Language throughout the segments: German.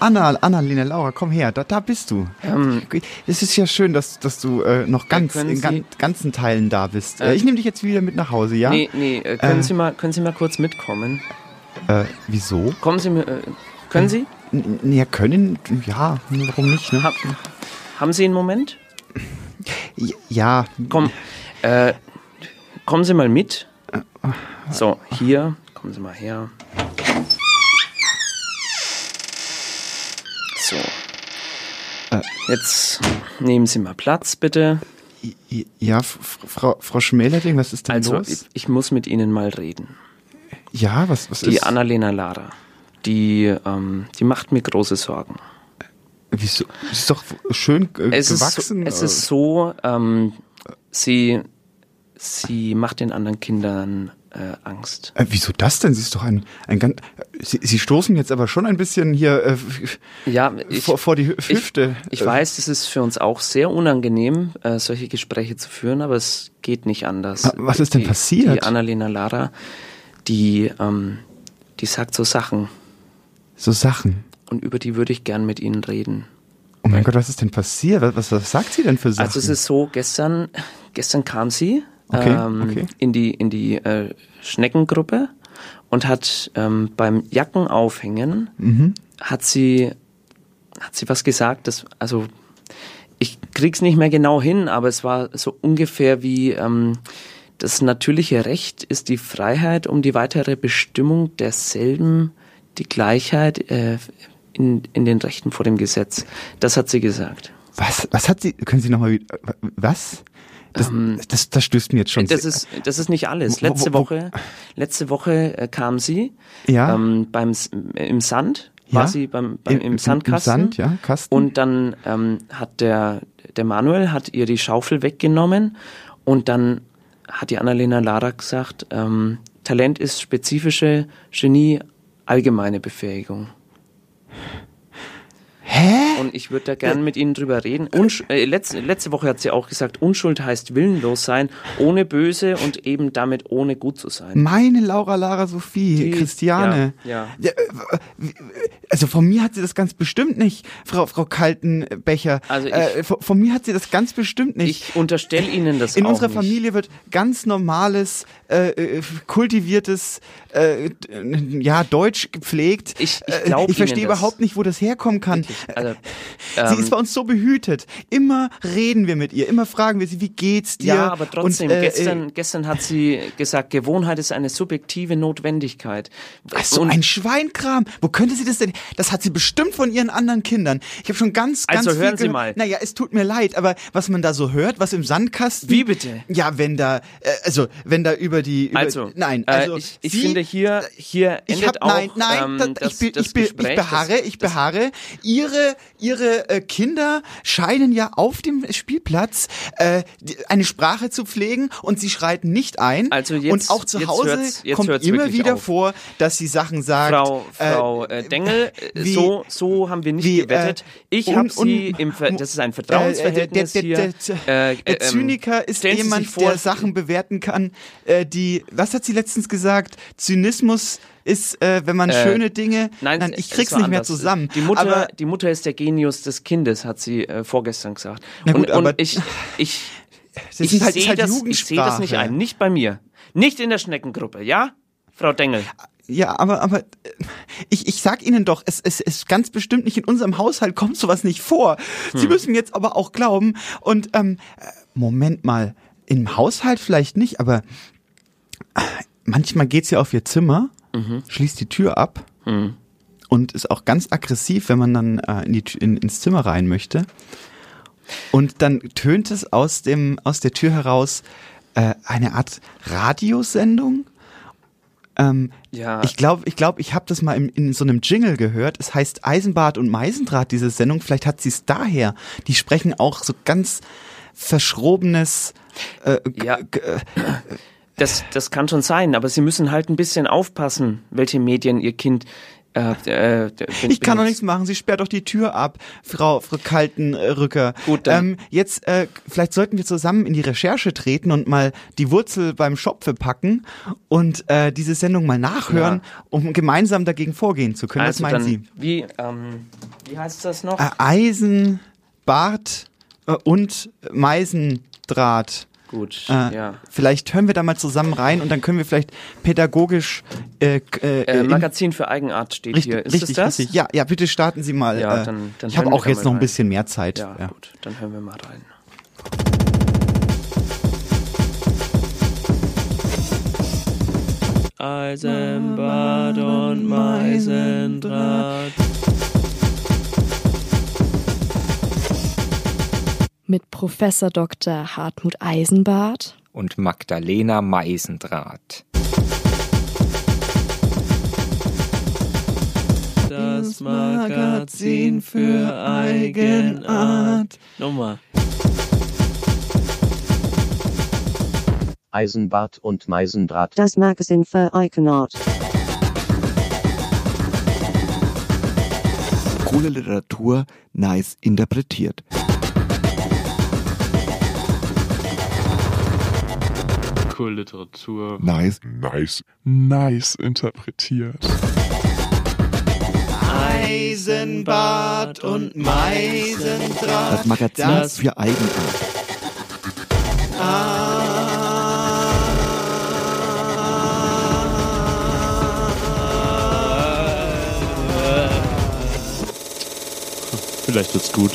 Anna, Annalena, Laura, komm her, da, da bist du. Ähm, es ist ja schön, dass, dass du äh, noch ganz können in gan ganzen Teilen da bist. Äh, Äh, ich nehme dich jetzt wieder mit nach Hause, ja? Nee, nee, äh, können, Äh. Sie mal, können Sie mal kurz mitkommen? Äh, wieso? Kommen Sie mir, äh, können Sie? Ja, können, ja, warum nicht, ne? Ha haben Sie einen Moment? Ja, Komm, äh, kommen Sie mal mit. So, hier, kommen Sie mal her. So. Jetzt nehmen Sie mal Platz, bitte. ja, Frau, Frau Schmälerding, was ist denn Also, los? ich, ich muss mit Ihnen mal reden. ja, was, was Die ist? Annalena Lara, die, ähm, die macht mir große Sorgen. Wieso? Ist doch schön äh, Es ist, so, gewachsen. es äh, ist so, ähm, sie, sie macht den anderen Kindern äh, Angst. Äh, wieso das denn? Sie ist doch ein, ein ganz. Sie, Sie stoßen jetzt aber schon ein bisschen hier äh, Ja, ich, vor, vor die Hü- Hüfte. ich Äh, weiß, es ist für uns auch sehr unangenehm, äh, solche Gespräche zu führen, aber es geht nicht anders. Was ist denn die, passiert? Die Annalena Lara, die, ähm, die sagt so Sachen So Sachen. und über die würde ich gern mit Ihnen reden. Oh mein Gott, was ist denn passiert? Was, was, was sagt sie denn für Sachen? Also es ist so, gestern, gestern kam sie Okay, ähm, okay. in die, in die äh, Schneckengruppe und hat ähm, beim Jackenaufhängen Mhm. hat sie hat sie was gesagt, das also ich krieg's nicht mehr genau hin, aber es war so ungefähr wie ähm, das natürliche Recht ist die Freiheit um die weitere Bestimmung derselben die Gleichheit äh, in, in den Rechten vor dem Gesetz. Das hat sie gesagt. was, was hat sie? Können Sie nochmal wieder. Was? Das, das, das stößt mir jetzt schon. Ähm, Das ist, das ist nicht alles. Wo- wo- Letzte wo- Woche, letzte Woche äh, kam sie Ja. ähm, beim, äh, im Sand, war Ja. sie beim, beim, Im- im im- Sandkasten. im Sand, ja, Kasten. Und dann ähm, hat der, der Manuel hat ihr die Schaufel weggenommen und dann hat die Annalena Lara gesagt, ähm, Talent ist spezifische Genie, allgemeine Befähigung. Hä? Und ich würde da gern mit Ihnen drüber reden. Unsch äh, letzte, letzte Woche hat sie auch gesagt, Unschuld heißt willenlos sein, ohne böse und eben damit ohne gut zu sein. Meine Laura Lara Sophie, Die- Christiane. ja, ja. äh, Also von mir hat sie das ganz bestimmt nicht, Frau, Frau Kaltenbecher. Also ich- äh, von, von mir hat sie das ganz bestimmt nicht. Ich unterstelle Ihnen das In auch unserer nicht. Familie wird ganz normales, äh, äh, kultiviertes, äh, ja, Deutsch gepflegt. Ich- ich Äh, ich verstehe überhaupt nicht, wo das herkommen kann. Also, Sie ähm, ist bei uns so behütet. Immer reden wir mit ihr, immer fragen wir sie, wie geht's dir? Ja, aber trotzdem, Und, äh, gestern, gestern hat sie gesagt, Gewohnheit ist eine subjektive Notwendigkeit. Ach so Und- ein Schweinkram. Wo könnte sie das denn? Das hat sie bestimmt von ihren anderen Kindern. Ich habe schon ganz, ganz Also hören Sie mal. Naja, es tut mir leid, aber was man da so hört, was im Sandkasten. Wie bitte? Ja, wenn da, äh, also wenn da über die. Über, Also, nein, äh, also ich, ich sie, finde hier, hier ich endet hab, nein, auch nein, ähm, das, das, ich, das ich, Gespräch, ich beharre, ich beharre. Ihre, ihre äh, Kinder scheinen ja auf dem Spielplatz äh, eine Sprache zu pflegen und sie schreiten nicht ein. Also jetzt- und auch zu Hause hört's- kommt hört's immer wieder auf. vor, dass sie Sachen sagt. Frau, Frau äh, Dengel, äh, wie- so, so haben wir nicht wie, gewettet. äh, ich habe sie im Ver das ist ein Äh, Vertrauensverhältnis der, der, der, hier. der, Äh, ähm, Zyniker ist jemand, der Sachen bewerten kann, äh, die, was hat sie letztens gesagt? Zynismus ist, äh, wenn man Äh, schöne Dinge, Nein, nein, ich es krieg's nicht mehr anders. zusammen. Die Mutter, aber, die Mutter ist der Genius des Kindes, hat sie äh, vorgestern gesagt. Na gut, und, und aber- ich, ich, das ich halt, sehe halt das, ich sehe das nicht ein. Nicht bei mir. Nicht in der Schneckengruppe, ja? Frau Dengel. Ja, aber, aber äh, ich, ich sag Ihnen doch, es es ist ganz bestimmt nicht in unserem Haushalt kommt sowas nicht vor. Hm. Sie müssen jetzt aber auch glauben. Und ähm, äh, Moment mal, im Haushalt vielleicht nicht, aber äh, manchmal geht sie auf ihr Zimmer, Mhm. schließt die Tür ab und ist auch ganz aggressiv, wenn man dann äh, in die, in, ins Zimmer rein möchte. Und dann tönt es aus dem aus der Tür heraus äh, eine Art Radiosendung. Ähm, Ja. Ich glaube, ich, glaub, ich habe das mal in, in so einem Jingle gehört. Es heißt Eisenbart und Meisendraht, diese Sendung. Vielleicht hat sie es daher. Die sprechen auch so ganz verschrobenes. Äh, Ja. Das, das kann schon sein, aber Sie müssen halt ein bisschen aufpassen, welche Medien Ihr Kind Äh, äh, ich kann doch nichts machen. Sie sperrt doch die Tür ab, Frau, Frau Kaltenrücker. Gut, dann. Ähm, jetzt, äh, vielleicht sollten wir zusammen in die Recherche treten und mal die Wurzel beim Schopfe packen und äh, diese Sendung mal nachhören, Ja. um gemeinsam dagegen vorgehen zu können. Also Was meinen Sie? Wie, ähm, wie heißt das noch? Äh, Eisen, Bart äh, und Meisendraht. Gut, Äh, ja. Vielleicht hören wir da mal zusammen rein und dann können wir vielleicht pädagogisch äh, äh, Äh, in- Magazin für Eigenart steht Richtig, hier. Ist richtig, das? richtig. Ja, ja, bitte starten Sie mal. Ja, äh, dann- dann ich habe auch jetzt noch ein rein. bisschen mehr Zeit. Ja, gut, dann hören wir mal rein. Eisenbad und Meisendraht. Mit Professor Dr. Hartmut Eisenbart und Magdalena Meisendraht. Das Magazin für Eigenart. Nochmal. Eisenbart und Meisendraht. Das Magazin für Eigenart. Coole Literatur nice interpretiert. Cool Literatur. Nice, nice, nice interpretiert. Eisenbad und Meisendraht. Das Magazin Das- für Eigenart. Vielleicht wird's gut.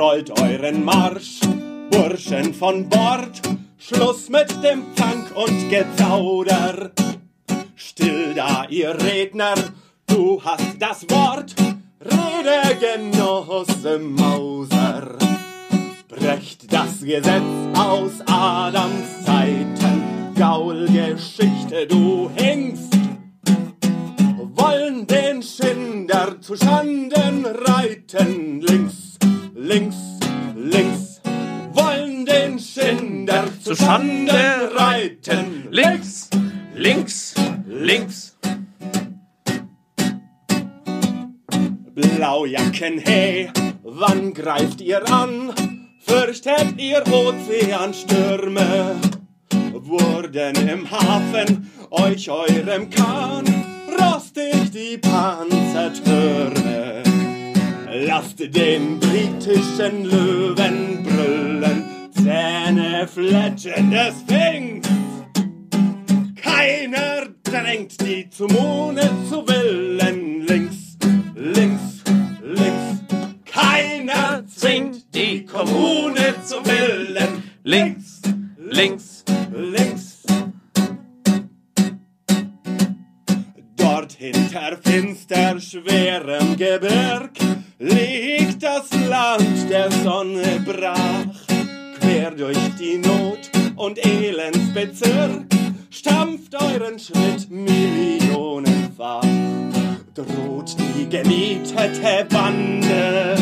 Entrollt euren Marsch, Burschen von Bord, Schluss mit dem Zank und Gezauder. Still da, ihr Redner, du hast das Wort, Rede, Genosse Mauser. Brecht das Gesetz aus Adams Zeiten, Gaulgeschichte, du Hengst wollen den Schinder zu Schanden reiten. Links, links, links, wollen den Schinder zu Schanden reiten. Links, links, links. Blaujacken, hey, wann greift ihr an? Fürchtet ihr Ozeanstürme? Wurden im Hafen euch eurem Kahn rostig die Panzertürme? Lasst den britischen Löwen brüllen, Zähne fletschen des Sphinx. Keiner drängt die zu Mone zu willen. Links, links, links. Keiner zwingt die Kommune zu willen. Links, links, links. Dort hinter finster schwerem Gebirg liegt das Land der Sonne brach. Quer durch die Not und Elendsbezirk stampft euren Schritt millionenfach. Droht die gemietete Bande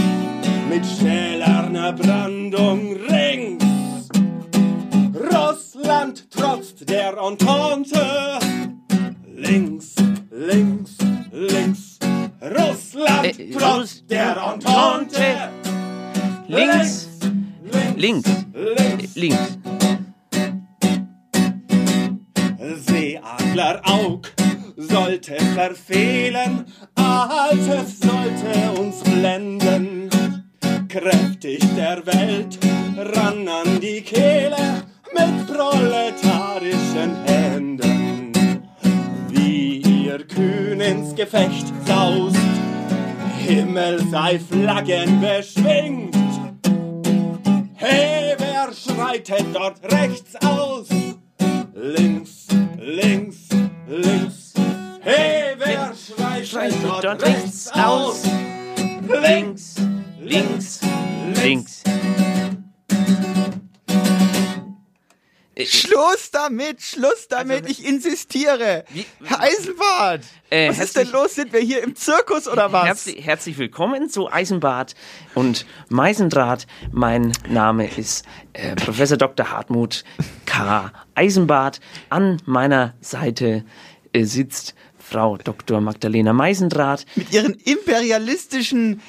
mit stählerner Brandung rings. Russland trotzt der Entente. Links, links, links. Russland Äh, trotzt der Entente. Links, links, links. links. Seeadleraug sollte verfehlen, Altes sollte uns blenden. Kräftig der Welt ran an die Kehle mit proletarischen Händen. Kühn ins Gefecht saust, Himmel sei Flaggen beschwingt. Hey, wer schreitet dort rechts aus? Links, links, links. Hey, wer schreitet dort rechts aus? Links, links, Links. Schluss damit, Schluss damit, Also, ich insistiere. Wie- Herr Eisenbart, Äh, was ist denn los? Sind wir hier im Zirkus oder was? Herzlich, herzlich willkommen zu Eisenbad und Meisendraht. Mein Name ist äh, Professor Dr. Hartmut K. Eisenbart. An meiner Seite äh, sitzt Frau Dr. Magdalena Meisendraht. Mit ihren imperialistischen,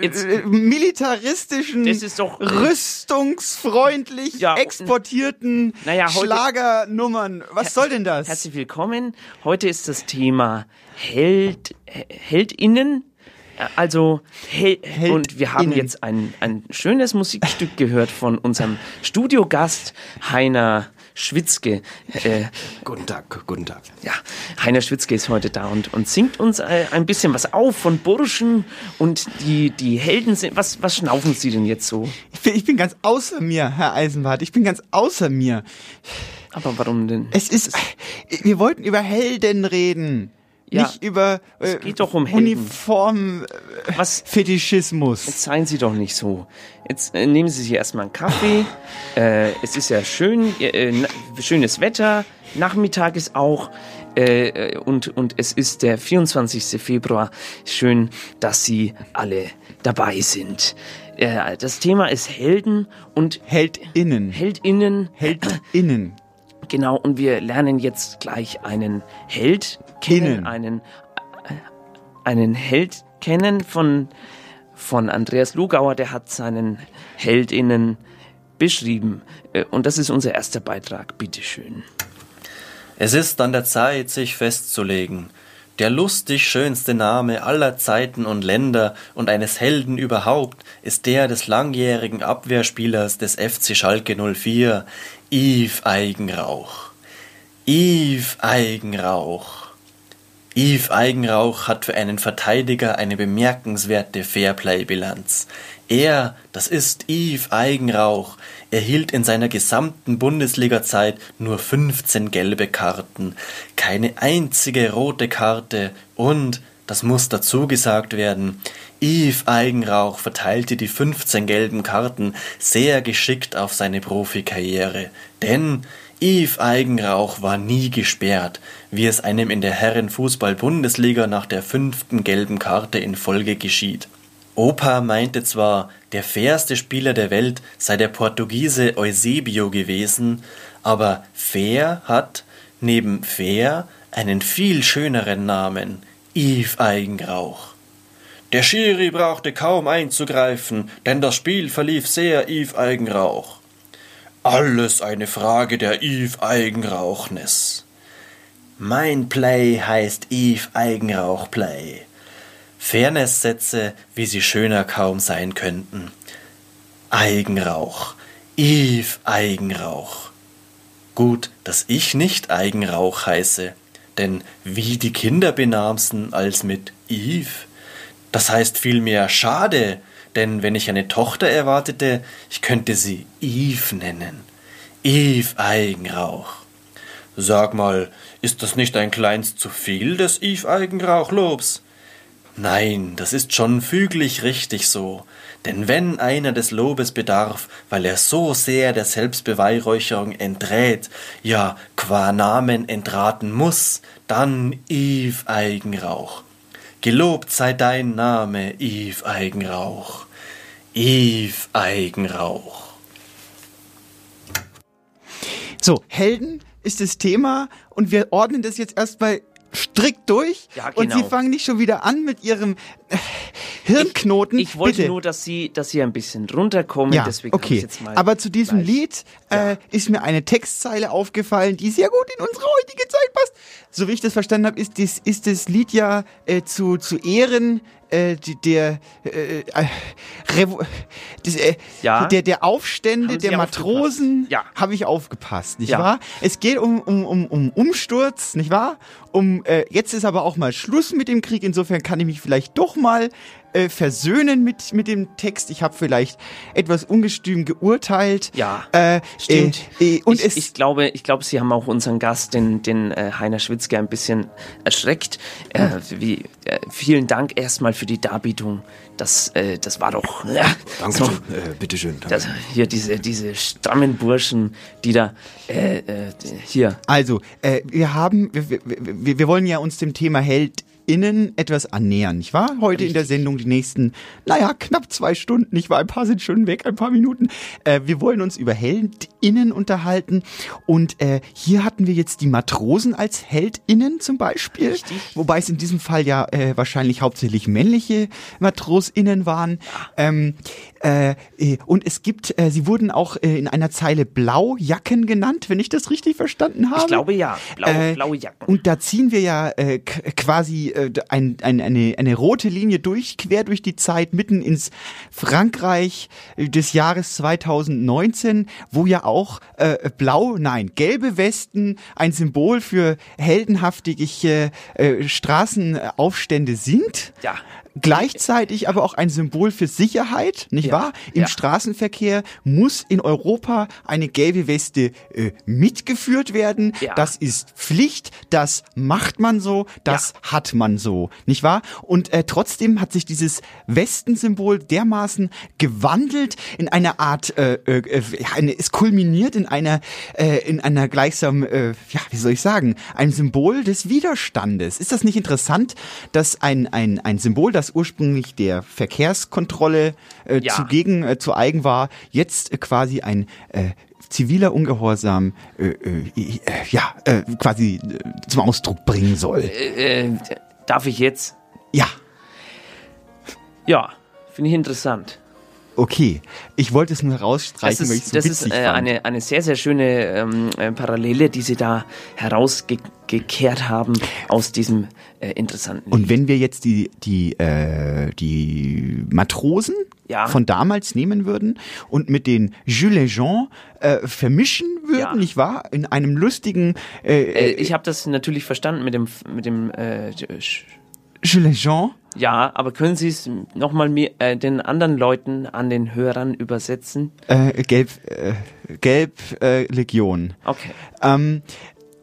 Jetzt- äh, militaristischen, Das ist doch- rüstungsfreundlich Ja, exportierten Naja, Schlagernummern. Was soll denn das? Herzlich willkommen. Heute ist das Thema Held, He- Heldinnen. Äh, Also, Hel Heldinnen. und wir haben jetzt ein, ein schönes Musikstück gehört von unserem Studiogast Heiner Schwitzke. Äh, Guten Tag, guten Tag. ja, Heiner Schwitzke ist heute da und, und singt uns äh, ein bisschen was auf von Burschen und die, die Helden sind. Was, was schnaufen Sie denn jetzt so? Ich bin, ich bin ganz außer mir, Herr Eisenbart. Ich bin ganz außer mir. Aber warum denn? Es ist, wir wollten über Helden reden. Ja, nicht über äh, es geht doch um. Uniform Was, Fetischismus. Jetzt seien Sie doch nicht so. Jetzt äh, nehmen Sie sich erstmal einen Kaffee. äh, es ist ja schön, äh, na- schönes Wetter. Nachmittag ist auch. Äh, äh, und, und es ist der 24. Februar. Schön, dass Sie alle dabei sind. Äh, das Thema ist Helden und Heldinnen. Heldinnen. Heldinnen. Genau, und wir lernen jetzt gleich einen Held kennen, Innen. einen, einen Held kennen von, von Andreas Lugauer, der hat seinen Heldinnen beschrieben. Äh, Und das ist unser erster Beitrag, bitteschön. Es ist an der Zeit, sich festzulegen. Der lustig schönste Name aller Zeiten und Länder und eines Helden überhaupt ist der des langjährigen Abwehrspielers des FC Schalke 04, Yves Eigenrauch. Yves Eigenrauch. Yves Eigenrauch hat für einen Verteidiger eine bemerkenswerte Fairplay-Bilanz. Er, das ist Yves Eigenrauch, erhielt in seiner gesamten Bundesliga-Zeit nur 15 gelbe Karten, keine einzige rote Karte und, das muss dazu gesagt werden, Yves Eigenrauch verteilte die 15 gelben Karten sehr geschickt auf seine Profikarriere, denn Yves Eigenrauch war nie gesperrt, wie es einem in der Herrenfußball-Bundesliga nach der fünften gelben Karte in Folge geschieht. Opa meinte zwar, der fairste Spieler der Welt sei der Portugiese Eusebio gewesen, aber fair hat, neben fair, einen viel schöneren Namen, Yves Eigenrauch. Der Schiri brauchte kaum einzugreifen, denn das Spiel verlief sehr Yves Eigenrauch. Alles eine Frage der Yves Eigenrauchness. Mein Play heißt Yves Eigenrauch Play. Fairness-Sätze, wie sie schöner kaum sein könnten. Eigenrauch. Yves Eigenrauch. Gut, dass ich nicht Eigenrauch heiße, denn wie die Kinder benamsen als mit Yves. Das heißt vielmehr schade, denn wenn ich eine Tochter erwartete, ich könnte sie Yves nennen. Yves Eigenrauch. Sag mal, ist das nicht ein kleins zu viel des Yves Eigenrauchlobs? Nein, das ist schon füglich richtig so. Denn wenn einer des Lobes bedarf, weil er so sehr der Selbstbeweihräucherung enträt, ja qua Namen entraten muss, dann Yves Eigenrauch. Gelobt sei dein Name, Yves Eigenrauch. Yves Eigenrauch. So, Helden ist das Thema und wir ordnen das jetzt erstmal strikt durch Ja, und Sie genau. fangen nicht schon wieder an mit Ihrem äh, Hirnknoten. Ich wollte Bitte. nur, dass Sie, dass Sie ein bisschen runterkommen, ja, deswegen ich okay. jetzt mal. Aber zu diesem gleich- Lied äh, ist mir eine Textzeile aufgefallen, die sehr gut in unsere heutige Zeit passt. So wie ich das verstanden habe, ist, dies, ist das Lied ja äh, zu, zu Ehren äh, die, der, äh, äh, Revo das, äh, Ja. der, der Aufstände der? Matrosen Ja. habe ich aufgepasst, nicht Ja. wahr? Es geht um, um, um, um Umsturz, nicht wahr? Um, äh, jetzt ist aber auch mal Schluss mit dem Krieg, insofern kann ich mich vielleicht doch mal äh, versöhnen mit, mit dem Text. Ich habe vielleicht etwas ungestüm geurteilt. Ja, äh, Stimmt. Äh, äh, und ich, es, ich glaube, ich glaube, Sie haben auch unseren Gast, den, den äh, Heiner Schwitzke ein bisschen erschreckt. Äh, wie, äh, vielen Dank erstmal für die Darbietung. Das, äh, das war doch. Ja, Danke so, schön. Äh, bitteschön. Danke. das, hier diese, diese strammen Burschen, die da äh, äh, hier. Also, äh, wir haben, wir, wir, wir, wir wollen ja uns dem Thema HeldInnen etwas annähern, nicht wahr? Heute in der Sendung die nächsten, naja, knapp zwei Stunden, nicht wahr? Ein paar sind schon weg, ein paar Minuten. Äh, wir wollen uns über HeldInnen unterhalten und äh, hier hatten wir jetzt die Matrosen als HeldInnen zum Beispiel, wobei es in diesem Fall ja äh, wahrscheinlich hauptsächlich männliche MatrosInnen waren. Ähm, äh, äh, und es gibt, äh, sie wurden auch äh, in einer Zeile Blaujacken genannt, wenn ich das richtig verstanden habe. Ich glaube ja, blau, Äh, blaue Jacken. Und da ziehen wir ja äh, quasi ein, ein, eine, eine rote Linie durch, quer durch die Zeit, mitten ins Frankreich des Jahres 2019, wo ja auch blau, nein, gelbe Westen ein Symbol für heldenhaftige Straßenaufstände sind. Ja. Gleichzeitig aber auch ein Symbol für Sicherheit, nicht Ja, wahr? Im ja. Straßenverkehr muss in Europa eine gelbe Weste äh, mitgeführt werden. Ja. Das ist Pflicht, das macht man so, das hat man so, nicht wahr? Und äh, trotzdem hat sich dieses Westensymbol dermaßen gewandelt in eine Art, äh, äh, ja, eine, es kulminiert in einer, äh, in einer gleichsam, äh, ja, wie soll ich sagen, ein Symbol des Widerstandes. Ist das nicht interessant, dass ein, ein, ein Symbol, das ursprünglich der Verkehrskontrolle äh, Ja. zugegen, äh, zu eigen war, jetzt äh, quasi ein äh, ziviler Ungehorsam äh, äh, äh, ja äh, quasi äh, zum Ausdruck bringen soll. Äh, äh, darf ich jetzt? Ja, Ja, finde ich interessant. Okay. Ich wollte es nur Das rausstreichen, weil ich es so das ist äh, eine, eine sehr, sehr schöne ähm, äh, Parallele, die Sie da herausgekehrt haben aus diesem äh, interessanten Und wenn wir jetzt die die äh, die Matrosen Ja. von damals nehmen würden und mit den Gilets jaunes äh, vermischen würden, Ja. nicht wahr? In einem lustigen äh, äh, ich habe das natürlich verstanden mit dem mit dem äh, Jaunes. ja, aber können Sie es nochmal äh, den anderen Leuten an den Hörern übersetzen? Äh, Gelb, äh, Gelb äh, Legion. Okay. Ähm,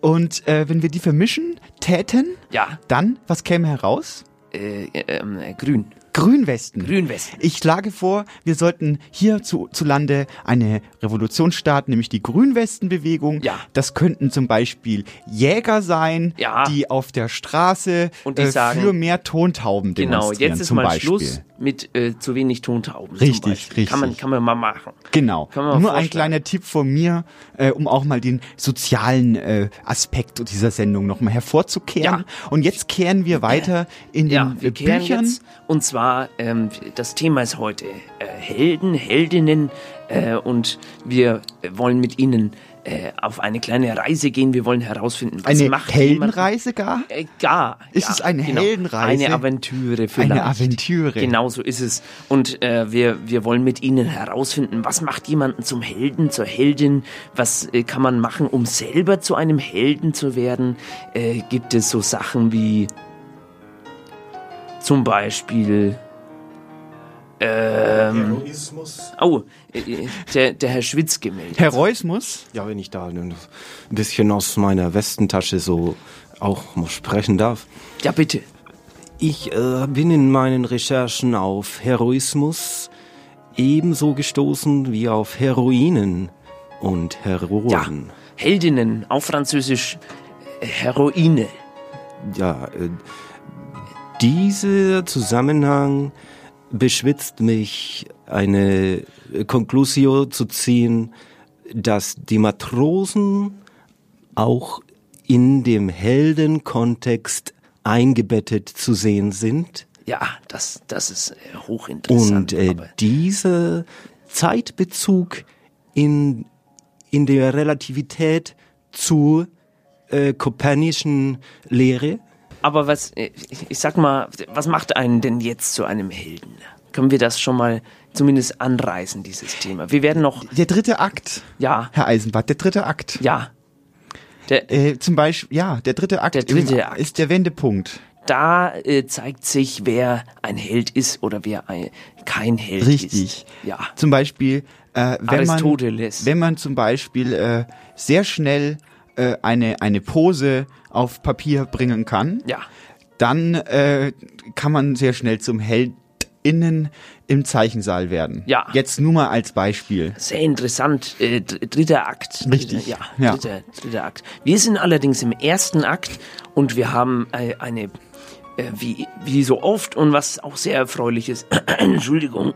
und äh, wenn wir die vermischen täten, Ja, dann, was käme heraus? äh, äh, ähm, äh, grün. Grünwesten. Grünwesten. Ich schlage vor, wir sollten hier zu, zu Lande eine Revolution starten, nämlich die Grünwestenbewegung. Ja. Das könnten zum Beispiel Jäger sein, Ja. die auf der Straße Und die äh, sagen- für mehr Tontauben Genau, demonstrieren. jetzt ist mal Beispiel. Schluss mit äh, zu wenig Tontauben. Richtig, richtig. Kann man, kann man mal machen. Genau. Kann man mal Nur ein vorschlagen. kleiner Tipp von mir, äh, um auch mal den sozialen äh, Aspekt dieser Sendung nochmal hervorzukehren. Ja. Und jetzt kehren wir weiter in den Ja, wir äh, kehren Büchern. jetzt. Und zwar, ähm, das Thema ist heute äh, Helden, Heldinnen. Äh, und wir wollen mit ihnen äh, auf eine kleine Reise gehen. Wir wollen herausfinden, was Eine macht Heldenreise gar? Äh, gar. Ist ja, es eine genau. Heldenreise? Eine Aventüre vielleicht. Eine Aventüre. Genau so ist es. Und äh, wir, wir wollen mit ihnen herausfinden, was macht jemanden zum Helden, zur Heldin, was äh, kann man machen, um selber zu einem Helden zu werden. Äh, gibt es so Sachen wie zum Beispiel ähm, Heroismus. oh, äh, der, der Herr Schwitz gemeldet. Heroismus? Ja, wenn ich da ein bisschen aus meiner Westentasche so auch mal sprechen darf. Ja, bitte. Ich äh, bin in meinen Recherchen auf Heroismus ebenso gestoßen wie auf Heroinen und Heroen. Ja, Heldinnen, auf Französisch äh, Heroine. Ja, äh, dieser Zusammenhang beschwitzt mich, eine Conclusio zu ziehen, dass die Matrosen auch in dem Heldenkontext eingebettet zu sehen sind. Ja, das, das ist äh, hochinteressant. Und äh, dieser Zeitbezug in, in der Relativität zur äh, kopernischen Lehre Aber was, äh, ich ich sag mal, was macht einen denn jetzt zu einem Helden? Können wir das schon mal zumindest anreißen, dieses Thema? Wir werden noch, Der dritte Akt, ja, Herr Eisenbart, der dritte Akt. ja. Der, Äh, zum Beispiel, ja, der dritte Akt, Der dritte Akt. ist der Wendepunkt. da äh, zeigt sich, wer ein Held ist oder wer ein, kein Held Richtig. ist. Ja. Zum Beispiel, äh, wenn man, wenn man zum Beispiel äh, sehr schnell äh, eine, eine Pose auf Papier bringen kann, Ja. dann äh, kann man sehr schnell zum HeldInnen im Zeichensaal werden. Ja. Jetzt nur mal als Beispiel. Sehr interessant. Äh, dr- dritter Akt. Richtig. Ja, Ja. Dritter, dritter Akt. Wir sind allerdings im ersten Akt und wir haben äh, eine, äh, wie, wie so oft und was auch sehr erfreulich ist, Entschuldigung.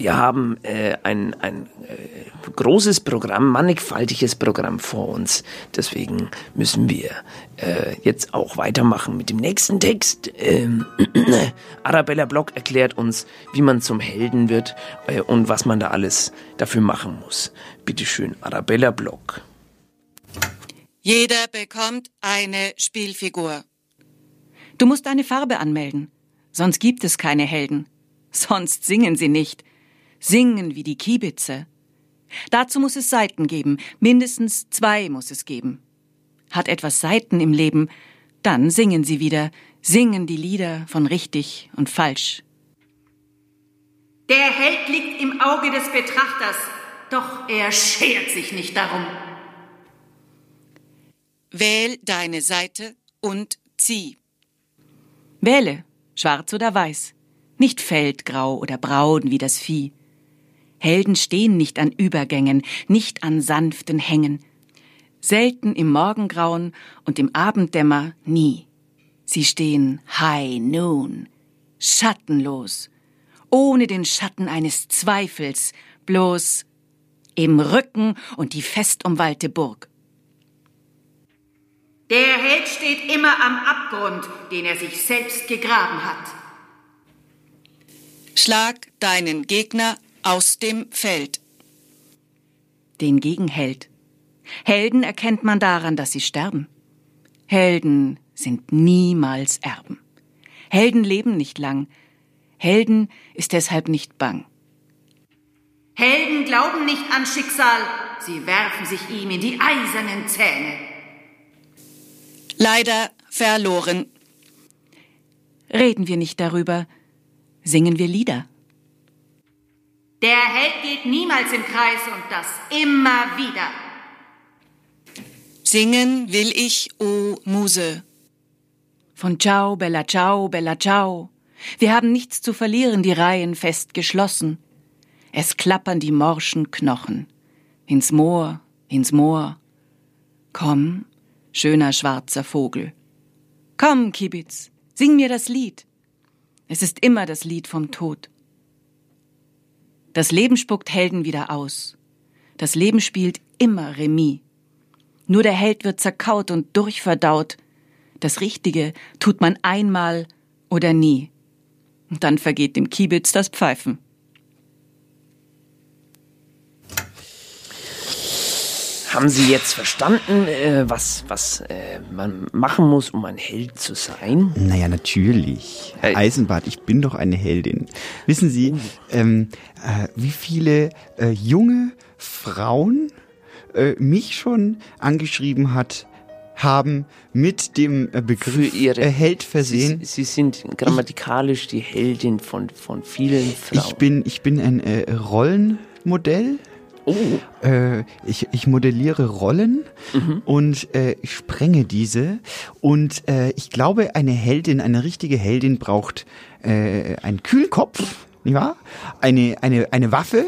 Wir haben äh, ein, ein äh, großes Programm, mannigfaltiges Programm vor uns. Deswegen müssen wir äh, jetzt auch weitermachen mit dem nächsten Text. Ähm, Arabella Block erklärt uns, wie man zum Helden wird äh, und was man da alles dafür machen muss. Bitte schön, Arabella Block. Jeder bekommt eine Spielfigur. Du musst eine Farbe anmelden, sonst gibt es keine Helden. Sonst singen sie nicht. Singen wie die Kiebitze. Dazu muss es Seiten geben, mindestens zwei muss es geben. Hat etwas Seiten im Leben, dann singen sie wieder, singen die Lieder von richtig und falsch. Der Held liegt im Auge des Betrachters, doch er schert sich nicht darum. Wähl deine Seite und zieh. Wähle, schwarz oder weiß, nicht feldgrau oder braun wie das Vieh. Helden stehen nicht an Übergängen, nicht an sanften Hängen. Selten im Morgengrauen und im Abenddämmer nie. Sie stehen high noon, schattenlos, ohne den Schatten eines Zweifels, bloß im Rücken und die fest umwallte Burg. Der Held steht immer am Abgrund, den er sich selbst gegraben hat. Schlag deinen Gegner aus dem Feld. Den Gegenheld. Helden erkennt man daran, dass sie sterben. Helden sind niemals Erben. Helden leben nicht lang. Helden ist deshalb nicht bang. Helden glauben nicht an Schicksal, sie werfen sich ihm in die eisernen Zähne. Leider verloren. Reden wir nicht darüber, singen wir Lieder. Der Held geht niemals im Kreis und das immer wieder. Singen will ich, o Muse. Von Ciao, Bella Ciao, Bella Ciao. Wir haben nichts zu verlieren, die Reihen fest geschlossen. Es klappern die morschen Knochen. Ins Moor, ins Moor. Komm, schöner schwarzer Vogel. Komm, Kibitz, sing mir das Lied. Es ist immer das Lied vom Tod. Das Leben spuckt Helden wieder aus. Das Leben spielt immer Remis. Nur der Held wird zerkaut und durchverdaut. Das Richtige tut man einmal oder nie. Und dann vergeht dem Kiebitz das Pfeifen. Haben Sie jetzt verstanden, äh, was, was äh, man machen muss, um ein Held zu sein? Naja, natürlich. Herr Eisenbart, ich bin doch eine Heldin. Wissen Sie, ähm, äh, wie viele äh, junge Frauen äh, mich schon angeschrieben hat, haben mit dem äh, Begriff ihre- Held versehen? Sie, Sie sind grammatikalisch die Heldin von, von vielen Frauen. Ich bin, ich bin ein Rollenmodell. Oh. Äh, ich, ich modelliere Rollen und äh, ich sprenge diese. Und äh, ich glaube, eine Heldin, eine richtige Heldin braucht äh, einen kühlen Kopf, nicht wahr? Eine, eine, eine Waffe.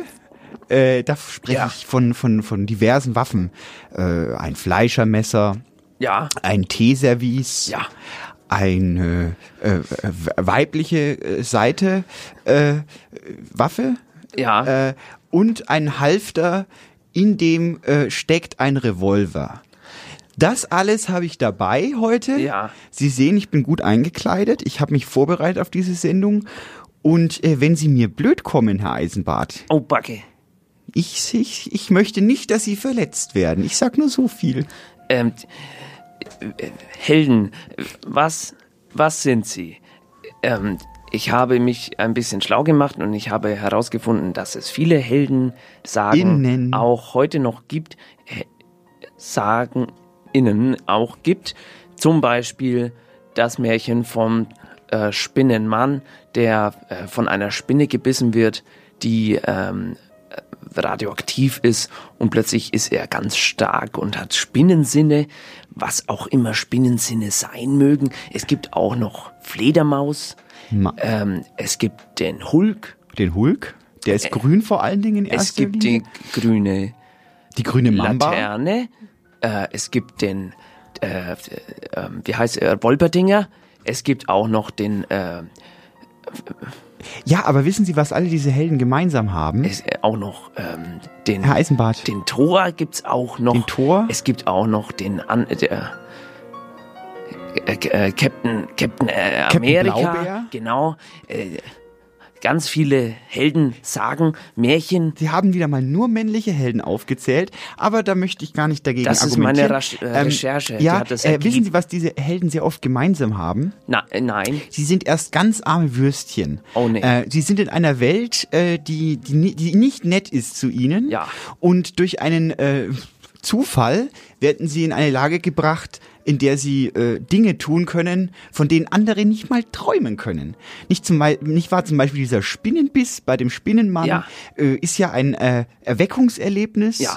Äh, da spreche ich von, von, von diversen Waffen. Äh, ein Fleischermesser. Ja. Ein Teeservice. Ja. Eine äh, äh, weibliche äh, Seite äh, Waffe. Ja. Äh, und ein Halfter, in dem äh, steckt ein Revolver. Das alles habe ich dabei heute. Ja. Sie sehen, ich bin gut eingekleidet. Ich habe mich vorbereitet auf diese Sendung. Und äh, wenn Sie mir blöd kommen, Herr Eisenbart. Oh, Backe. Ich, ich, ich möchte nicht, dass Sie verletzt werden. Ich sag nur so viel. Ähm, äh, Helden, was, was sind Sie? Ähm, ich habe mich ein bisschen schlau gemacht und ich habe herausgefunden, dass es viele Helden sagen Innen. auch heute noch gibt, äh, sagen innen auch gibt. Zum Beispiel das Märchen vom äh, Spinnenmann, der äh, von einer Spinne gebissen wird, die ähm, radioaktiv ist und plötzlich ist er ganz stark und hat Spinnensinne, was auch immer Spinnensinne sein mögen. Es gibt auch noch Fledermaus, ähm, es gibt den Hulk. Den Hulk? Der ist Äh, grün vor allen Dingen in Es erster gibt Linie. die grüne Die grüne Mamba. Laterne, äh, es gibt den, äh, äh, wie heißt er, Wolperdinger, es gibt auch noch den, äh, Ja, aber wissen Sie, was alle diese Helden gemeinsam haben? es, äh, auch noch ähm, den, Herr Eisenbart. den Thor gibt's auch noch. Den Thor? Es gibt auch noch den, An der, äh, äh, Captain, Captain, äh, Captain Amerika. Blaubeer? Genau. Äh, ganz viele Helden, Sagen, Märchen. Sie haben wieder mal nur männliche Helden aufgezählt, aber da möchte ich gar nicht dagegen Das ist meine argumentieren. Ähm, Rasch- äh, Recherche, die Ja, das äh, wissen Sie, was diese Helden sehr oft gemeinsam haben? Na, äh, nein. Sie sind erst ganz arme Würstchen. Oh, nee. Äh, sie sind in einer Welt, äh, die, die, die nicht nett ist zu ihnen. Ja. Und durch einen Zufall werden sie in eine Lage gebracht, in der sie äh, Dinge tun können, von denen andere nicht mal träumen können. Nicht, zum, nicht wahr zum Beispiel dieser Spinnenbiss bei dem Spinnenmann Ja. äh, ist ja ein äh, Erweckungserlebnis Ja.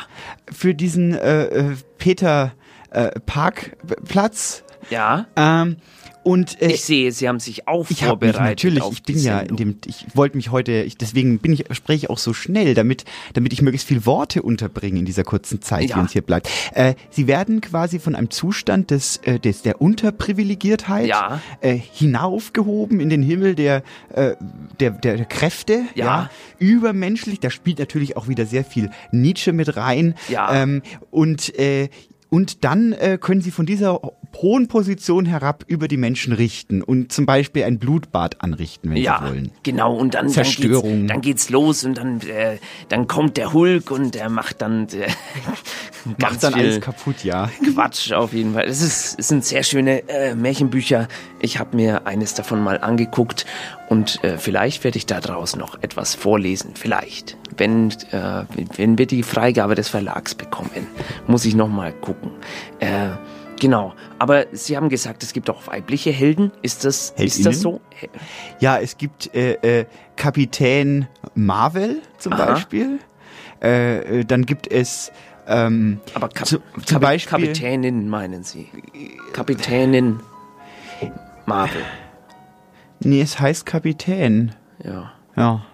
für diesen äh, äh, Peter äh, Parkplatz. Ja. Ähm, und äh, Ich sehe, Sie haben sich auch ich habe mich vorbereitet. natürlich, auf ich bin die ja in dem, ich wollte mich heute, ich, deswegen bin ich, spreche ich auch so schnell, damit, damit ich möglichst viel Worte unterbringe in dieser kurzen Zeit, Ja. die uns hier bleibt. Äh, Sie werden quasi von einem Zustand des, äh, des der Unterprivilegiertheit Ja. äh, hinaufgehoben in den Himmel der, äh, der, der, der Kräfte, Ja. übermenschlich. Da spielt natürlich auch wieder sehr viel Nietzsche mit rein. Ja. Ähm, und äh, und dann äh, können sie von dieser hohen Position herab über die Menschen richten und zum Beispiel ein Blutbad anrichten, wenn ja, sie wollen. genau. Und dann, Zerstörung. Dann geht's, dann geht's los und dann, äh, dann kommt der Hulk und der macht dann äh, Macht dann alles kaputt, ja. Quatsch auf jeden Fall. Es, ist, es sind sehr schöne äh, Märchenbücher. Ich habe mir eines davon mal angeguckt und äh, vielleicht werde ich daraus noch etwas vorlesen. Vielleicht. Wenn, äh, wenn wir die Freigabe des Verlags bekommen, muss ich noch mal gucken. Äh, genau. Aber Sie haben gesagt, es gibt auch weibliche Helden. Ist das, ist das so? Ja, es gibt äh, äh, Kapitän Marvel zum Aha. Beispiel. Äh, äh, dann gibt es ähm, Aber Kap zu, zum Kap Beispiel Kapitänin meinen Sie? Kapitänin Marvel. Nee, es heißt Kapitän. Ja. Ja.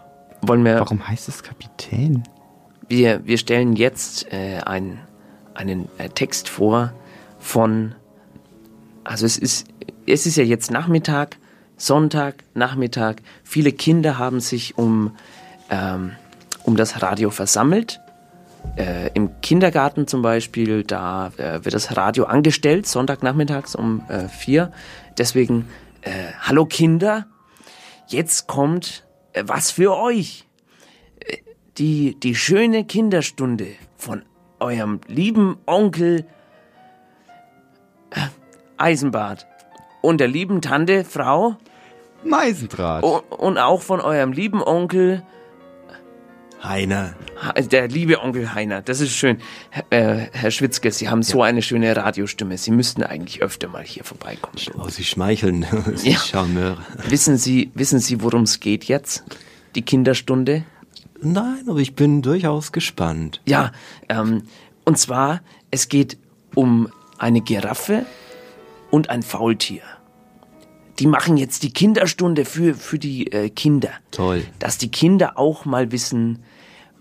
Wollen wir Warum heißt es Kapitän? Wir, wir stellen jetzt äh, ein, einen äh, Text vor von, also es ist, es ist ja jetzt Nachmittag, Sonntag, Nachmittag. Viele Kinder haben sich um, ähm, um das Radio versammelt. Äh, Im Kindergarten zum Beispiel, da äh, wird das Radio angestellt, Sonntagnachmittags um äh, vier. Deswegen, äh, hallo Kinder, jetzt kommt äh, was für euch die, die schöne Kinderstunde von eurem lieben Onkel äh, Eisenbart und der lieben Tante Frau Meisendraht. und, und auch von eurem lieben Onkel Heiner. Ha- der liebe Onkel Heiner. Das ist schön. Äh, Herr Schwitzke, Sie haben so eine schöne Radiostimme. Sie müssten eigentlich öfter mal hier vorbeikommen. Oh, Sie schmeicheln. Sie Ja. Charmeur. Wissen Sie, wissen Sie, worum es geht jetzt? Die Kinderstunde? Nein, aber ich bin durchaus gespannt. Ja, ähm, und zwar, es geht um eine Giraffe und ein Faultier. Die machen jetzt die Kinderstunde für, für die äh, Kinder. Toll. Dass die Kinder auch mal wissen,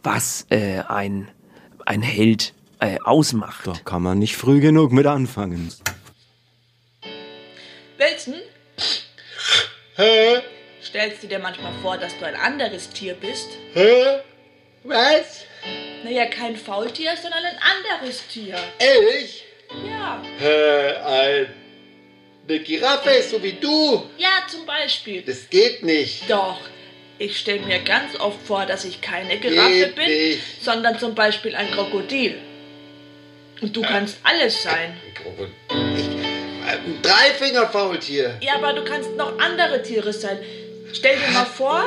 was äh, ein, ein Held äh, ausmacht. Da kann man nicht früh genug mit anfangen. Wilson? Hä? Stellst du dir manchmal vor, dass du ein anderes Tier bist? Hä? Was? Naja, kein Faultier, sondern ein anderes Tier. Ehrlich? Ja. Hä, ein, eine Giraffe, so wie du? Ja, zum Beispiel. Das geht nicht. Doch. Ich stelle mir ganz oft vor, dass ich keine Giraffe Geht bin, nicht. sondern zum Beispiel ein Krokodil. Und du kannst alles sein. Ein Dreifingerfaultier. Ja, aber du kannst noch andere Tiere sein. Stell dir mal vor.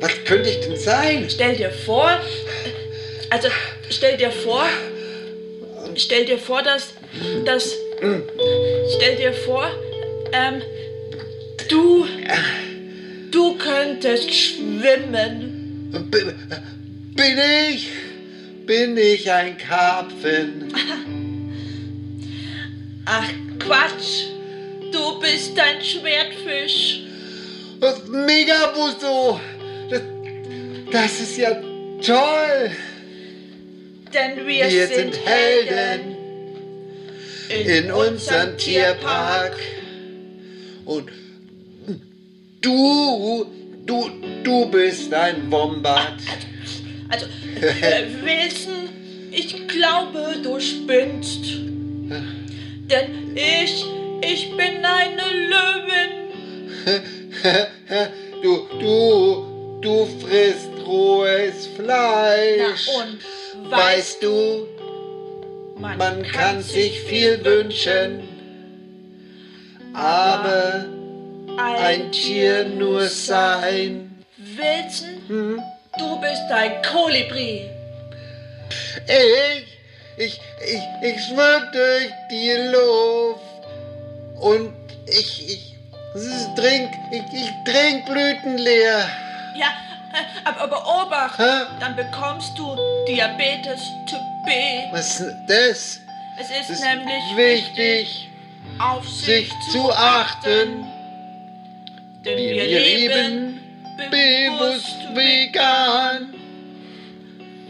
Was könnte ich denn sein? Stell dir vor. Also, stell dir vor. Stell dir vor, dass. dass stell dir vor, ähm. Du. Du könntest schwimmen. Bin ich, bin ich ein Karpfen? Ach Quatsch, du bist ein Schwertfisch. Das Megabusso! Das, das ist ja toll! Denn wir, Wir sind, sind Helden in unserem Tierpark. Und du, du, du bist ein Wombat. Also, äh, Wilson, ich glaube, du spinnst. Denn ich, ich bin eine Löwin. Du, du, du frisst rohes Fleisch. Na und Weißt du, man kann sich viel wünschen, aber ein Tier nur sein. Wilson, du bist ein Kolibri. Ich, ich, ich, ich schwimm durch die Luft und ich, ich trink, ich, ich trink Blüten leer. Ja, aber, aber Obacht, dann bekommst du Diabetes Typ B. Was ist das? Es ist, ist nämlich wichtig, auf sich, sich zu achten. Denn Wir, wir, leben bewusst vegan.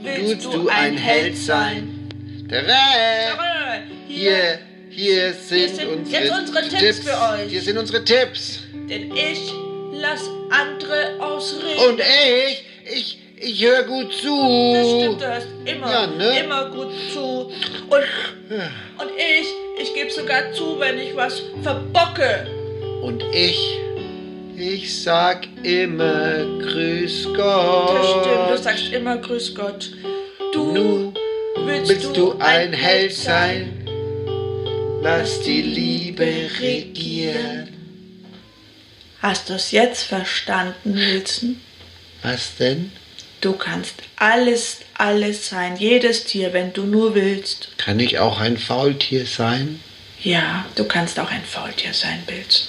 Willst du ein Held sein? Tada! Hier, hier sind, sind unsere, unsere Tipps für euch. Hier sind unsere Tipps. Denn ich lass andere ausreden. Und ich, ich, ich höre gut zu. Das stimmt, du hörst immer, Ja, ne? immer gut zu. Und, und ich, ich gebe sogar zu, wenn ich was verbocke. Und ich, ich sag immer Grüß Gott. Das stimmt, du sagst immer Grüß Gott. Du willst, Willst du ein Held sein? Lass die Liebe regieren. Hast du es jetzt verstanden, Wilson? Was denn? Du kannst alles, alles sein, jedes Tier, wenn du nur willst. Kann ich auch ein Faultier sein? Ja, du kannst auch ein Faultier sein, Wilson.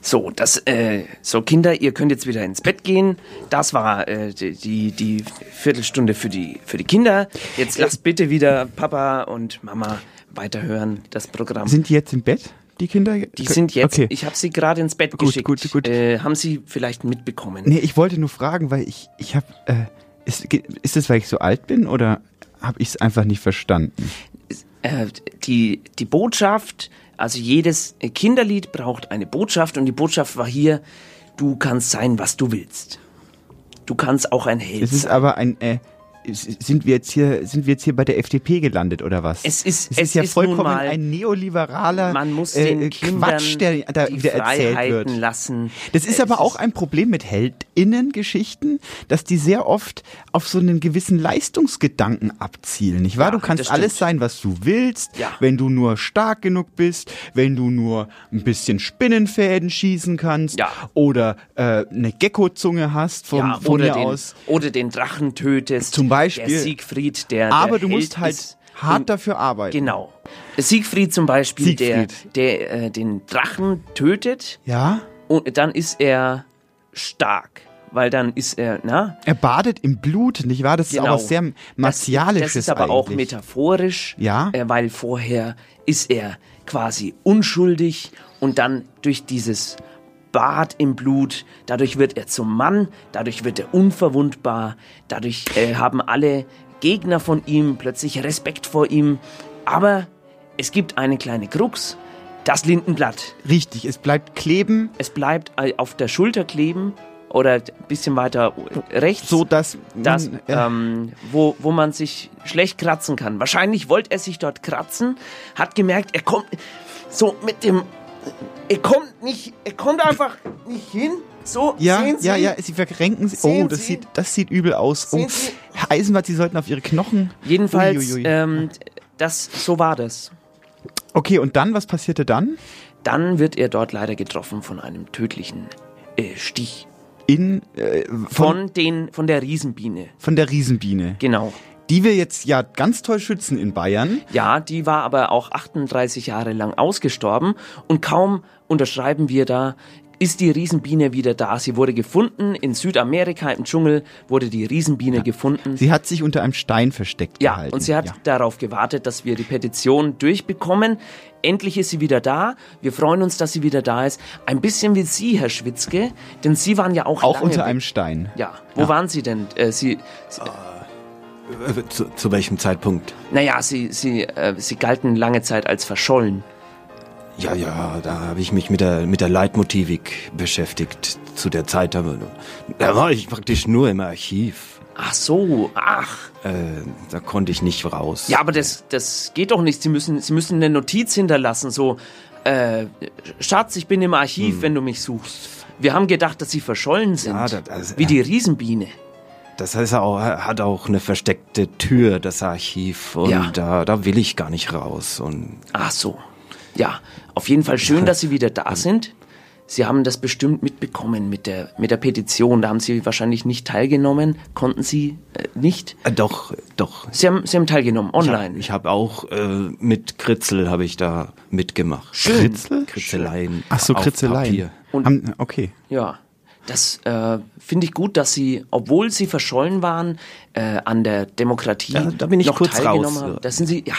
So, das, äh, so Kinder, ihr könnt jetzt wieder ins Bett gehen. Das war äh, die, die, die Viertelstunde für die, für die Kinder. Jetzt lasst bitte wieder Papa und Mama weiterhören, das Programm. Sind die jetzt im Bett, die Kinder? die sind jetzt, Okay. ich habe sie gerade ins Bett Gut, geschickt. gut, gut. Äh, haben sie vielleicht mitbekommen? Nee, ich wollte nur fragen, weil ich, ich habe, äh, ist, ist das, weil ich so alt bin oder habe ich es einfach nicht verstanden? äh, die, die Botschaft, also jedes Kinderlied braucht eine Botschaft und die Botschaft war hier, du kannst sein, was du willst. Du kannst auch ein Held Es ist sein. aber ein, äh, sind wir jetzt hier, sind wir jetzt hier bei der FDP gelandet oder was? Es ist- es es ist ja ist vollkommen mal- ein neoliberaler Man muss äh, den Kindern Quatsch, der da wieder erzählt Freiheiten wird. lassen. Das ist aber auch ein Problem mit Heldinnen-Geschichten, dass die sehr oft auf so einen gewissen Leistungsgedanken abzielen, nicht wahr? Ja, du kannst alles sein, was du willst, Ja. wenn du nur stark genug bist, wenn du nur ein bisschen Spinnenfäden schießen kannst Ja. oder äh, eine Geckozunge hast vom, ja, von oder, den, aus. oder den Drachen tötest. Zum Beispiel. Der Siegfried, der. Aber der du Held musst halt hart dafür arbeiten. Genau. Siegfried zum Beispiel, Siegfried. der, der äh, den Drachen tötet Ja? und dann ist er stark. Weil dann ist er, na, Er badet im Blut, nicht wahr? Das ist auch was sehr martialisches Das, das ist aber auch eigentlich. metaphorisch, Ja. äh, weil vorher ist er quasi unschuldig und dann durch dieses Bad im Blut, dadurch wird er zum Mann, dadurch wird er unverwundbar, dadurch äh, haben alle Gegner von ihm plötzlich Respekt vor ihm. Aber es gibt eine kleine Krux, das Lindenblatt. Richtig, es bleibt kleben. Es bleibt äh, auf der Schulter kleben oder ein bisschen weiter rechts. So dass das, man, äh, ähm, wo, wo man sich schlecht kratzen kann. Wahrscheinlich wollte er sich dort kratzen, hat gemerkt, er kommt so mit dem, er kommt nicht, er kommt einfach nicht hin. So, Ja, sehen Sie? ja, ja, sie verrenken sich. Oh, das Sie? sieht, das sieht übel aus. Oh? Herr Eisenbart, Sie sollten auf Ihre Knochen. Jedenfalls, Uiuiui. ähm, das, so war das. Okay, und dann, was passierte dann? Dann wird er dort leider getroffen von einem tödlichen äh, Stich. In, äh, von, Von, den, von der Riesenbiene. von der Riesenbiene. Genau. Die wir jetzt ja ganz toll schützen in Bayern. Ja, die war aber auch 38 Jahre lang ausgestorben und kaum unterschreiben wir da ist die Riesenbiene wieder da. Sie wurde gefunden in Südamerika im Dschungel wurde die Riesenbiene gefunden. Sie hat sich unter einem Stein versteckt Ja, gehalten. und sie hat darauf gewartet, dass wir die Petition durchbekommen. Endlich ist sie wieder da. Wir freuen uns, dass sie wieder da ist. Ein bisschen wie Sie, Herr Schwitzke, denn Sie waren ja auch Auch lange unter einem Stein. Ja, wo waren Sie denn? Äh, Sie, Sie Äh, Zu, zu welchem Zeitpunkt? naja, Sie, Sie, äh, Sie galten lange Zeit als verschollen. Ja, ja, da habe ich mich mit der, mit der Leitmotivik beschäftigt. Zu der Zeit, da, da war ich praktisch nur im Archiv. Ach so, ach. Äh, da konnte ich nicht raus. Ja, aber das, das geht doch nicht. Sie müssen, Sie müssen eine Notiz hinterlassen, so, äh, Schatz, ich bin im Archiv, wenn du mich suchst. Wir haben gedacht, dass Sie verschollen sind. Ja, das- das- wie die Riesenbiene. Das heißt, er auch, hat auch eine versteckte Tür, das Archiv. Und Ja. da, da will ich gar nicht raus. Und Ach so. Ja, auf jeden Fall schön, dass Sie wieder da sind. Sie haben das bestimmt mitbekommen mit der, mit der Petition. Da haben Sie wahrscheinlich nicht teilgenommen. Konnten Sie äh, nicht? äh, doch, doch. Sie haben, Sie haben teilgenommen, online. Ich habe auch äh, mit Kritzel habe ich da mitgemacht. Schön. Kritzel? Kritzeleien. Ach so, Kritzeleien. Papier. Und- Haben, okay. Ja, das äh, finde ich gut, dass Sie, obwohl Sie verschollen waren, äh, an der Demokratie Da- da bin ich noch kurz teilgenommen raus. haben. Da sind Sie, ja.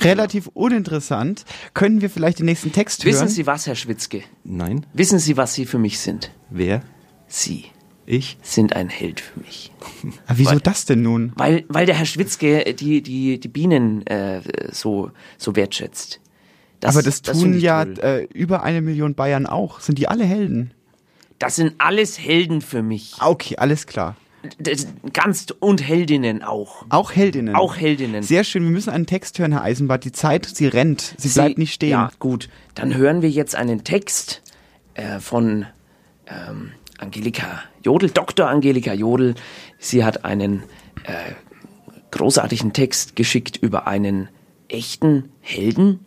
Relativ uninteressant. Können wir vielleicht den nächsten Text hören? Wissen Sie was, Herr Schwitzke? Nein? Wissen Sie, was Sie für mich sind? Wer? Sie Ich? sind ein Held für mich. Ah, Wieso das denn nun? Weil, weil der Herr Schwitzke die, die, die Bienen äh, so, so wertschätzt. Aber das, tun ich ja äh, über eine Million Bayern auch. Sind die alle Helden? Das sind alles Helden für mich. Ah, Okay, alles klar. Das, ganz und Heldinnen auch. Auch Heldinnen. Auch Heldinnen. Sehr schön. Wir müssen einen Text hören, Herr Eisenbart. Die Zeit, sie rennt. Sie, bleibt nicht stehen. Ja, gut. Dann hören wir jetzt einen Text äh, von ähm, Angelika Jodl, Dr. Angelika Jodl. Sie hat einen äh, großartigen Text geschickt über einen echten Helden,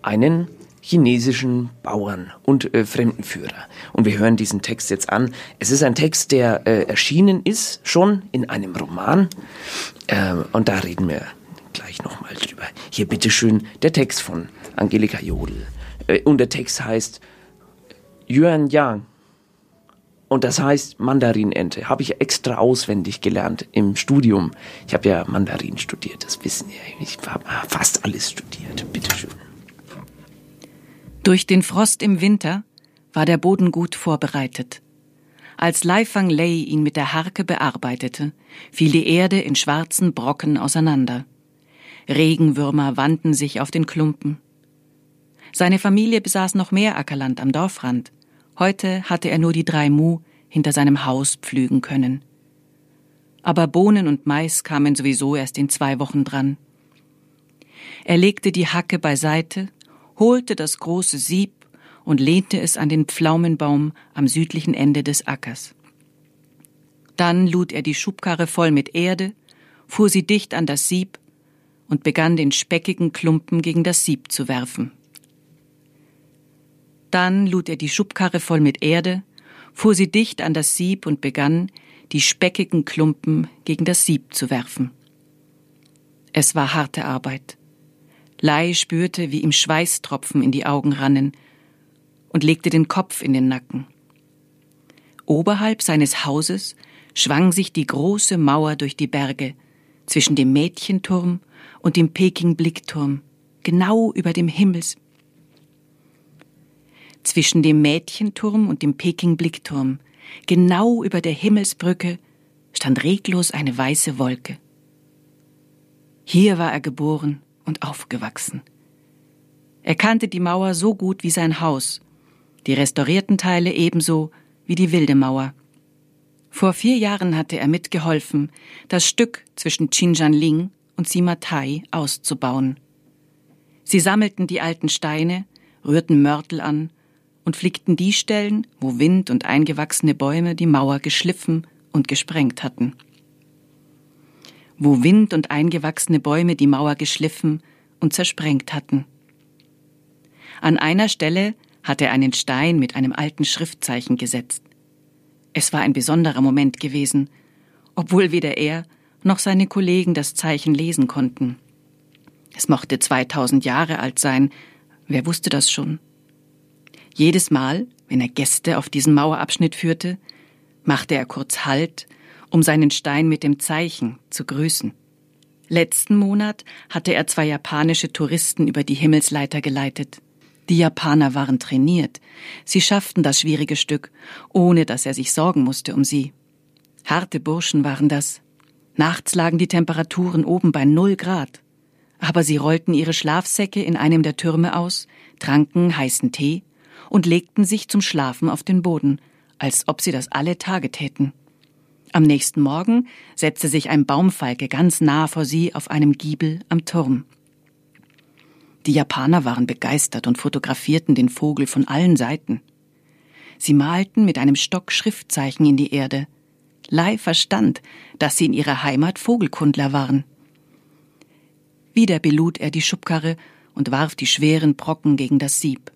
einen chinesischen Bauern und äh, Fremdenführer. Und wir hören diesen Text jetzt an. Es ist ein Text, der äh, erschienen ist, schon in einem Roman. Äh, und da reden wir gleich nochmal drüber. Hier bitteschön der Text von Angelika Jodl. Äh, und der Text heißt Yuan Yang. Und das heißt Mandarinente. Habe ich extra auswendig gelernt im Studium. Ich habe ja Mandarin studiert, das wissen Sie. Ich habe fast alles studiert. Bitteschön. Durch den Frost im Winter war der Boden gut vorbereitet. Als Lai Fang Lei ihn mit der Harke bearbeitete, fiel die Erde in schwarzen Brocken auseinander. Regenwürmer wandten sich auf den Klumpen. Seine Familie besaß noch mehr Ackerland am Dorfrand. Heute hatte er nur die drei Mu hinter seinem Haus pflügen können. Aber Bohnen und Mais kamen sowieso erst in zwei Wochen dran. Er legte die Hacke beiseite, holte das große Sieb und lehnte es an den Pflaumenbaum am südlichen Ende des Ackers. Dann lud er die Schubkarre voll mit Erde, fuhr sie dicht an das Sieb und begann den speckigen Klumpen gegen das Sieb zu werfen. Dann lud er die Schubkarre voll mit Erde, fuhr sie dicht an das Sieb und begann, die speckigen Klumpen gegen das Sieb zu werfen. Es war harte Arbeit. Lai spürte, wie ihm Schweißtropfen in die Augen rannen und legte den Kopf in den Nacken. Oberhalb seines Hauses schwang sich die große Mauer durch die Berge zwischen dem Mädchenturm und dem Peking-Blickturm, genau über dem Himmels. Zwischen dem Mädchenturm und dem Peking-Blickturm, genau über der Himmelsbrücke, stand reglos eine weiße Wolke. Hier war er geboren und aufgewachsen. Er kannte die Mauer so gut wie sein Haus, die restaurierten Teile ebenso wie die wilde Mauer. Vor vier Jahren hatte er mitgeholfen, das Stück zwischen Xinjianling und Simatai auszubauen. Sie sammelten die alten Steine, rührten Mörtel an und flickten die Stellen, wo Wind und eingewachsene Bäume die Mauer geschliffen und gesprengt hatten. Wo Wind und eingewachsene Bäume die Mauer geschliffen und zersprengt hatten. An einer Stelle hatte er einen Stein mit einem alten Schriftzeichen gesetzt. Es war ein besonderer Moment gewesen, obwohl weder er noch seine Kollegen das Zeichen lesen konnten. Es mochte 2000 Jahre alt sein, wer wusste das schon? Jedes Mal, Wenn er Gäste auf diesen Mauerabschnitt führte, machte er kurz Halt, um seinen Stein mit dem Zeichen zu grüßen. Letzten Monat hatte er zwei japanische Touristen über die Himmelsleiter geleitet. Die Japaner waren trainiert. Sie schafften das schwierige Stück, ohne dass er sich sorgen musste um sie. Harte Burschen waren das. Nachts lagen die Temperaturen oben bei null Grad. Aber sie rollten ihre Schlafsäcke in einem der Türme aus, tranken heißen Tee und legten sich zum Schlafen auf den Boden, als ob sie das alle Tage täten. Am nächsten Morgen setzte sich ein Baumfalke ganz nah vor sie auf einem Giebel am Turm. Die Japaner waren begeistert und fotografierten den Vogel von allen Seiten. Sie malten mit einem Stock Schriftzeichen in die Erde. Lai verstand, dass sie in ihrer Heimat Vogelkundler waren. Wieder belud er die Schubkarre und warf die schweren Brocken gegen das Sieb.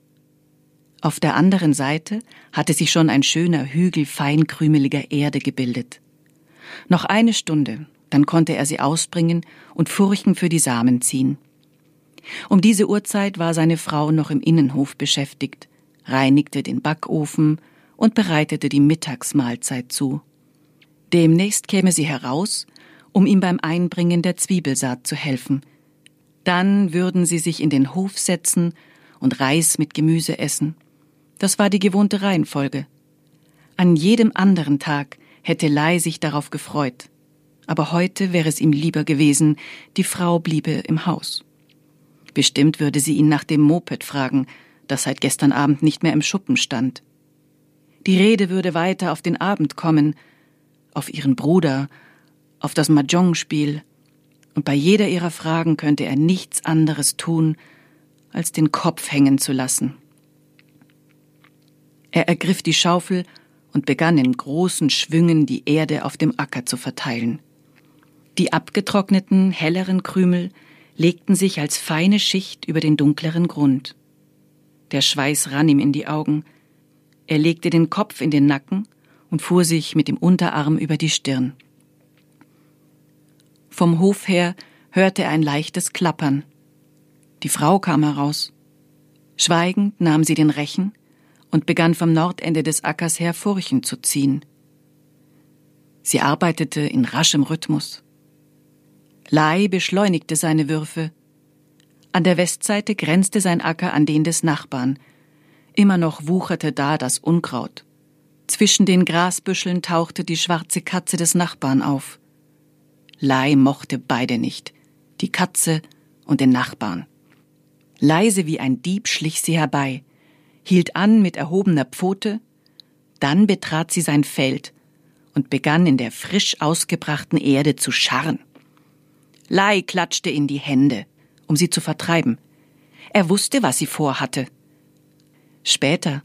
Auf der anderen Seite hatte sich schon ein schöner Hügel feinkrümeliger Erde gebildet. Noch eine Stunde, dann konnte er sie ausbringen und Furchen für die Samen ziehen. Um diese Uhrzeit war seine Frau noch im Innenhof beschäftigt, reinigte den Backofen und bereitete die Mittagsmahlzeit zu. Demnächst käme sie heraus, um ihm beim Einbringen der Zwiebelsaat zu helfen. Dann würden sie sich in den Hof setzen und Reis mit Gemüse essen. Das war die gewohnte Reihenfolge. An jedem anderen Tag hätte Lai sich darauf gefreut. Aber heute wäre es ihm lieber gewesen, die Frau bliebe im Haus. Bestimmt würde sie ihn nach dem Moped fragen, das seit gestern Abend nicht mehr im Schuppen stand. Die Rede würde weiter auf den Abend kommen, auf ihren Bruder, auf das Mahjong-Spiel, und bei jeder ihrer Fragen könnte er nichts anderes tun, als den Kopf hängen zu lassen. Er ergriff die Schaufel und begann in großen Schwüngen die Erde auf dem Acker zu verteilen. Die abgetrockneten, helleren Krümel legten sich als feine Schicht über den dunkleren Grund. Der Schweiß rann ihm in die Augen. Er legte den Kopf in den Nacken und fuhr sich mit dem Unterarm über die Stirn. Vom Hof her hörte er ein leichtes Klappern. Die Frau kam heraus. Schweigend nahm sie den Rechen und begann vom Nordende des Ackers her Furchen zu ziehen. Sie arbeitete in raschem Rhythmus. Lai beschleunigte seine Würfe. An der Westseite grenzte sein Acker an den des Nachbarn. Immer noch wucherte da das Unkraut. Zwischen den Grasbüscheln tauchte die schwarze Katze des Nachbarn auf. Lai mochte beide nicht, die Katze und den Nachbarn. Leise wie ein Dieb schlich sie herbei, hielt an mit erhobener Pfote, dann betrat sie sein Feld und begann in der frisch ausgebrachten Erde zu scharren. Lai klatschte in die Hände, um sie zu vertreiben. Er wusste, was sie vorhatte. Später,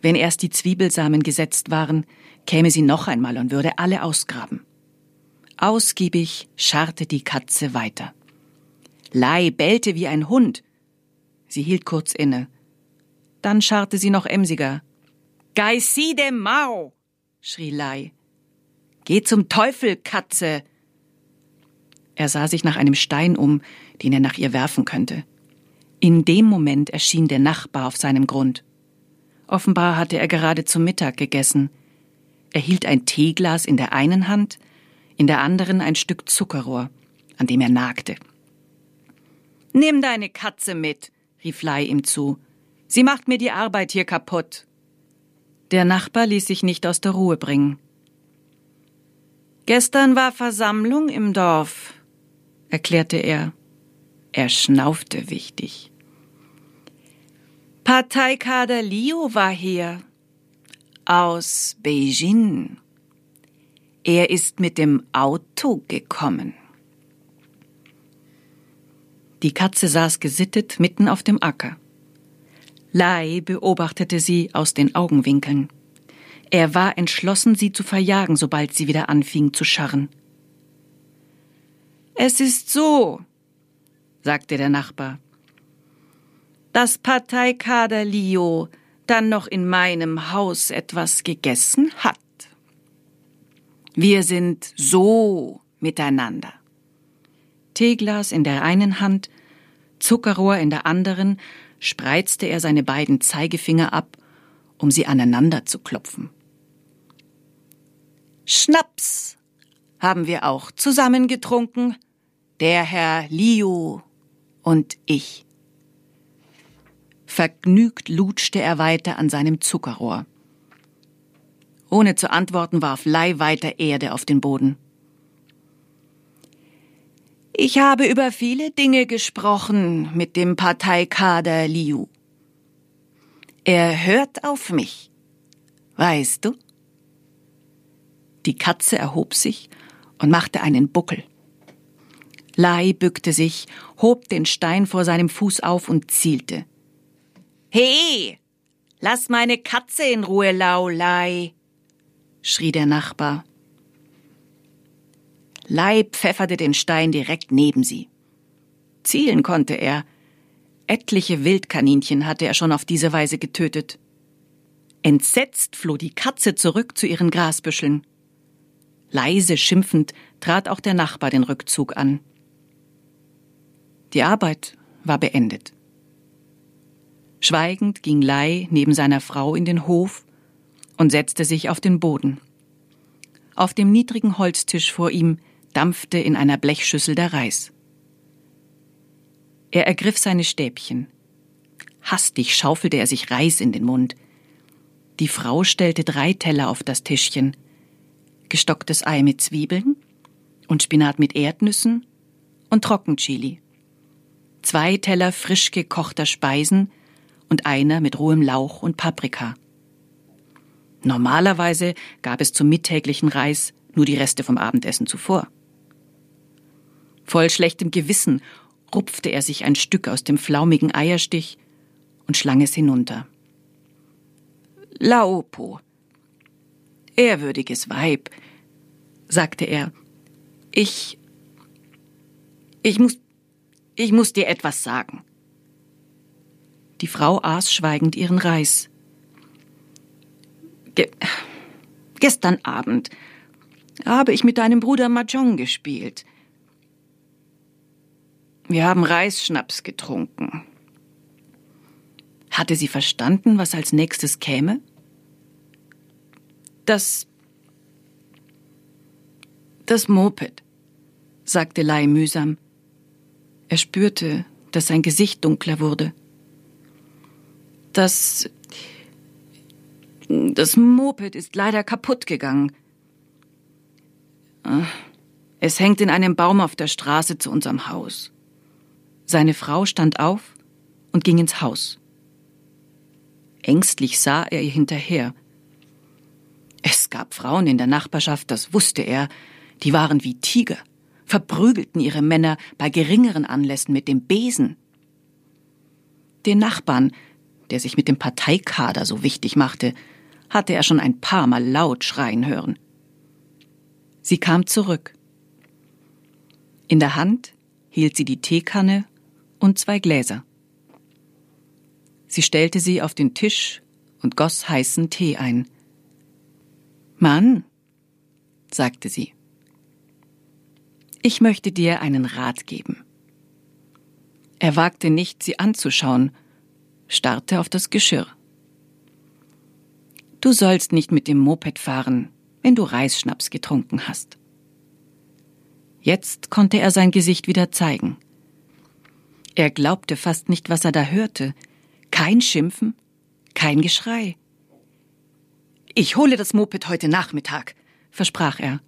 wenn erst die Zwiebelsamen gesetzt waren, käme sie noch einmal und würde alle ausgraben. Ausgiebig scharrte die Katze weiter. Lai bellte wie ein Hund. Sie hielt kurz inne dann scharrte sie noch emsiger. Geiside Mao! schrie Lai. Geh zum Teufel, Katze! Er sah sich nach einem Stein um, den er nach ihr werfen könnte. In dem Moment erschien der Nachbar auf seinem Grund. Offenbar hatte er gerade zum Mittag gegessen. Er hielt ein Teeglas in der einen Hand, in der anderen ein Stück Zuckerrohr, an dem er nagte. Nimm deine Katze mit, rief Lai ihm zu. Sie macht mir die Arbeit hier kaputt. Der Nachbar ließ sich nicht aus der Ruhe bringen. Gestern war Versammlung im Dorf, erklärte er. Er schnaufte wichtig. Parteikader Liu war hier. Aus Beijing. Er ist mit dem Auto gekommen. Die Katze saß gesittet mitten auf dem Acker. Lai beobachtete sie aus den Augenwinkeln. Er war entschlossen, sie zu verjagen, sobald sie wieder anfing zu scharren. Es ist so, sagte der Nachbar, dass Parteikader Lio dann noch in meinem Haus etwas gegessen hat. Wir sind so miteinander. Teeglas in der einen Hand, Zuckerrohr in der anderen, spreizte er seine beiden Zeigefinger ab um sie aneinander zu klopfen. Schnaps haben wir auch zusammen getrunken, der Herr Liu und ich. Vergnügt lutschte er weiter an seinem Zuckerrohr. Ohne zu antworten warf Lei weiter Erde auf den Boden. Ich habe über viele Dinge gesprochen mit dem Parteikader Liu. Er hört auf mich. Weißt du? Die Katze erhob sich und machte einen Buckel. Lai bückte sich, hob den Stein vor seinem Fuß auf und zielte. He! Lass meine Katze in Ruhe, Lau, Lai! schrie der Nachbar. Lai pfefferte den Stein direkt neben sie. Zielen konnte er. Etliche Wildkaninchen hatte er schon auf diese Weise getötet. Entsetzt floh die Katze zurück zu ihren Grasbüscheln. Leise schimpfend trat auch der Nachbar den Rückzug an. Die Arbeit war beendet. Schweigend ging Lei neben seiner Frau in den Hof und setzte sich auf den Boden. Auf dem niedrigen Holztisch vor ihm dampfte in einer Blechschüssel der Reis. Er ergriff seine Stäbchen. Hastig schaufelte er sich Reis in den Mund. Die Frau stellte drei Teller auf das Tischchen. Gestocktes Ei mit Zwiebeln und Spinat mit Erdnüssen und Trockenchili. Zwei Teller frisch gekochter Speisen und einer mit rohem Lauch und Paprika. Normalerweise gab es zum mittäglichen Reis nur die Reste vom Abendessen zuvor. Voll schlechtem Gewissen rupfte er sich ein Stück aus dem flaumigen Eierstich und schlang es hinunter. Laopo, ehrwürdiges Weib, sagte er, ich, ich muss, ich muss dir etwas sagen. Die Frau aß schweigend ihren Reis. Ge gestern Abend habe ich mit deinem Bruder Mahjong gespielt. Wir haben Reisschnaps getrunken. Hatte sie verstanden, was als nächstes käme? Das. Das Moped, sagte Lai mühsam. Er spürte, dass sein Gesicht dunkler wurde. Das. Das Moped ist leider kaputt gegangen. Es hängt in einem Baum auf der Straße zu unserem Haus. Seine Frau stand auf und ging ins Haus. Ängstlich sah er ihr hinterher. Es gab Frauen in der Nachbarschaft, das wusste er, die waren wie Tiger, verprügelten ihre Männer bei geringeren Anlässen mit dem Besen. Den Nachbarn, der sich mit dem Parteikader so wichtig machte, hatte er schon ein paar Mal laut schreien hören. Sie kam zurück. In der Hand hielt sie die Teekanne und zwei Gläser. Sie stellte sie auf den Tisch und goss heißen Tee ein. Mann, sagte sie, ich möchte dir einen Rat geben. Er wagte nicht, sie anzuschauen, starrte auf das Geschirr. Du sollst nicht mit dem Moped fahren, wenn du Reisschnaps getrunken hast. Jetzt konnte er sein Gesicht wieder zeigen. Er glaubte fast nicht, was er da hörte. Kein Schimpfen, kein Geschrei. Ich hole das Moped heute Nachmittag, versprach er.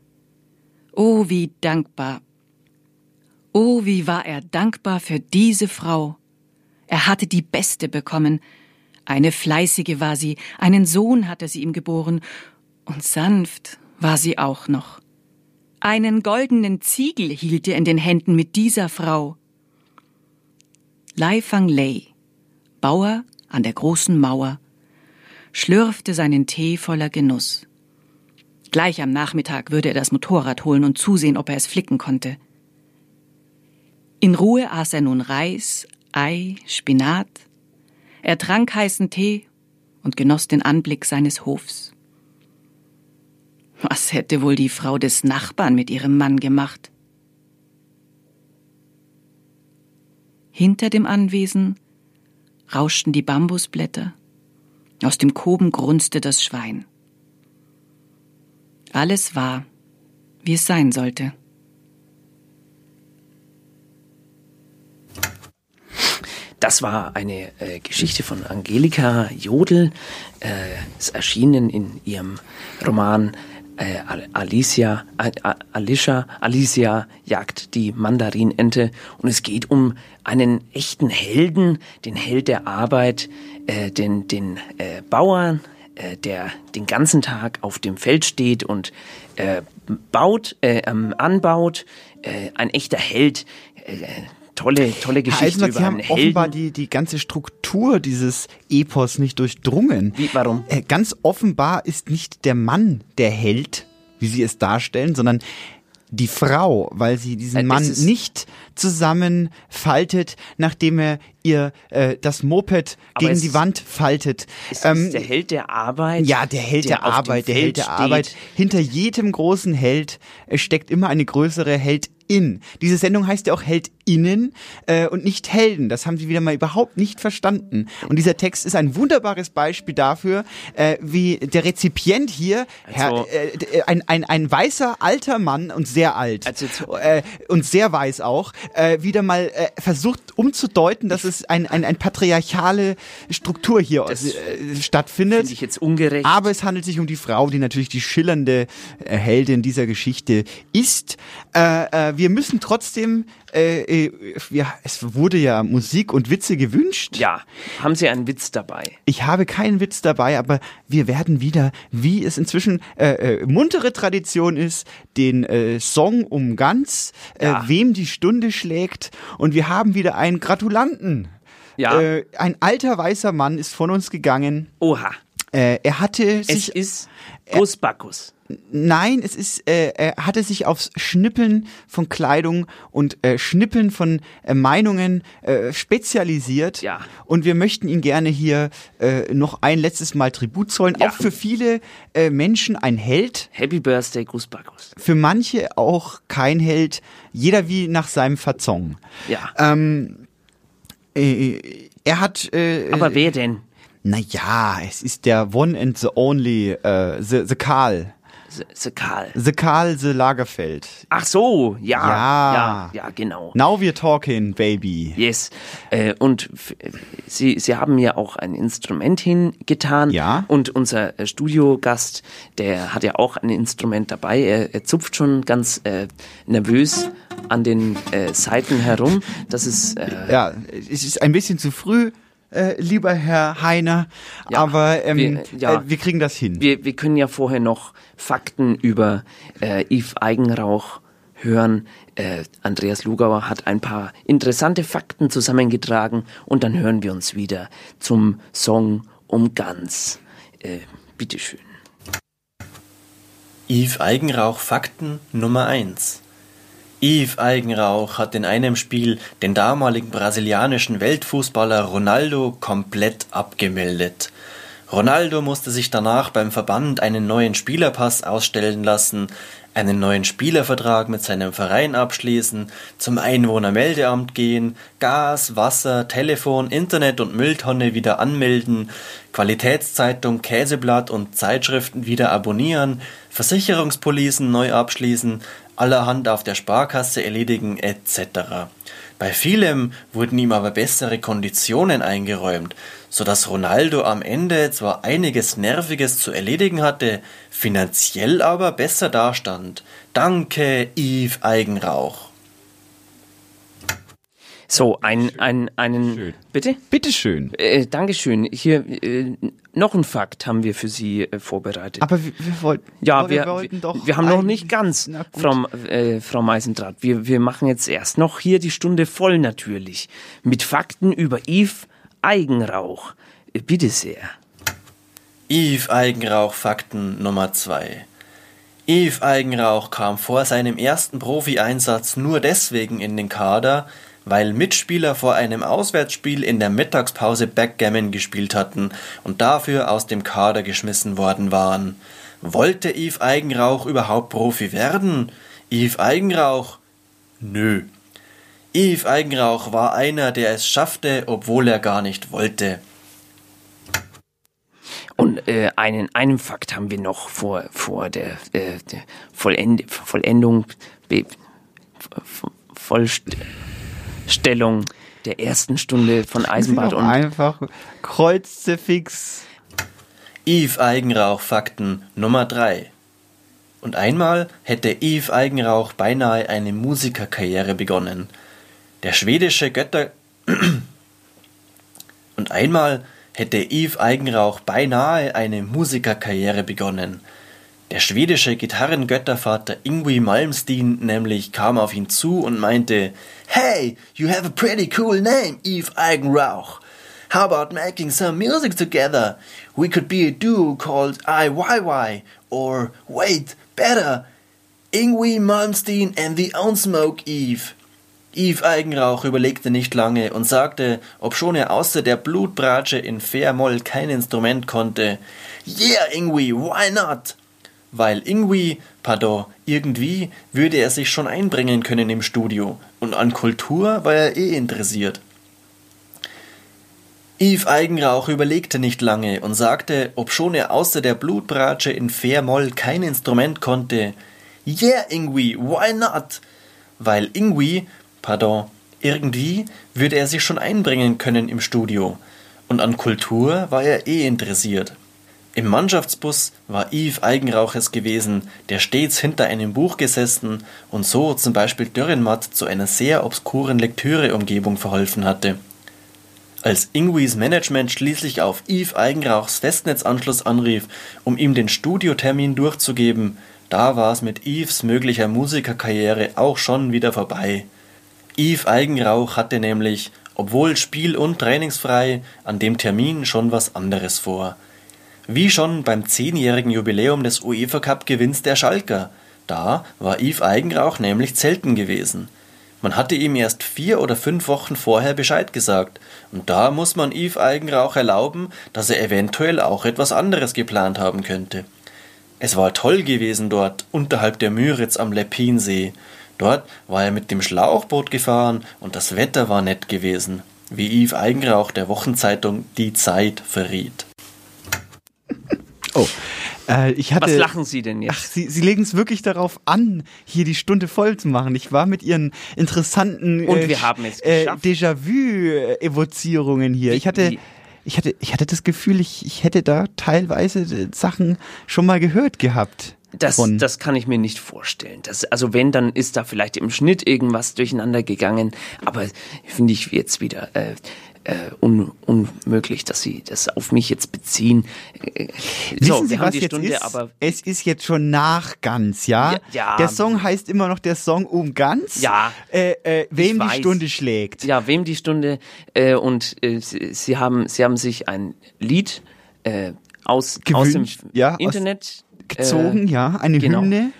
Oh, wie dankbar. Oh, wie war er dankbar für diese Frau. Er hatte die Beste bekommen. Eine fleißige war sie, einen Sohn hatte sie ihm geboren, und sanft war sie auch noch. Einen goldenen Ziegel hielt er in den Händen mit dieser Frau. Lai Fang Lei, Bauer an der großen Mauer, schlürfte seinen Tee voller Genuss. Gleich am Nachmittag würde er das Motorrad holen und zusehen, ob er es flicken konnte. In Ruhe aß er nun Reis, Ei, Spinat. Er trank heißen Tee und genoss den Anblick seines Hofs. Was hätte wohl die Frau des Nachbarn mit ihrem Mann gemacht? Hinter dem Anwesen rauschten die Bambusblätter Aus dem Koben grunzte das Schwein. Alles war, wie es sein sollte. Das war eine äh, Geschichte von Angelika Jodl. Äh, ist erschienen in ihrem Roman äh, Alicia, äh, Alicia, Alicia jagt die Mandarinente und es geht um einen echten Helden, den Held der Arbeit, äh, den, den äh, Bauern, äh, der den ganzen Tag auf dem Feld steht und äh, baut, äh, ähm, anbaut, äh, ein echter Held, äh, tolle, tolle Geschichte Eisenbach, über Sie haben einen offenbar Helden. die, die ganze Struktur dieses Epos nicht durchdrungen. Wie, warum? Äh, ganz offenbar ist nicht der Mann der Held, wie Sie es darstellen, sondern die Frau, weil sie diesen Äh, das Mann nicht zusammenfaltet, nachdem er ihr äh, das Moped Aber gegen die Wand faltet. Ist der Held der Arbeit. Ja, der Held der, dem Arbeit, der Feld Held der steht. Arbeit. Hinter jedem großen Held äh, steckt immer eine größere Heldin. Diese Sendung heißt ja auch Heldinnen äh, und nicht Helden. Das haben sie wieder mal überhaupt nicht verstanden. Und dieser Text ist ein wunderbares Beispiel dafür, äh, wie der Rezipient hier, Also- Herr, äh, äh, ein, ein, ein weißer alter Mann und sehr alt Also äh, und sehr weiß auch, äh, wieder mal äh, versucht umzudeuten, dass es ein, ein, ein patriarchale Struktur hier Das äh, stattfindet. Finde ich jetzt ungerecht. Aber es handelt sich um die Frau, die natürlich die schillernde äh, Heldin dieser Geschichte ist. Äh, äh, wir müssen trotzdem, äh, äh, wir, es wurde ja Musik und Witze gewünscht. ja, haben Sie einen Witz dabei? Ich habe keinen Witz dabei, aber wir werden wieder, wie es inzwischen äh, äh, muntere Tradition ist, den äh, Song um ganz, äh, Ja. wem die Stunde schlägt. Und wir haben wieder einen Gratulanten. Ja. Äh, ein alter weißer Mann ist von uns gegangen. Oha. Äh, er hatte Es sich ist Gus Bacchus. Nein, es ist, äh, er hatte sich aufs Schnippeln von Kleidung und äh, Schnippeln von äh, Meinungen äh, spezialisiert. Ja. Und wir möchten ihn gerne hier äh, noch ein letztes Mal Tribut zollen. Ja. Auch für viele äh, Menschen ein Held, Happy Birthday, Gus Bacchus. für manche auch kein Held. Jeder wie nach seinem Fazon. Ja. Ähm, äh, er hat. Äh, Aber wer denn? Naja, es ist der One and the Only, äh, the, the Karl. Se Karl. The Karl, the Lagerfeld. Ach so, ja. Ja. Ja, ja, genau. Now we're talking, baby. Yes. Äh, und Sie, Sie haben mir auch ein Instrument hingetan. Ja. Und unser äh, Studiogast, der hat ja auch ein Instrument dabei. Er, er zupft schon ganz äh, nervös an den äh, Seiten herum. Das ist äh, Ja, es ist ein bisschen zu früh, äh, lieber Herr Heiner, Ja, aber ähm, wir- ja. äh, wir kriegen das hin. wir, wir können ja vorher noch Fakten über äh, Yves Eigenrauch hören. Äh, Andreas Lugauer hat ein paar interessante Fakten zusammengetragen und dann hören wir uns wieder zum Song um ganz. Äh, bitteschön. Yves Eigenrauch Fakten Nummer 1 Yves Eigenrauch hat in einem Spiel den damaligen brasilianischen Weltfußballer Ronaldo komplett abgemeldet. Ronaldo musste sich danach beim Verband einen neuen Spielerpass ausstellen lassen, einen neuen Spielervertrag mit seinem Verein abschließen, zum Einwohnermeldeamt gehen, Gas, Wasser, Telefon, Internet und Mülltonne wieder anmelden, Qualitätszeitung, Käseblatt und Zeitschriften wieder abonnieren, Versicherungspolicen neu abschließen, allerhand auf der Sparkasse erledigen etc. Bei vielem wurden ihm aber bessere Konditionen eingeräumt, so dass Ronaldo am Ende zwar einiges Nerviges zu erledigen hatte, finanziell aber besser dastand. Danke, Yves Eigenrauch. So, ein, ein, einen. Bitte? Bitteschön. Äh, Dankeschön. Hier, äh, noch ein Fakt haben wir für Sie äh, vorbereitet. Aber wir, wir wollten, Ja, wir, wir, wollten doch. wir haben noch nicht ganz. Frau, äh, Frau Meisendrath. Wir, wir machen jetzt erst noch hier die Stunde voll natürlich. Mit Fakten über Yves Eigenrauch. Äh, Bitte sehr. Yves Eigenrauch Fakten Nummer 2 Yves Eigenrauch kam vor seinem ersten Profi-Einsatz nur deswegen in den Kader, weil Mitspieler vor einem Auswärtsspiel in der Mittagspause Backgammon gespielt hatten und dafür aus dem Kader geschmissen worden waren. Wollte Yves Eigenrauch überhaupt Profi werden? Yves Eigenrauch? Nö. Yves Eigenrauch war einer, der es schaffte, obwohl er gar nicht wollte. Und äh, einen, einen Fakt haben wir noch vor, vor der, äh, der Vollend Vollendung, Be Vo- Vollstellung der ersten Stunde von Eisenbad und einfach Kreuzzifix. Eve Eigenrauch Fakten Nummer 3. Und einmal hätte Eve Eigenrauch beinahe eine Musikerkarriere begonnen. Der schwedische Götter Und einmal hätte Eve Eigenrauch beinahe eine Musikerkarriere begonnen. Der schwedische Gitarrengöttervater Ingwie Malmsteen nämlich kam auf ihn zu und meinte, Hey, you have a pretty cool name, Eve Eigenrauch. How about making some music together? We could be a duo called IYY, or wait, better, Ingwie Malmsteen and the Unsmoke Eve. Eve Eigenrauch überlegte nicht lange und sagte, obschon er außer der Blutbratsche in Fairmoll kein Instrument konnte, Yeah, Ingwie, why not? Weil Ingwie, pardon, irgendwie würde er sich schon einbringen können im Studio und an Kultur war er eh interessiert. Eve Eigenrauch überlegte nicht lange und sagte, obschon er außer der Blutbratsche in Fairmoll kein Instrument konnte, Yeah, Ingwie, why not? Weil Ingwie, pardon, irgendwie würde er sich schon einbringen können im Studio und an Kultur war er eh interessiert. Im Mannschaftsbus war Yves Eigenrauch es gewesen, der stets hinter einem Buch gesessen und so zum Beispiel Dürrenmatt zu einer sehr obskuren Lektüreumgebung verholfen hatte. Als Ingwies Management schließlich auf Yves Eigenrauchs Festnetzanschluss anrief, um ihm den Studiotermin durchzugeben, da war es mit Yves möglicher Musikerkarriere auch schon wieder vorbei. Yves Eigenrauch hatte nämlich, obwohl spiel- und trainingsfrei, an dem Termin schon was anderes vor. Wie schon beim zehnjährigen Jubiläum des UEFA Cup Gewinns der Schalker. Da war Yves Eigenrauch nämlich zelten gewesen. Man hatte ihm erst vier oder fünf Wochen vorher Bescheid gesagt. Und da muss man Yves Eigenrauch erlauben, dass er eventuell auch etwas anderes geplant haben könnte. Es war toll gewesen dort, unterhalb der Müritz am Leppinsee. Dort war er mit dem Schlauchboot gefahren und das Wetter war nett gewesen, wie Yves Eigenrauch der Wochenzeitung Die Zeit verriet. Oh. Äh, ich hatte, Was lachen Sie denn jetzt? Ach, Sie, Sie legen es wirklich darauf an, hier die Stunde voll zu machen. Ich war mit Ihren interessanten Und äh, wir haben es äh. Déjà-vu-Evozierungen hier. Wie- ich hatte, wie- ich hatte, ich hatte das Gefühl, ich, ich hätte da teilweise äh, Sachen schon mal gehört gehabt. Das, von- das kann ich mir nicht vorstellen. Das, also wenn, dann ist da vielleicht im Schnitt irgendwas durcheinander gegangen. Aber finde ich jetzt wieder äh, äh, un, unmöglich, dass Sie das auf mich jetzt beziehen. Äh, Wissen so, Sie, wir haben was die jetzt Stunde, ist? aber es ist jetzt schon nach ganz, ja? Ja, ja. Der Song heißt immer noch der Song um ganz. Ja. Äh, äh, wem die weiß. Stunde schlägt. ja, wem die Stunde äh, und äh, Sie, Sie haben Sie haben sich ein Lied äh, aus aus dem Gewünscht, ja, aus- Internet Gezogen, äh, ja, eine genau. Hymne.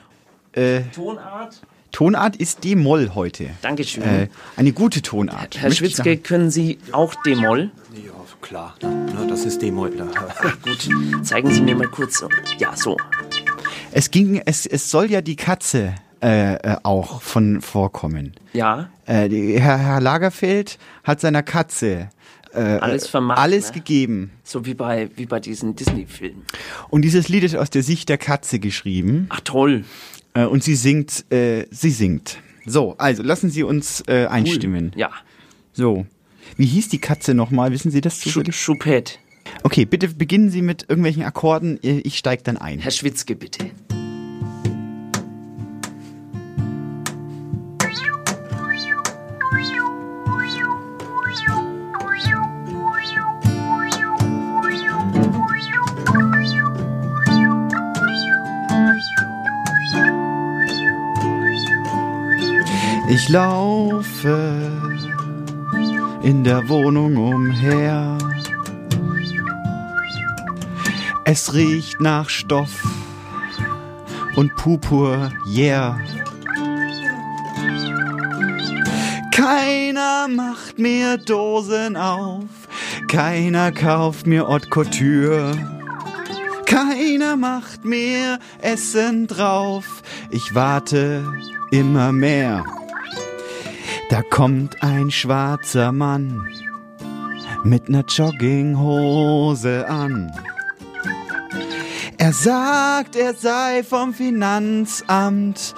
Äh, Tonart. Tonart ist D-Moll heute. Dankeschön. Äh, eine gute Tonart. Herr Möchte Schwitzke, können Sie auch D-Moll? Ja, klar. Na, das ist D-Moll. Gut, zeigen Sie mir mal kurz. Ja, so. Es ging, es, es soll ja die Katze äh, äh, auch von vorkommen. Ja, Äh, die, Herr, Herr Lagerfeld hat seiner Katze äh, Alles vermacht, alles ne? gegeben. so wie bei, wie bei diesen Disney-Filmen. Und dieses Lied ist aus der Sicht der Katze geschrieben. Ach toll. Äh, und sie singt, äh, sie singt. So, also lassen Sie uns äh, einstimmen. Ja. So. Wie hieß die Katze nochmal? Wissen Sie das zufällig? Choupette. Okay, bitte beginnen Sie mit irgendwelchen Akkorden. Ich steig dann ein. Herr Schwitzke, bitte. Ich laufe in der Wohnung umher. Es riecht nach Stoff und Purpur, yeah. Keiner macht mir Dosen auf, keiner kauft mir Haute Couture. Keiner macht mir Essen drauf, ich warte immer mehr. Da kommt ein schwarzer Mann mit ner Jogginghose an. Er sagt, er sei vom Finanzamt.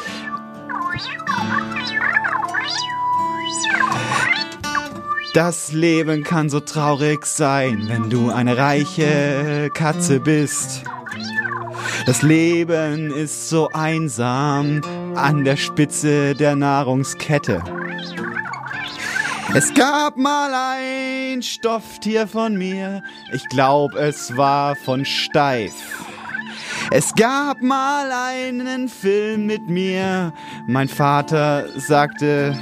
Das Leben kann so traurig sein, wenn du eine reiche Katze bist. Das Leben ist so einsam an der Spitze der Nahrungskette. Es gab mal ein Stofftier von mir, ich glaub es war von Steif. Es gab mal einen Film mit mir, mein Vater sagte,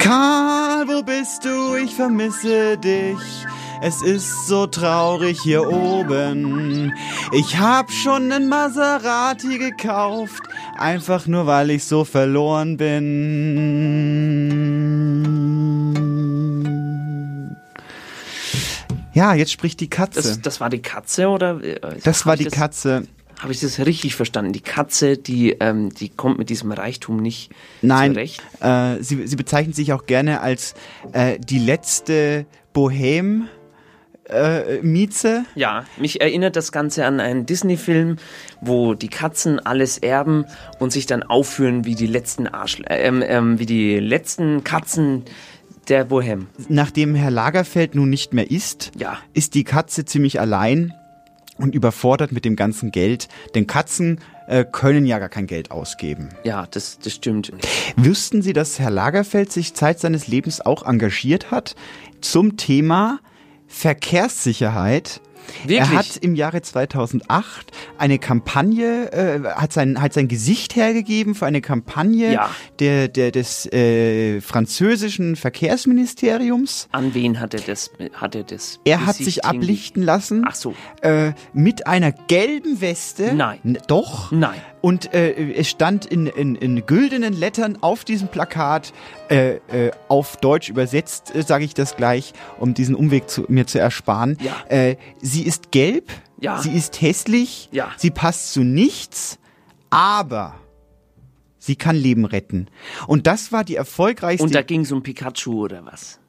Karl, wo bist du? Ich vermisse dich. Es ist so traurig hier oben. Ich hab schon einen Maserati gekauft, einfach nur weil ich so verloren bin. Ja, jetzt spricht die Katze. Das, das war die Katze oder? äh, Das war die das, Katze. Habe ich das richtig verstanden? Die Katze, die, ähm, die kommt mit diesem Reichtum nicht Nein, zurecht. äh, sie, sie bezeichnet sich auch gerne als äh, die letzte Bohem. Äh, Mieze. Ja, mich erinnert das Ganze an einen Disney-Film, wo die Katzen alles erben und sich dann aufführen wie die letzten Arschl ähm, ähm, wie die letzten Katzen der Bohem. Nachdem Herr Lagerfeld nun nicht mehr ist, Ja. ist die Katze ziemlich allein und überfordert mit dem ganzen Geld, denn Katzen äh, können ja gar kein Geld ausgeben. Ja, das, das stimmt. Wüssten Sie, dass Herr Lagerfeld sich Zeit seines Lebens auch engagiert hat zum Thema Verkehrssicherheit? Wirklich? Er hat im Jahre 2008 eine Kampagne, äh, hat sein, hat sein Gesicht hergegeben für eine Kampagne Ja. der, der, des äh, französischen Verkehrsministeriums. An wen hat er das? Hat er das? Er hat sich ablichten lassen. Ach so. Äh, mit einer gelben Weste. Nein. Doch. Nein. Und äh, es stand in, in, in güldenen Lettern auf diesem Plakat, äh, äh, auf Deutsch übersetzt, äh, sage ich das gleich, um diesen Umweg zu, mir zu ersparen. Ja. Äh, sie ist gelb, Ja. sie ist hässlich, Ja. sie passt zu nichts, aber sie kann Leben retten. Und das war die erfolgreichste Und da ging es um Pikachu oder was?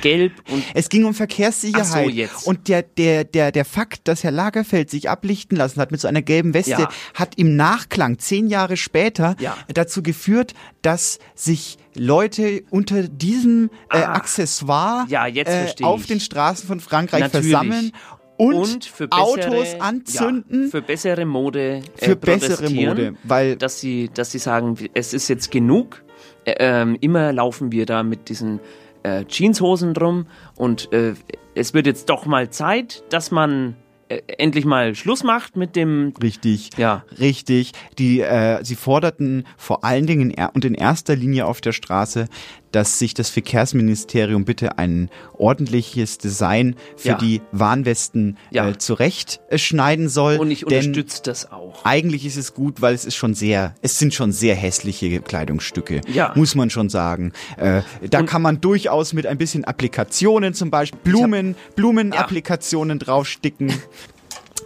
Gelb und Es ging um Verkehrssicherheit. Ach so, jetzt. Und der, der, der, der Fakt, dass Herr Lagerfeld sich ablichten lassen hat mit so einer gelben Weste, Ja. hat im Nachklang zehn Jahre später Ja. dazu geführt, dass sich Leute unter diesem äh, Ah. Accessoire Ja, jetzt äh, auf den Straßen von Frankreich Natürlich. versammeln und, und für bessere, Autos anzünden. ja, für bessere Mode äh, Für bessere Mode, weil- dass sie dass sie sagen es ist jetzt genug Ä- ähm, immer laufen wir da mit diesen äh, Jeanshosen drum und äh, es wird jetzt doch mal Zeit dass man äh, endlich mal Schluss macht mit dem Richtig. Ja. Richtig. Die, äh, sie forderten vor allen Dingen in und in erster Linie auf der Straße, dass sich das Verkehrsministerium bitte ein ordentliches Design für Ja. die Warnwesten Ja. äh, zurechtschneiden soll. und ich unterstütze das auch eigentlich ist es gut, weil es ist schon sehr, es sind schon sehr hässliche Kleidungsstücke, Ja. muss man schon sagen. Äh, da Und- kann man durchaus mit ein bisschen Applikationen zum Beispiel Blumen, Blumenapplikationen draufsticken.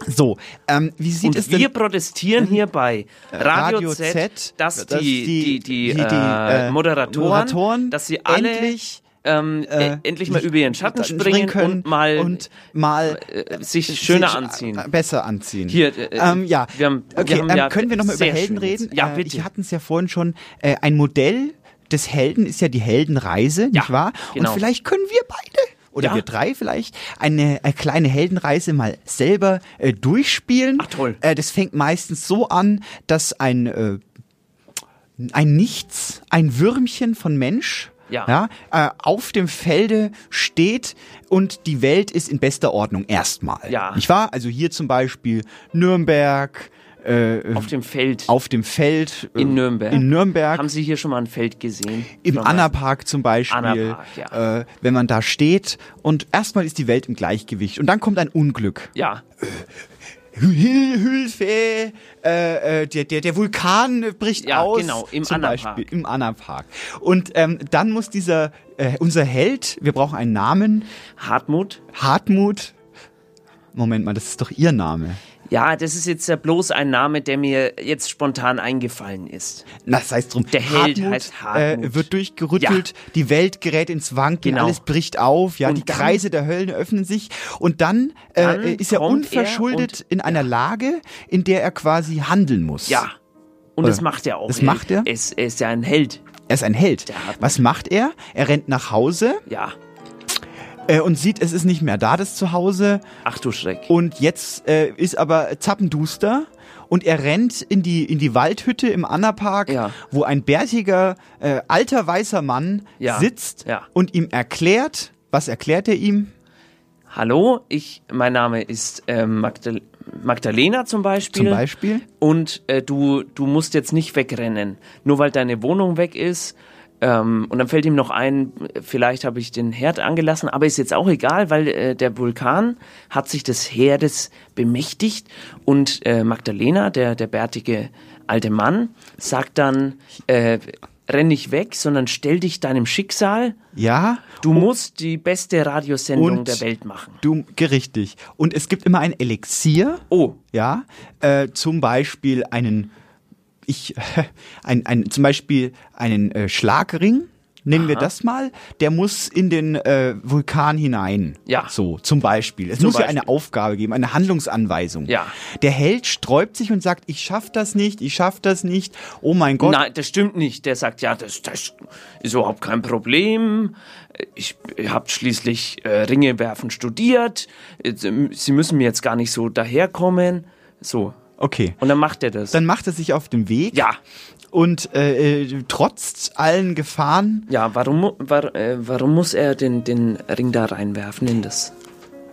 So, ähm, wie sieht und es denn wir protestieren hier bei Radio, Radio Z, Z, dass, dass die, die, die- die, äh, äh, Moderatoren, Moderatoren dass sie alle endlich, ähm, äh, äh, endlich mal über ihren Schatten springen können und mal, und mal äh, sich schöner sich, anziehen. äh, Besser anziehen. Hier, äh, ähm, ja. wir haben- wir okay, haben ähm, ja können wir nochmal über Helden reden? Ja, Äh, bitte. Ich hatten es ja vorhin schon. Äh, ein Modell des Helden ist ja die Heldenreise, nicht wahr? genau. Und vielleicht können wir beide oder Ja. wir drei vielleicht eine, eine kleine Heldenreise mal selber äh, durchspielen. Ach, toll. Äh, das fängt meistens so an, dass ein äh, ein Nichts, ein Würmchen von Mensch, Ja. äh, auf dem Felde steht und die Welt ist in bester Ordnung erstmal. Ja. Nicht wahr? Also hier zum Beispiel Nürnberg. Äh, Auf dem Feld auf dem Feld äh, in Nürnberg. In Nürnberg. Haben Sie hier schon mal ein Feld gesehen? Im? Annapark zum Beispiel, Annapark, ja. äh, wenn man da steht und erstmal ist die Welt im Gleichgewicht und dann kommt ein Unglück. Ja. Hil Hilfe, äh, äh, der, der, der Vulkan bricht Ja, aus. genau, im zum Annapark. Beispiel, Im Annapark. Und ähm, dann muss dieser, äh, unser Held, wir brauchen einen Namen, Hartmut. Hartmut, Moment mal, das ist doch Ihr Name. Ja, das ist jetzt ja bloß ein Name, der mir jetzt spontan eingefallen ist. Na, sei es drum. Der Held Hartmut, heißt Hartmut. Äh, wird durchgerüttelt, die Welt gerät ins Wanken, Genau. alles bricht auf, ja, Und die dann- Kreise der Höllen öffnen sich und dann, Dann äh, ist er kommt er unverschuldet in einer Lage, in der er quasi handeln muss. Ja. Und Oder? das macht er auch. Das macht er? Er ist, er ist ja ein Held. Er ist ein Held. Was macht er? Er rennt nach Hause Ja. Äh, und sieht, es ist nicht mehr da, das Zuhause. Ach du Schreck. Und jetzt äh, ist aber zappenduster und er rennt in die, in die Waldhütte im Annapark, Ja. wo ein bärtiger, äh, alter weißer Mann Ja. sitzt Ja. und ihm erklärt, was erklärt er ihm? Hallo, ich, mein Name ist ähm, Magdal Magdalena zum Beispiel. Zum Beispiel? Und äh, du, du musst jetzt nicht wegrennen, nur weil deine Wohnung weg ist. Ähm, und dann fällt ihm noch ein, vielleicht habe ich den Herd angelassen, aber ist jetzt auch egal, weil äh, der Vulkan hat sich des Herdes bemächtigt und äh, Magdalena, der, der bärtige alte Mann, sagt dann, äh, renn nicht weg, sondern stell dich deinem Schicksal. Ja. Du musst die beste Radiosendung der Welt machen. Du, richtig. Und es gibt immer ein Elixier. Oh. Ja. Äh, zum Beispiel einen, ich, ein, ein, zum Beispiel einen äh, Schlagring. Nennen wir Aha. das mal. Der muss in den äh, Vulkan hinein. Ja. So, zum Beispiel. Es Zum muss ja Beispiel. eine Aufgabe geben, eine Handlungsanweisung. Ja. Der Held sträubt sich und sagt, ich schaff das nicht, ich schaff das nicht. Oh mein Gott. Nein, das stimmt nicht. Der sagt, ja, das, das ist überhaupt kein Problem. Ich habe schließlich äh, Ringe werfen studiert. Ähm, Sie müssen mir jetzt gar nicht so daherkommen. So. Okay. Und dann macht er das. Dann macht er sich auf den Weg. Ja. Und äh, äh, trotz allen Gefahren Ja, warum, war, äh, warum muss er den, den Ring da reinwerfen in das,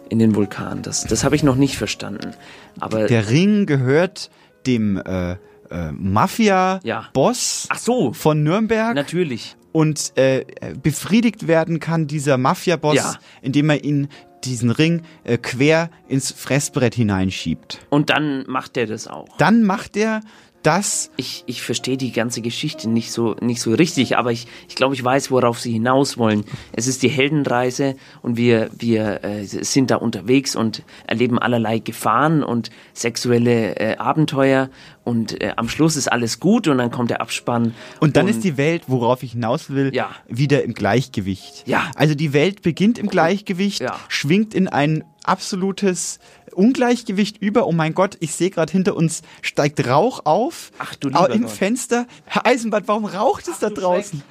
in den Vulkan? Das, das habe ich noch nicht verstanden. Aber Der Ring gehört dem äh, äh, Mafia-Boss Ach so. von Nürnberg. Natürlich. Und äh, befriedigt werden kann dieser Mafia-Boss, Ja. indem er ihn diesen Ring äh, quer ins Fressbrett hineinschiebt. und dann macht er das auch. Dann macht er das. Ich, ich verstehe die ganze Geschichte nicht so, nicht so richtig, aber ich, ich glaube, ich weiß, worauf Sie hinaus wollen. Es ist die Heldenreise und wir, wir äh, sind da unterwegs und erleben allerlei Gefahren und sexuelle äh, Abenteuer und äh, am Schluss ist alles gut und dann kommt der Abspann. Und dann ist die Welt, worauf ich hinaus will, Ja. wieder im Gleichgewicht. Ja. Also die Welt beginnt im Gleichgewicht, Ja. schwingt in ein absolutes Ungleichgewicht über. Oh mein Gott, ich sehe gerade hinter uns steigt Rauch auf. Ach du lieber Im Gott. Fenster. Herr Eisenbart, warum raucht es da draußen?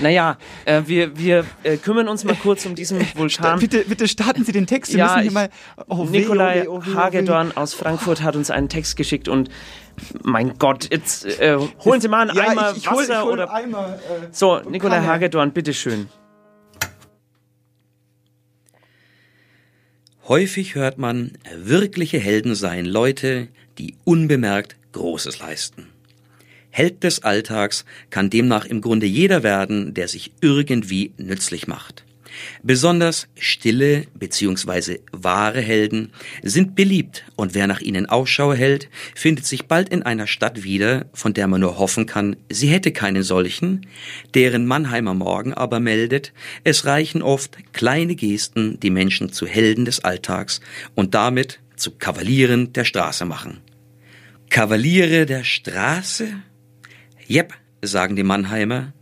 Naja, äh, wir, wir äh, kümmern uns mal kurz um diesen Vulkan. Bitte, bitte starten Sie den Text. Sie müssen hier mal. Oh, weh, Nikolai oh, oh, oh. Hagedorn aus Frankfurt hat uns einen Text geschickt und mein Gott, jetzt äh, holen Sie mal einen Ja, Eimer ich, ich hol, Wasser ich hol oder Eimer. Äh, so. Nikolai. Hagedorn, bitteschön. Häufig hört man, wirkliche Helden seien Leute, die unbemerkt Großes leisten. Held des Alltags kann demnach im Grunde jeder werden, der sich irgendwie nützlich macht. Besonders stille bzw. wahre Helden sind beliebt und wer nach ihnen Ausschau hält, findet sich bald in einer Stadt wieder, von der man nur hoffen kann, sie hätte keinen solchen, deren Mannheimer Morgen aber meldet, es reichen oft kleine Gesten, die Menschen zu Helden des Alltags und damit zu Kavalieren der Straße machen. Kavaliere der Straße? Jep, sagen die Mannheimer.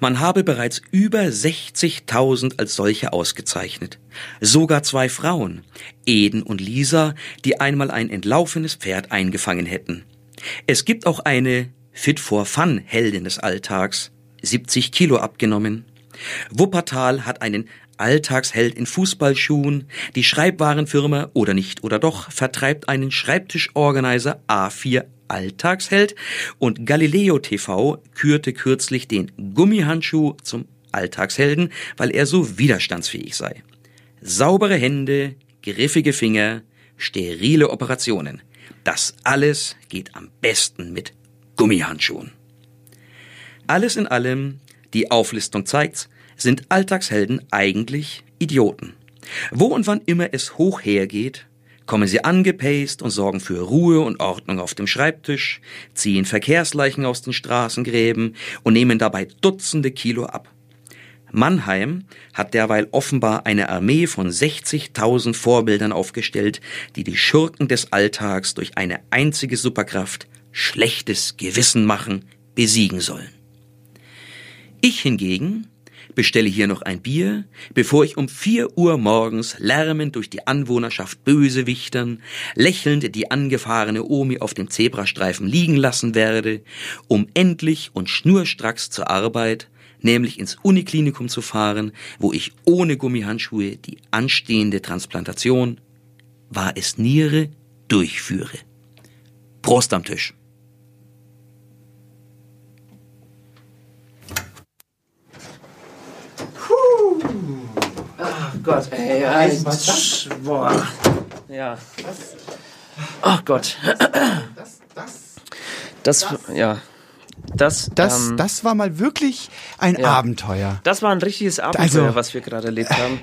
Man habe bereits über 60.000 als solche ausgezeichnet. Sogar zwei Frauen, Eden und Lisa, die einmal ein entlaufenes Pferd eingefangen hätten. Es gibt auch eine Fit for Fun Heldin des Alltags, 70 Kilo abgenommen. Wuppertal hat einen Alltagsheld in Fußballschuhen. Die Schreibwarenfirma oder nicht oder doch vertreibt einen Schreibtischorganizer A4 Alltagsheld und Galileo TV kürte kürzlich den Gummihandschuh zum Alltagshelden, weil er so widerstandsfähig sei. Saubere Hände, griffige Finger, sterile Operationen. Das alles geht am besten mit Gummihandschuhen. Alles in allem, die Auflistung zeigt's, sind Alltagshelden eigentlich Idioten. Wo und wann immer es hoch hergeht, kommen sie angepaced und sorgen für Ruhe und Ordnung auf dem Schreibtisch, ziehen Verkehrsleichen aus den Straßengräben und nehmen dabei Dutzende Kilo ab. Mannheim hat derweil offenbar eine Armee von 60.000 Vorbildern aufgestellt, die die Schurken des Alltags durch eine einzige Superkraft, schlechtes Gewissen machen, besiegen sollen. Ich hingegen bestelle hier noch ein Bier, bevor ich um vier Uhr morgens lärmend durch die Anwohnerschaft Bösewichtern, lächelnd die angefahrene Omi auf dem Zebrastreifen liegen lassen werde, um endlich und schnurstracks zur Arbeit, nämlich ins Uniklinikum zu fahren, wo ich ohne Gummihandschuhe die anstehende Transplantation, war es Niere, durchführe. Prost am Tisch. Ach Gott, ey, ey, was das? boah. Ja. Ach Gott. Das, ja. Das, Das, ähm, das war mal wirklich ein ja. Abenteuer. Das war ein richtiges Abenteuer, Also- was wir gerade erlebt haben.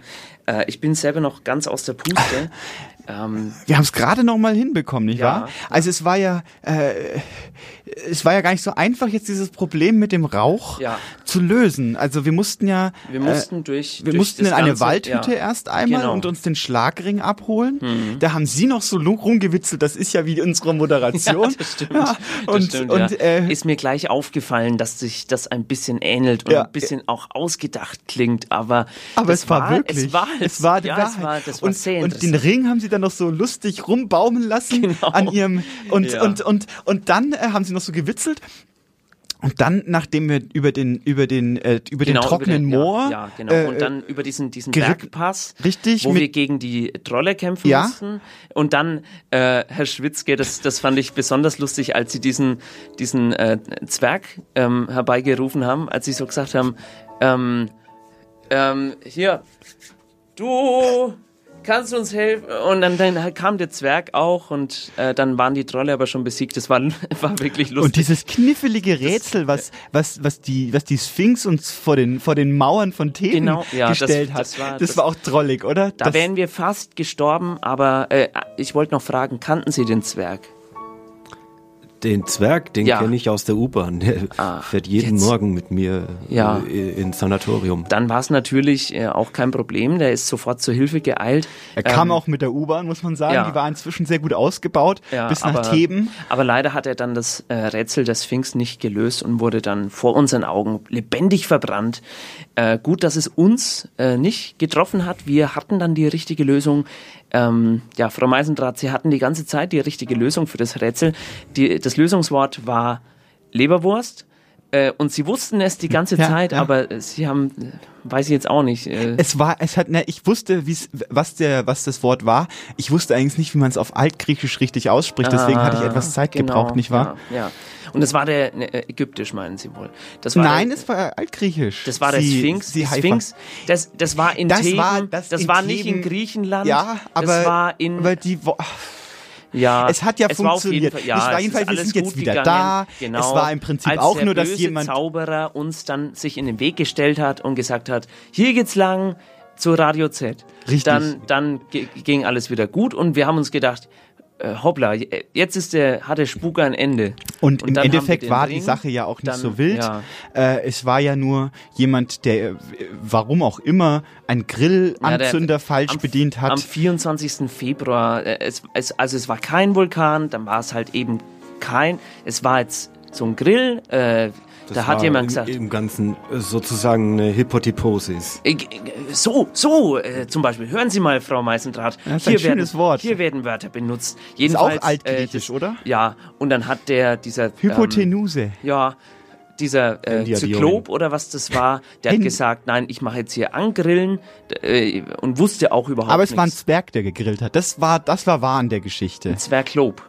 Äh, ich bin selber noch ganz aus der Puste. Ähm, Wir haben es gerade noch mal hinbekommen, nicht Ja. wahr? Also es war ja, äh, es war ja gar nicht so einfach, jetzt dieses Problem mit dem Rauch Ja. zu lösen. Also wir mussten ja, Wir mussten durch- wir durch mussten das in eine Ganze- Waldhütte ja. erst einmal Genau. und uns den Schlagring abholen. Mhm. Da haben Sie noch so rumgewitzelt. Das ist ja wie unsere Moderation. Ja, das stimmt. Ja, das und stimmt, und äh, ist mir gleich aufgefallen, dass sich das ein bisschen ähnelt und ein bisschen auch ausgedacht klingt, aber aber das es war, wirklich, es war es war die ja, Wahrheit. es war, das war und, sehr und den. Ring haben sie dann noch so lustig rumbaumen lassen an ihrem und Ja. und und und dann äh, haben sie noch so gewitzelt. Und dann, nachdem wir über den über den äh, über Genau, den trockenen über den, Moor, Ja, ja genau. äh, und dann über diesen, diesen Bergpass, richtig wo wir gegen die Trolle kämpfen Ja. mussten. Und dann, äh, Herr Schwitzke, das, das fand ich besonders lustig, als Sie diesen, diesen äh, Zwerg ähm, herbeigerufen haben, als Sie so gesagt haben, ähm, ähm, hier, du kannst uns helfen. Und dann, dann kam der Zwerg auch und äh, dann waren die Trolle aber schon besiegt. Das war, war wirklich lustig. und dieses knifflige Rätsel, was was was die was die Sphinx uns vor den vor den Mauern von Theben Genau, ja, das- gestellt hat, das war- das das- war auch drollig, oder? Da das, wären wir fast gestorben, aber äh, ich wollte noch fragen, kannten Sie den Zwerg? Den Zwerg, den Ja. kenne ich aus der U-Bahn. Der fährt jeden jetzt. Morgen mit mir Ja. äh, ins Sanatorium. Dann war es natürlich äh, auch kein Problem, der ist sofort zur Hilfe geeilt. er kam Ähm, auch mit der U-Bahn, muss man sagen. ja. Die war inzwischen sehr gut ausgebaut ja, bis nach aber, Theben. Aber leider hat er dann das äh, Rätsel der Sphinx nicht gelöst und wurde dann vor unseren Augen lebendig verbrannt. Äh, gut, dass es uns äh, nicht getroffen hat. Wir hatten dann die richtige Lösung. Ähm, ja, Frau Meisendrath, Sie hatten die ganze Zeit die richtige Lösung für das Rätsel. Die, das Lösungswort war Leberwurst. Äh, und Sie wussten es die ganze Ja, Zeit, ja. aber äh, Sie haben, äh, weiß ich jetzt auch nicht. Äh, Es war, es hat, ne, ich wusste, wie's, was der, was das Wort war. Ich wusste eigentlich nicht, wie man es auf Altgriechisch richtig ausspricht. Deswegen hatte ich Ah, etwas Zeit genau, gebraucht, nicht wahr? Ja, ja. Und das war der ne, äh, ägyptisch, meinen Sie wohl? Das war Nein, der, es war Altgriechisch. das war der Sie- Sphinx. Sie. Sphinx. Das, das war in Das Theben. war- das das in war nicht in Theben- Griechenland. Ja, aber, das war in. aber die, wo- ja, es hat ja es funktioniert. Fall, ja, Es war jedenfalls, wir alles sind jetzt wieder gegangen. da. Genau. Es war im Prinzip Als auch der nur, dass böse jemand Zauberer uns dann sich in den Weg gestellt hat und gesagt hat, hier geht's lang zu Radio Z. Richtig. Dann, dann ging alles wieder gut und wir haben uns gedacht, äh, hoppla, jetzt ist der, hat der Spuk ein Ende. Und, im haben wir Endeffekt war die Ring, Sache ja auch nicht dann- so wild. Ja. Äh, es war ja nur jemand, der, äh, warum auch immer, ein Ja, Grillanzünder der- falsch am, bedient hat. Am 24. Februar, äh, es, es, also es war kein Vulkan, dann war es halt eben kein, es war jetzt so ein Grill, äh, Das da hat war jemand im, gesagt, Im Ganzen äh, sozusagen eine Hypotyposis. äh, so, so, äh, zum Beispiel, hören Sie mal, Frau Meißendraht, Ja, ist ein schönes werden, Wort. hier werden Wörter benutzt. Ist Jedenfalls, auch altgriechisch, äh, oder? Ja, und dann hat der, dieser... Hypotenuse. Ähm, ja, dieser äh. Zyklop oder was das war, der hat gesagt, nein, ich mache jetzt hier Angrillen äh, und wusste auch überhaupt Aber es war ein nichts. Zwerg, der gegrillt hat. Das war, das war wahr in der Geschichte. Zwerglob.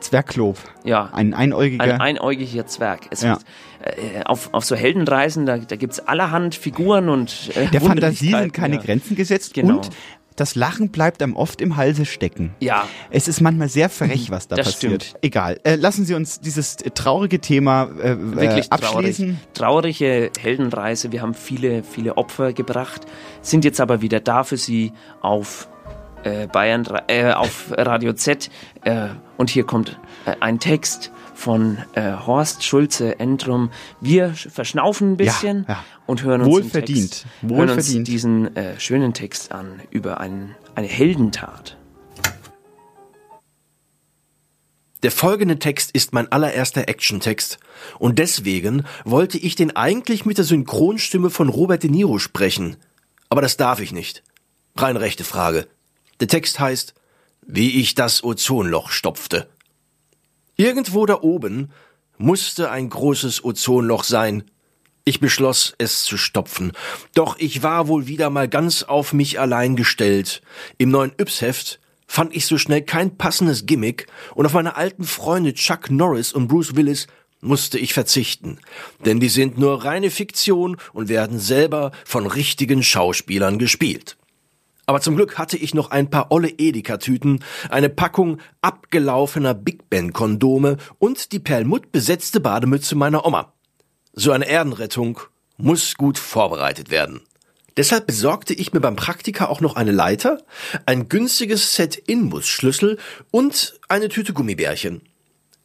Zwerglob. Ja. Ein einäugiger. Ein einäugiger Zwerg. Es Ja. äh, auf, auf so Heldenreisen, da, da gibt's allerhand Figuren und äh, der Fantasie sind keine ja. Grenzen gesetzt Genau. und das Lachen bleibt einem oft im Halse stecken. Ja. Es ist manchmal sehr frech, was da Das passiert. stimmt. Egal. Äh, lassen Sie uns dieses traurige Thema äh, Wirklich äh, traurig. abschließen. Traurige Heldenreise. Wir haben viele, viele Opfer gebracht, sind jetzt aber wieder da für Sie auf äh, Bayern, äh, auf Radio Z. Äh, und hier kommt äh, ein Text von äh, Horst Schulze Entrum. Wir sch- verschnaufen ein bisschen Ja, ja. und hören uns, den Wohlverdient. Text, hören uns Wohlverdient. diesen äh, schönen Text an über ein, eine Heldentat. Der folgende Text ist mein allererster Action-Text und deswegen wollte ich den eigentlich mit der Synchronstimme von Robert De Niro sprechen. Aber das darf ich nicht. Rein rechte Frage. Der Text heißt, wie ich das Ozonloch stopfte. Irgendwo da oben musste ein großes Ozonloch sein. Ich beschloss, es zu stopfen. Doch ich war wohl wieder mal ganz auf mich allein gestellt. Im neuen Yps-Heft fand ich so schnell kein passendes Gimmick und auf meine alten Freunde Chuck Norris und Bruce Willis musste ich verzichten. Denn die sind nur reine Fiktion und werden selber von richtigen Schauspielern gespielt. Aber zum Glück hatte ich noch ein paar olle Edeka-Tüten, eine Packung abgelaufener Big Ben-Kondome und die perlmutt besetzte Bademütze meiner Oma. So eine Erdenrettung muss gut vorbereitet werden. Deshalb besorgte ich mir beim Praktika auch noch eine Leiter, ein günstiges Set Inbusschlüssel und eine Tüte Gummibärchen.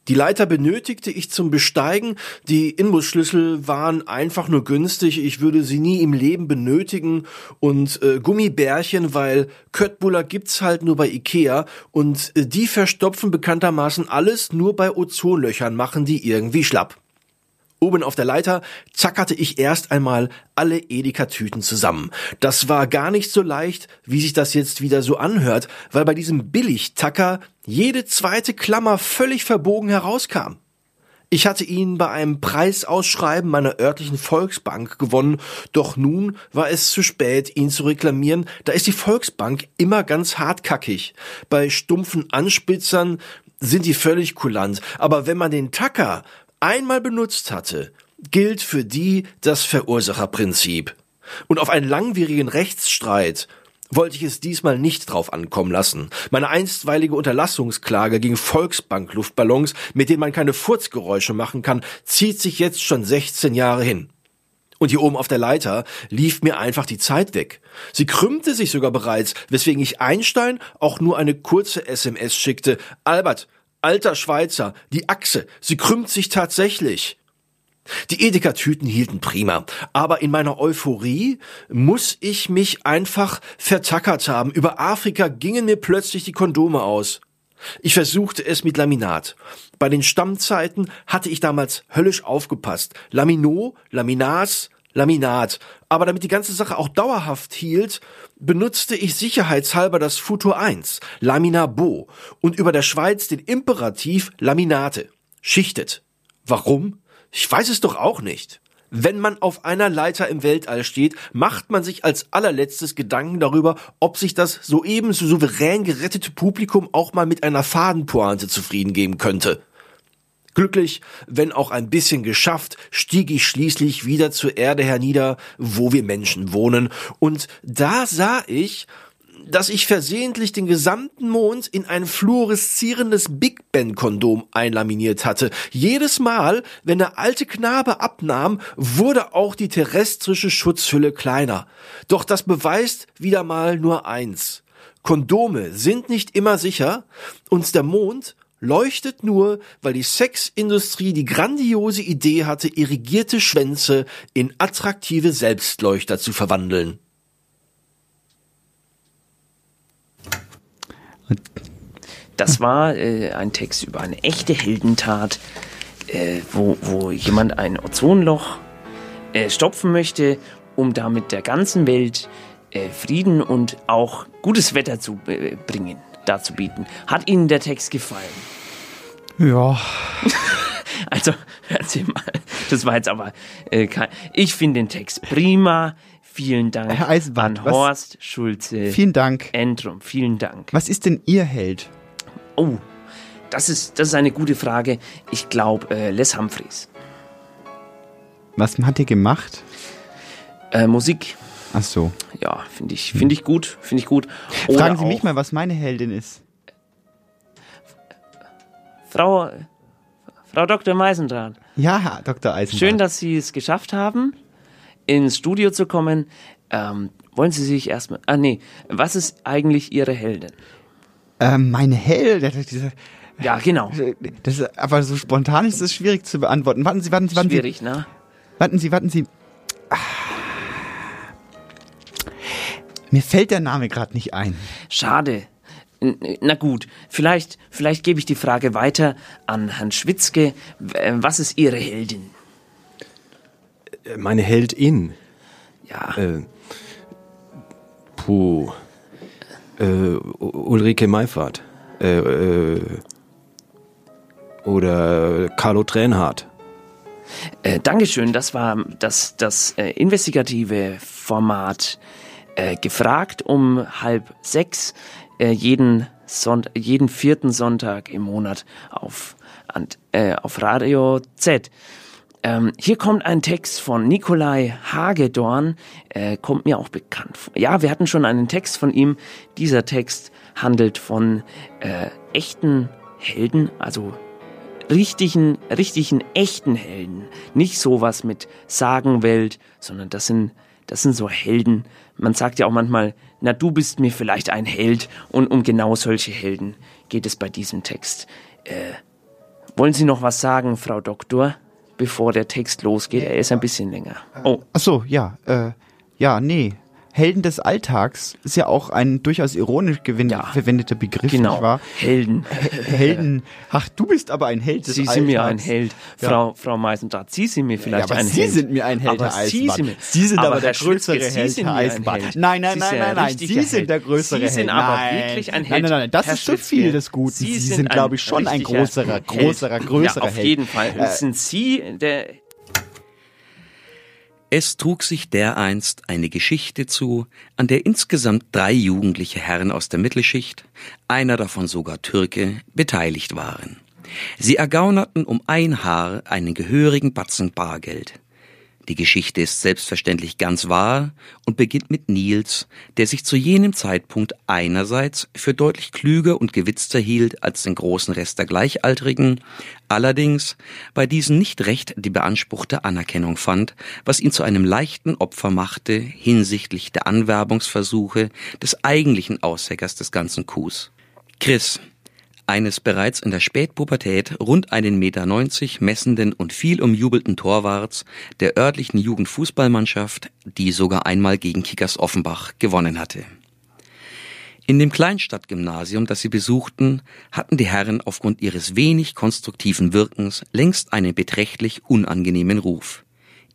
Die Leiter benötigte ich zum Besteigen, die Inbusschlüssel waren einfach nur günstig, ich würde sie nie im Leben benötigen. Und äh, Gummibärchen, weil Köttbullar gibt's halt nur bei Ikea. Und äh, die verstopfen bekanntermaßen alles. Nur bei Ozonlöchern, machen die irgendwie schlapp. Oben auf der Leiter zackerte ich erst einmal alle Edeka-Tüten zusammen. Das war gar nicht so leicht, wie sich das jetzt wieder so anhört, weil bei diesem Billigtacker jede zweite Klammer völlig verbogen herauskam. Ich hatte ihn bei einem Preisausschreiben meiner örtlichen Volksbank gewonnen, doch nun war es zu spät, ihn zu reklamieren, da ist die Volksbank immer ganz hartkackig. Bei stumpfen Anspitzern sind die völlig kulant, aber wenn man den Tacker einmal benutzt hatte, gilt für die das Verursacherprinzip. Und auf einen langwierigen Rechtsstreit wollte ich es diesmal nicht drauf ankommen lassen. Meine einstweilige Unterlassungsklage gegen Volksbank-Luftballons, mit denen man keine Furzgeräusche machen kann, zieht sich jetzt schon 16 Jahre hin. Und hier oben auf der Leiter lief mir einfach die Zeit weg. Sie krümmte sich sogar bereits, weswegen ich Einstein auch nur eine kurze SMS schickte. Albert, alter Schweizer, die Achse, sie krümmt sich tatsächlich. Die Edeka-Tüten hielten prima, aber in meiner Euphorie muss ich mich einfach vertackert haben. Über Afrika gingen mir plötzlich die Kondome aus. Ich versuchte es mit Laminat. Bei den Stammzeiten hatte ich damals höllisch aufgepasst. Lamino, Laminas, Laminat. Aber damit die ganze Sache auch dauerhaft hielt, benutzte ich sicherheitshalber das Futur 1, Lamina Bo, und über der Schweiz den Imperativ Laminate. Schichtet. Warum? Ich weiß es doch auch nicht. Wenn man auf einer Leiter im Weltall steht, macht man sich als allerletztes Gedanken darüber, ob sich das soeben so souverän gerettete Publikum auch mal mit einer Fadenpointe zufrieden geben könnte. Glücklich, wenn auch ein bisschen geschafft, stieg ich schließlich wieder zur Erde hernieder, wo wir Menschen wohnen, und da sah ich, dass ich versehentlich den gesamten Mond in ein fluoreszierendes Big Ben Kondom einlaminiert hatte. Jedes Mal, wenn der alte Knabe abnahm, wurde auch die terrestrische Schutzhülle kleiner. Doch das beweist wieder mal nur eins. Kondome sind nicht immer sicher und der Mond leuchtet nur, weil die Sexindustrie die grandiose Idee hatte, irrigierte Schwänze in attraktive Selbstleuchter zu verwandeln. Das war äh, ein Text über eine echte Heldentat, äh, wo, wo jemand ein Ozonloch äh, stopfen möchte, um damit der ganzen Welt äh, Frieden und auch gutes Wetter zu äh, bringen, dazu bieten. Hat Ihnen der Text gefallen? Ja. Also, Sie mal. Das war jetzt aber äh, kein. Ich finde den Text prima. Vielen Dank Herr Eisenbahn, an was- Horst Schulze. Vielen Dank. Entrum, vielen Dank. Was ist denn Ihr Held? Oh, das ist, das ist eine gute Frage. Ich glaube, äh, Les Humphreys. Was hat ihr gemacht? Äh, Musik. Ach so. Ja, finde ich, finde ich gut, finde ich gut. Oder Fragen Sie mich mal, was meine Heldin ist. Frau, Frau Dr. Meisendraht. Ja, Dr. Eisendraht. Schön, dass Sie es geschafft haben, ins Studio zu kommen. Ähm, wollen Sie sich erstmal. Ah, nee. Was ist eigentlich Ihre Heldin? Ähm, meine Heldin? Ja, genau. Das ist, aber so spontan ist es schwierig zu beantworten. Warten Sie, warten Sie, warten schwierig, Sie. Schwierig, ne? Warten Sie, warten Sie. Ah. Mir fällt der Name gerade nicht ein. Schade. Na gut, vielleicht, vielleicht gebe ich die Frage weiter an Herrn Schwitzke. Äh, Was ist Ihre Heldin? Meine Heldin. Ja. Äh, puh. Äh, Ulrike Meifert. Äh, äh, oder Carlo Tränhardt. Äh, Dankeschön, das war das, das äh, investigative Format äh, gefragt um halb sechs äh, jeden, Sonnt jeden vierten Sonntag im Monat auf, an, äh, auf Radio Z. Ähm, hier kommt ein Text von Nikolai Hagedorn, äh, kommt mir auch bekannt vor. Ja, wir hatten schon einen Text von ihm. Dieser Text handelt von äh, echten Helden, also richtigen, richtigen, echten Helden. Nicht sowas mit Sagenwelt, sondern das sind, das sind so Helden. Man sagt ja auch manchmal, na du bist mir vielleicht ein Held und um genau solche Helden geht es bei diesem Text. Äh, wollen Sie noch was sagen, Frau Doktor, bevor der Text losgeht? Er ist ein bisschen länger. Oh, Ach so, ja, äh, ja, nee. Helden des Alltags ist ja auch ein durchaus ironisch gewin- verwendeter Begriff, Genau. nicht wahr? Helden. Helden. Ach, du bist aber ein Held des Sie Alltags. sind mir ein Held, Ja. Frau, Frau Meisendraht. Sie sind mir vielleicht ja, aber ein Sie Held. sind mir ein Held, aber Herr Sie sind, mir- Sie sind aber der Herr Schulzke, größere Sie Held, sind Herr. Held. Nein, nein, Sie nein, nein, ein nein. Sie sind Held. der größere Sie sind Held. aber Nein. wirklich ein Nein, Held. nein, nein, das Herr ist zu Schulzke, viel des Guten. Sie, Sie sind, glaube ich, schon ein größerer, Held. größerer, größerer ja, auf Held. jeden Fall. Äh, sind Sie der Es trug sich dereinst eine Geschichte zu, an der insgesamt drei jugendliche Herren aus der Mittelschicht, einer davon sogar Türke, beteiligt waren. Sie ergaunerten um ein Haar einen gehörigen Batzen Bargeld. Die Geschichte ist selbstverständlich ganz wahr und beginnt mit Nils, der sich zu jenem Zeitpunkt einerseits für deutlich klüger und gewitzter hielt als den großen Rest der Gleichaltrigen, allerdings bei diesen nicht recht die beanspruchte Anerkennung fand, was ihn zu einem leichten Opfer machte hinsichtlich der Anwerbungsversuche des eigentlichen Aussäckers des ganzen Coups. Chris, eines bereits in der Spätpubertät rund einen Meter neunzig messenden und viel umjubelten Torwarts der örtlichen Jugendfußballmannschaft, die sogar einmal gegen Kickers Offenbach gewonnen hatte. In dem Kleinstadtgymnasium, das sie besuchten, hatten die Herren aufgrund ihres wenig konstruktiven Wirkens längst einen beträchtlich unangenehmen Ruf.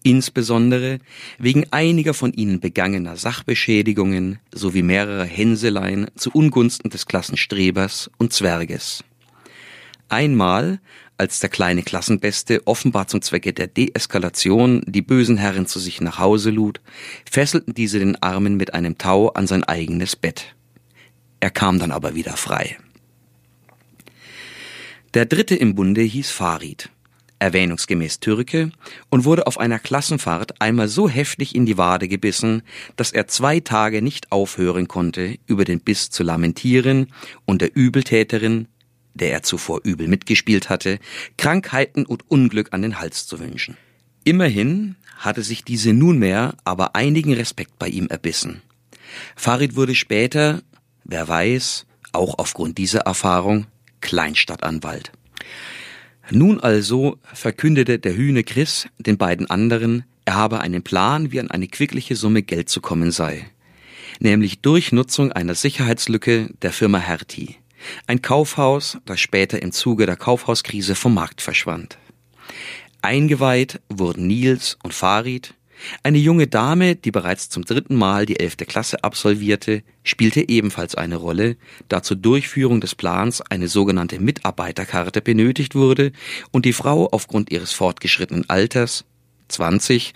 Insbesondere wegen einiger von ihnen begangener Sachbeschädigungen sowie mehrerer Hänseleien zu Ungunsten des Klassenstrebers und Zwerges. Einmal, als der kleine Klassenbeste offenbar zum Zwecke der Deeskalation die bösen Herren zu sich nach Hause lud, fesselten diese den Armen mit einem Tau an sein eigenes Bett. Er kam dann aber wieder frei. Der dritte im Bunde hieß Farid, erwähnungsgemäß Türke, und wurde auf einer Klassenfahrt einmal so heftig in die Wade gebissen, dass er zwei Tage nicht aufhören konnte, über den Biss zu lamentieren und der Übeltäterin, der er zuvor übel mitgespielt hatte, Krankheiten und Unglück an den Hals zu wünschen. Immerhin hatte sich diese nunmehr aber einigen Respekt bei ihm erbissen. Farid wurde später, wer weiß, auch aufgrund dieser Erfahrung, Kleinstadtanwalt. Nun also verkündete der Hühne Chris den beiden anderen, er habe einen Plan, wie an eine quickliche Summe Geld zu kommen sei. Nämlich durch Nutzung einer Sicherheitslücke der Firma Hertie. Ein Kaufhaus, das später im Zuge der Kaufhauskrise vom Markt verschwand. Eingeweiht wurden Nils und Farid. Eine junge Dame, die bereits zum dritten Mal die elfte Klasse absolvierte, spielte ebenfalls eine Rolle, da zur Durchführung des Plans eine sogenannte Mitarbeiterkarte benötigt wurde und die Frau aufgrund ihres fortgeschrittenen Alters, 20,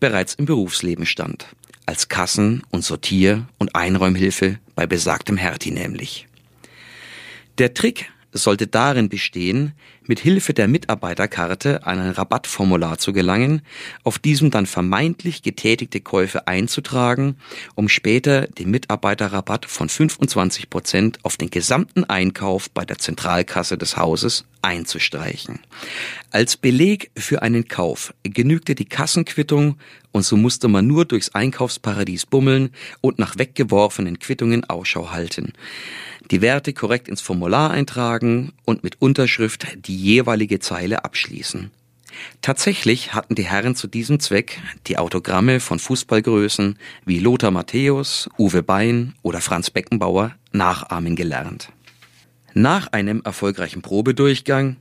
bereits im Berufsleben stand, als Kassen- und Sortier- und Einräumhilfe bei besagtem Hertie nämlich. Der Trick sollte darin bestehen, mit Hilfe der Mitarbeiterkarte an ein Rabattformular zu gelangen, auf diesem dann vermeintlich getätigte Käufe einzutragen, um später den Mitarbeiterrabatt von 25 Prozent auf den gesamten Einkauf bei der Zentralkasse des Hauses einzustreichen. Als Beleg für einen Kauf genügte die Kassenquittung und so musste man nur durchs Einkaufsparadies bummeln und nach weggeworfenen Quittungen Ausschau halten die Werte korrekt ins Formular eintragen und mit Unterschrift die jeweilige Zeile abschließen. Tatsächlich hatten die Herren zu diesem Zweck die Autogramme von Fußballgrößen wie Lothar Matthäus, Uwe Bein oder Franz Beckenbauer nachahmen gelernt. Nach einem erfolgreichen Probedurchgang,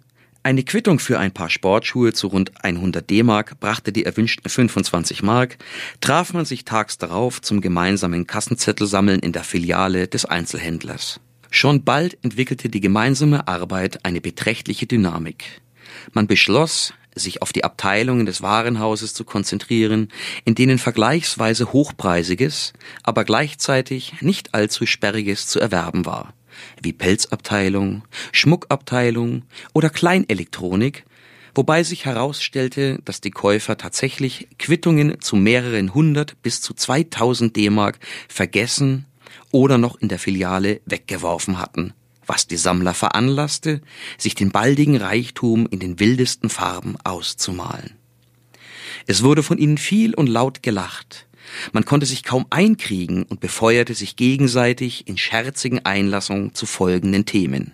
eine Quittung für ein paar Sportschuhe zu rund 100 D-Mark brachte die erwünschten 25 Mark, traf man sich tags darauf zum gemeinsamen Kassenzettelsammeln in der Filiale des Einzelhändlers. Schon bald entwickelte die gemeinsame Arbeit eine beträchtliche Dynamik. Man beschloss, sich auf die Abteilungen des Warenhauses zu konzentrieren, in denen vergleichsweise hochpreisiges, aber gleichzeitig nicht allzu sperriges zu erwerben war, wie Pelzabteilung, Schmuckabteilung oder Kleinelektronik, wobei sich herausstellte, dass die Käufer tatsächlich Quittungen zu mehreren hundert bis zu 2000 D-Mark vergessen oder noch in der Filiale weggeworfen hatten was die Sammler veranlasste, sich den baldigen Reichtum in den wildesten Farben auszumalen. Es wurde von ihnen viel und laut gelacht. Man konnte sich kaum einkriegen und befeuerte sich gegenseitig in scherzigen Einlassungen zu folgenden Themen.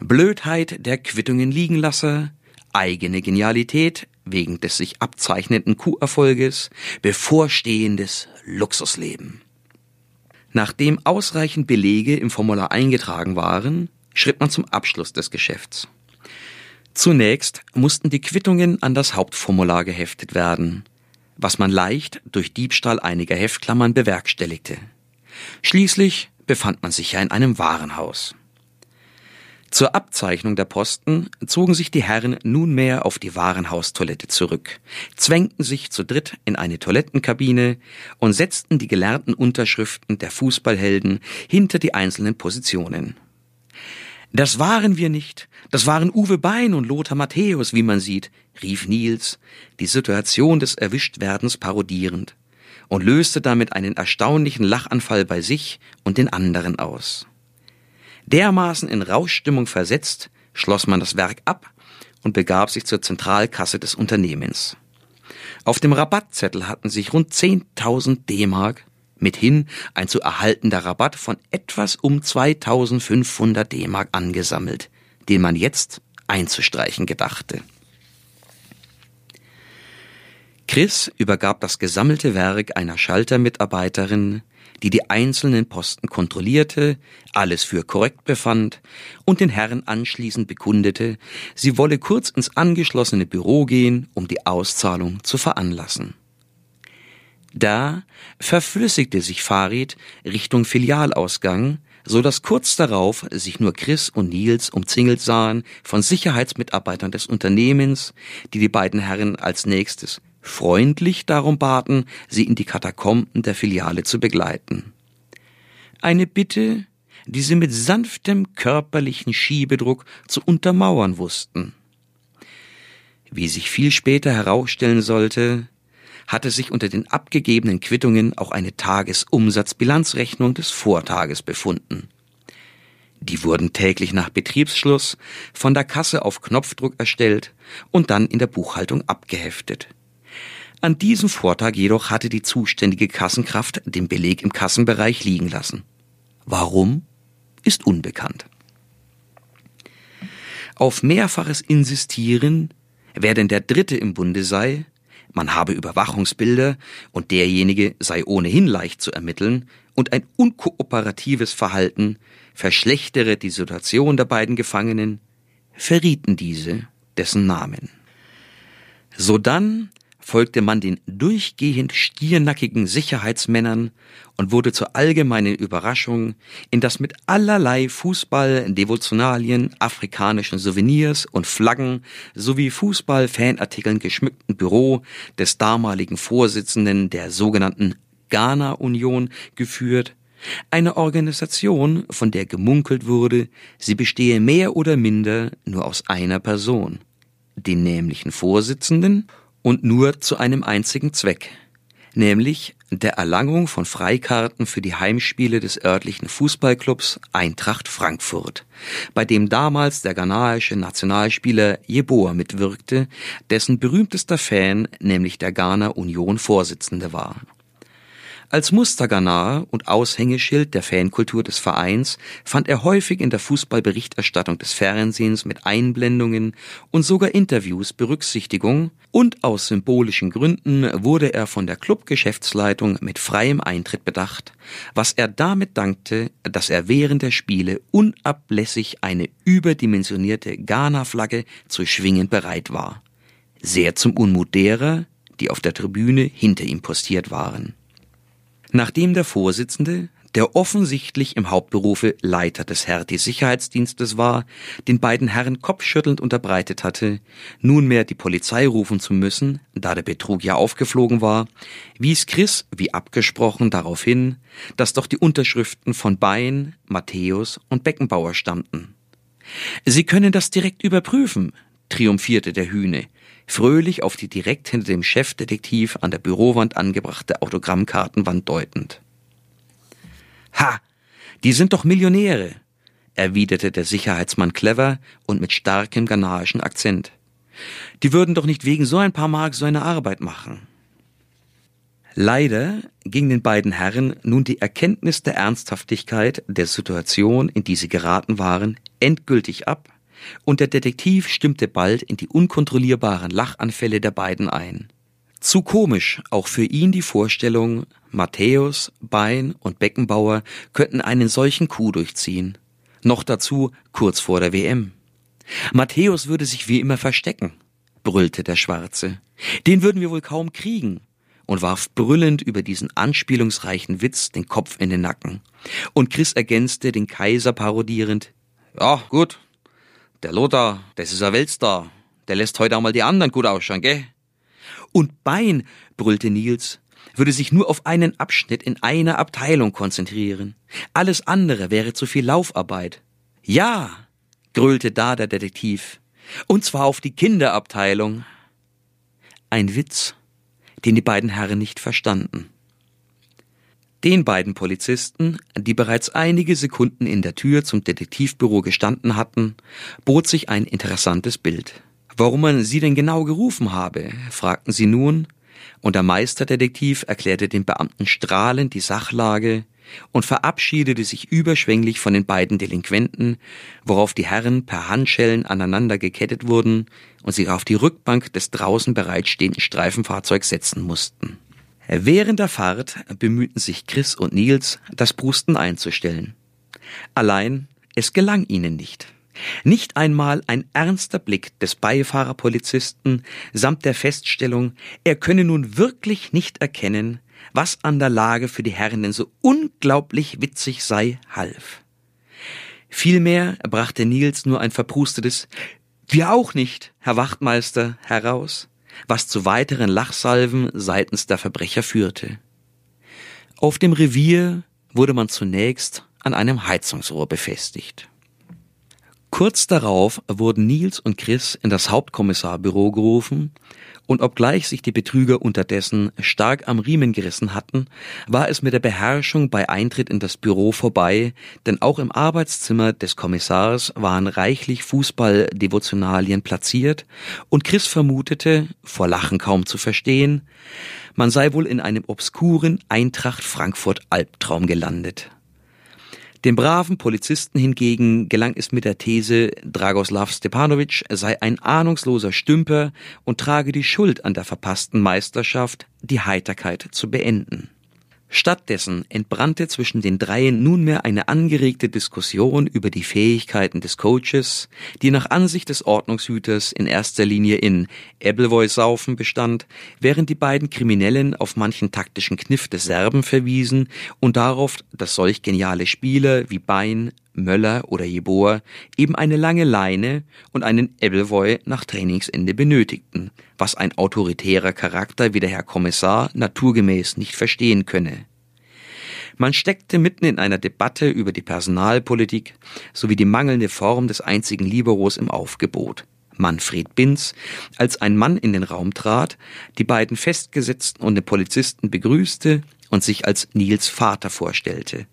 Blödheit der Quittungen Liegenlasser, eigene Genialität wegen des sich abzeichnenden Kuherfolges, bevorstehendes Luxusleben. Nachdem ausreichend Belege im Formular eingetragen waren, schritt man zum Abschluss des Geschäfts. Zunächst mussten die Quittungen an das Hauptformular geheftet werden, was man leicht durch Diebstahl einiger Heftklammern bewerkstelligte. Schließlich befand man sich ja in einem Warenhaus. Zur Abzeichnung der Posten zogen sich die Herren nunmehr auf die Warenhaustoilette zurück, zwängten sich zu dritt in eine Toilettenkabine und setzten die gelernten Unterschriften der Fußballhelden hinter die einzelnen Positionen. Das waren wir nicht, das waren Uwe Bein und Lothar Matthäus, wie man sieht, rief Nils, die Situation des Erwischtwerdens parodierend, und löste damit einen erstaunlichen Lachanfall bei sich und den anderen aus. Dermaßen in Rauschstimmung versetzt, schloss man das Werk ab und begab sich zur Zentralkasse des Unternehmens. Auf dem Rabattzettel hatten sich rund 10.000 D-Mark, mithin ein zu erhaltender Rabatt von etwas um 2.500 D-Mark angesammelt, den man jetzt einzustreichen gedachte. Chris übergab das gesammelte Werk einer Schaltermitarbeiterin, die die einzelnen Posten kontrollierte, alles für korrekt befand und den Herrn anschließend bekundete, sie wolle kurz ins angeschlossene Büro gehen, um die Auszahlung zu veranlassen. Da verflüssigte sich Farid Richtung Filialausgang, so dass kurz darauf sich nur Chris und Nils umzingelt sahen von Sicherheitsmitarbeitern des Unternehmens, die die beiden Herren als nächstes freundlich darum baten, sie in die Katakomben der Filiale zu begleiten. Eine Bitte, die sie mit sanftem körperlichen Schiebedruck zu untermauern wussten. Wie sich viel später herausstellen sollte, hatte sich unter den abgegebenen Quittungen auch eine Tagesumsatzbilanzrechnung des Vortages befunden. Die wurden täglich nach Betriebsschluss von der Kasse auf Knopfdruck erstellt und dann in der Buchhaltung abgeheftet. An diesem Vortag jedoch hatte die zuständige Kassenkraft den Beleg im Kassenbereich liegen lassen. Warum, ist unbekannt. Auf mehrfaches Insistieren, wer denn der Dritte im Bunde sei, man habe Überwachungsbilder und derjenige sei ohnehin leicht zu ermitteln und ein unkooperatives Verhalten verschlechtere die Situation der beiden Gefangenen, verrieten diese dessen Namen. Sodann folgte man den durchgehend stiernackigen Sicherheitsmännern und wurde zur allgemeinen Überraschung in das mit allerlei Fußball, Devotionalien, afrikanischen Souvenirs und Flaggen sowie Fußball-Fanartikeln geschmückten Büro des damaligen Vorsitzenden der sogenannten Ghana-Union geführt, eine Organisation, von der gemunkelt wurde, sie bestehe mehr oder minder nur aus einer Person, den nämlichen Vorsitzenden und nur zu einem einzigen Zweck, nämlich der Erlangung von Freikarten für die Heimspiele des örtlichen Fußballclubs Eintracht Frankfurt, bei dem damals der ghanaische Nationalspieler Jeboa mitwirkte, dessen berühmtester Fan nämlich der Ghana Union Vorsitzende war. Als Musterganar und Aushängeschild der Fankultur des Vereins fand er häufig in der Fußballberichterstattung des Fernsehens mit Einblendungen und sogar Interviews Berücksichtigung und aus symbolischen Gründen wurde er von der Clubgeschäftsleitung mit freiem Eintritt bedacht, was er damit dankte, dass er während der Spiele unablässig eine überdimensionierte Ghana-Flagge zu schwingen bereit war. Sehr zum Unmut derer, die auf der Tribüne hinter ihm postiert waren. Nachdem der Vorsitzende, der offensichtlich im Hauptberufe Leiter des Hertie-Sicherheitsdienstes war, den beiden Herren kopfschüttelnd unterbreitet hatte, nunmehr die Polizei rufen zu müssen, da der Betrug ja aufgeflogen war, wies Chris, wie abgesprochen, darauf hin, dass doch die Unterschriften von Bein, Matthäus und Beckenbauer stammten. Sie können das direkt überprüfen, triumphierte der Hühne, fröhlich auf die direkt hinter dem Chefdetektiv an der Bürowand angebrachte Autogrammkartenwand deutend. Ha, die sind doch Millionäre, erwiderte der Sicherheitsmann clever und mit starkem ghanaischen Akzent. Die würden doch nicht wegen so ein paar Mark so eine Arbeit machen. Leider ging den beiden Herren nun die Erkenntnis der Ernsthaftigkeit der Situation, in die sie geraten waren, endgültig ab und der Detektiv stimmte bald in die unkontrollierbaren Lachanfälle der beiden ein. Zu komisch auch für ihn die Vorstellung, Matthäus, Bein und Beckenbauer könnten einen solchen Coup durchziehen. Noch dazu kurz vor der WM. Matthäus würde sich wie immer verstecken, brüllte der Schwarze. Den würden wir wohl kaum kriegen und warf brüllend über diesen anspielungsreichen Witz den Kopf in den Nacken. Und Chris ergänzte den Kaiser parodierend. Ja, gut, der Lothar, das ist ein Weltstar. Der lässt heute auch mal die anderen gut ausschauen, gell? Und Bein, brüllte Nils, würde sich nur auf einen Abschnitt in einer Abteilung konzentrieren. Alles andere wäre zu viel Laufarbeit. Ja, grölte da der Detektiv. Und zwar auf die Kinderabteilung. Ein Witz, den die beiden Herren nicht verstanden. Den beiden Polizisten, die bereits einige Sekunden in der Tür zum Detektivbüro gestanden hatten, bot sich ein interessantes Bild. Warum man sie denn genau gerufen habe, fragten sie nun, und der Meisterdetektiv erklärte den Beamten strahlend die Sachlage und verabschiedete sich überschwänglich von den beiden Delinquenten, worauf die Herren per Handschellen aneinander gekettet wurden und sich auf die Rückbank des draußen bereitstehenden Streifenfahrzeugs setzen mussten. Während der Fahrt bemühten sich Chris und Nils, das Brusten einzustellen. Allein es gelang ihnen nicht. Nicht einmal ein ernster Blick des Beifahrerpolizisten samt der Feststellung, er könne nun wirklich nicht erkennen, was an der Lage für die Herren denn so unglaublich witzig sei, half. Vielmehr brachte Nils nur ein verprustetes Wir auch nicht, Herr Wachtmeister, heraus, was zu weiteren Lachsalven seitens der Verbrecher führte. Auf dem Revier wurde man zunächst an einem Heizungsrohr befestigt. Kurz darauf wurden Nils und Chris in das Hauptkommissarbüro gerufen und obgleich sich die Betrüger unterdessen stark am Riemen gerissen hatten, war es mit der Beherrschung bei Eintritt in das Büro vorbei, denn auch im Arbeitszimmer des Kommissars waren reichlich Fußballdevotionalien platziert, und Chris vermutete, vor Lachen kaum zu verstehen, man sei wohl in einem obskuren Eintracht Frankfurt Albtraum gelandet. Dem braven Polizisten hingegen gelang es mit der These, Dragoslav Stepanovic sei ein ahnungsloser Stümper und trage die Schuld an der verpassten Meisterschaft, die Heiterkeit zu beenden. Stattdessen entbrannte zwischen den dreien nunmehr eine angeregte Diskussion über die Fähigkeiten des Coaches, die nach Ansicht des Ordnungshüters in erster Linie in Ebbelwoi-Saufen bestand, während die beiden Kriminellen auf manchen taktischen Kniff des Serben verwiesen und darauf, dass solch geniale Spieler wie Bein, Möller oder Jeboa eben eine lange Leine und einen Ebbelwoi nach Trainingsende benötigten, was ein autoritärer Charakter wie der Herr Kommissar naturgemäß nicht verstehen könne. Man steckte mitten in einer Debatte über die Personalpolitik sowie die mangelnde Form des einzigen Liberos im Aufgebot. Manfred Binz, als ein Mann in den Raum trat, die beiden Festgesetzten und den Polizisten begrüßte und sich als Nils Vater vorstellte.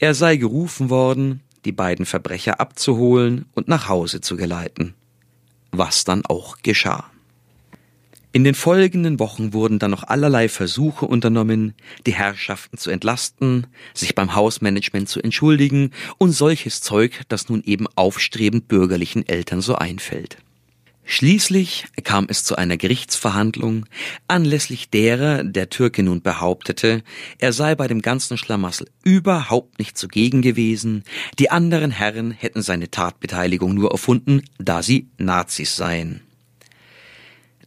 Er sei gerufen worden, die beiden Verbrecher abzuholen und nach Hause zu geleiten. Was dann auch geschah. In den folgenden Wochen wurden dann noch allerlei Versuche unternommen, die Herrschaften zu entlasten, sich beim Hausmanagement zu entschuldigen und solches Zeug, das nun eben aufstrebend bürgerlichen Eltern so einfällt. Schließlich kam es zu einer Gerichtsverhandlung, anlässlich derer der Türke nun behauptete, er sei bei dem ganzen Schlamassel überhaupt nicht zugegen gewesen, die anderen Herren hätten seine Tatbeteiligung nur erfunden, da sie Nazis seien.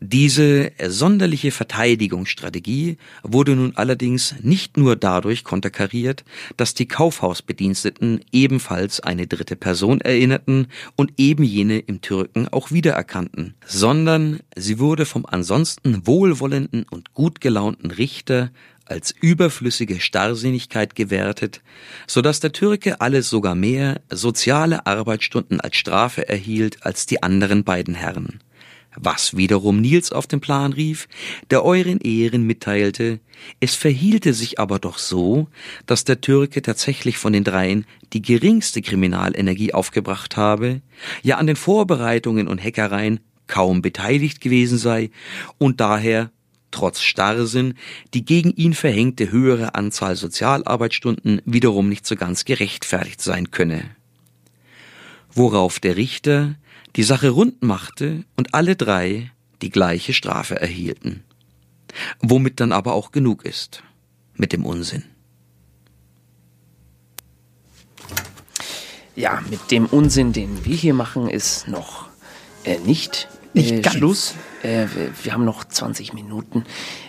Diese sonderliche Verteidigungsstrategie wurde nun allerdings nicht nur dadurch konterkariert, dass die Kaufhausbediensteten ebenfalls eine dritte Person erinnerten und eben jene im Türken auch wiedererkannten, sondern sie wurde vom ansonsten wohlwollenden und gut gelaunten Richter als überflüssige Starrsinnigkeit gewertet, so dass der Türke alles sogar mehr soziale Arbeitsstunden als Strafe erhielt als die anderen beiden Herren was wiederum Nils auf den Plan rief, der euren Ehren mitteilte, es verhielte sich aber doch so, dass der Türke tatsächlich von den dreien die geringste Kriminalenergie aufgebracht habe, ja an den Vorbereitungen und Hackereien kaum beteiligt gewesen sei und daher trotz Starrsinn die gegen ihn verhängte höhere Anzahl Sozialarbeitsstunden wiederum nicht so ganz gerechtfertigt sein könne. Worauf der Richter die Sache rund machte und alle drei die gleiche Strafe erhielten. Womit dann aber auch genug ist mit dem Unsinn. Ja, mit dem Unsinn, den wir hier machen, ist noch äh, nicht, Nicht äh, ganz. Schluss. Äh, wir, wir haben noch 20 Minuten.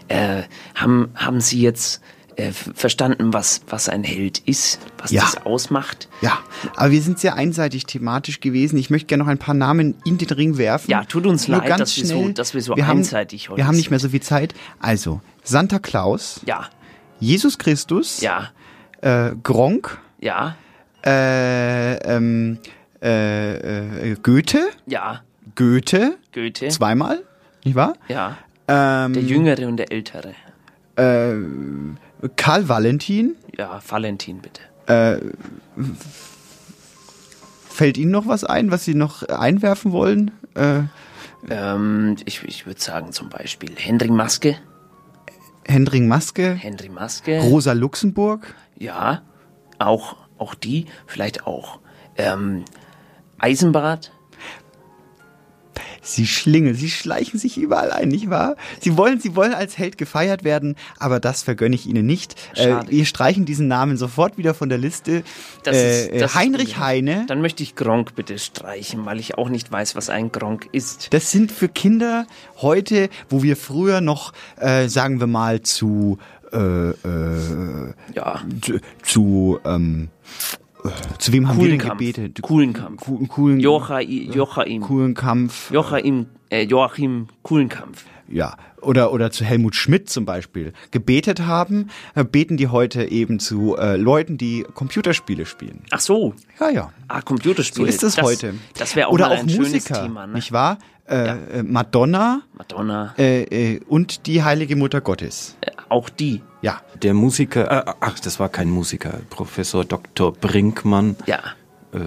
Äh, haben, haben Sie jetzt äh, verstanden, was, was ein Held ist, was Ja. das ausmacht? Ja, aber wir sind sehr einseitig thematisch gewesen. Ich möchte gerne noch ein paar Namen in den Ring werfen. Ja, tut uns Nur leid, ganz dass wir so- schnell. dass wir so haben, einseitig heute Wir haben nicht mehr so viel Zeit. Also, Santa Claus, Ja, Jesus Christus, ja, äh, Gronk, ja, äh, ähm, äh, äh, Goethe, ja, Goethe, Goethe. zweimal, nicht wahr? Ja, Ähm, der Jüngere und der Ältere. äh, Karl Valentin, Ja, Valentin bitte. äh, fällt Ihnen noch was ein, was Sie noch einwerfen wollen? Äh, Ähm, ich ich würde sagen zum Beispiel Henry Maske. Hendring Maske, Henry Maske. Rosa Luxemburg, Ja, auch, auch die, vielleicht auch ähm, Eisenbart. Sie schlingen, sie schleichen sich überall ein, nicht wahr? Sie wollen, sie wollen als Held gefeiert werden, aber das vergönne ich Ihnen nicht. Äh, wir streichen diesen Namen sofort wieder von der Liste. Das äh, ist, das ist Heinrich gut. Heine, Dann möchte ich Gronk bitte streichen, weil ich auch nicht weiß, was ein Gronk ist. das sind für Kinder heute, wo wir früher noch, äh, sagen wir mal, zu, äh, äh, Ja, zu, zu ähm, äh, zu wem haben wir denn gebetet? Kuhlenkampf. Ku- Kuhlen, Joachim, Joachim, Kuhlenkampf. Joachim, äh, Joachim Kuhlenkampf. Ja, oder, oder zu Helmut Schmidt zum Beispiel gebetet haben, äh, beten die heute eben zu äh, Leuten, die Computerspiele spielen. Ach so. Ja, ja. Ah, So Computerspiele. ist es das, heute. Das wäre auch oder mal auch ein schönes Musiker, Thema. Ne? nicht wahr? Äh, äh, Madonna Madonna, äh, äh, und die Heilige Mutter Gottes. äh, auch die. Ja, Der Musiker, äh, ach, das war kein Musiker, Professor Dr. Brinkmann, Ja, äh,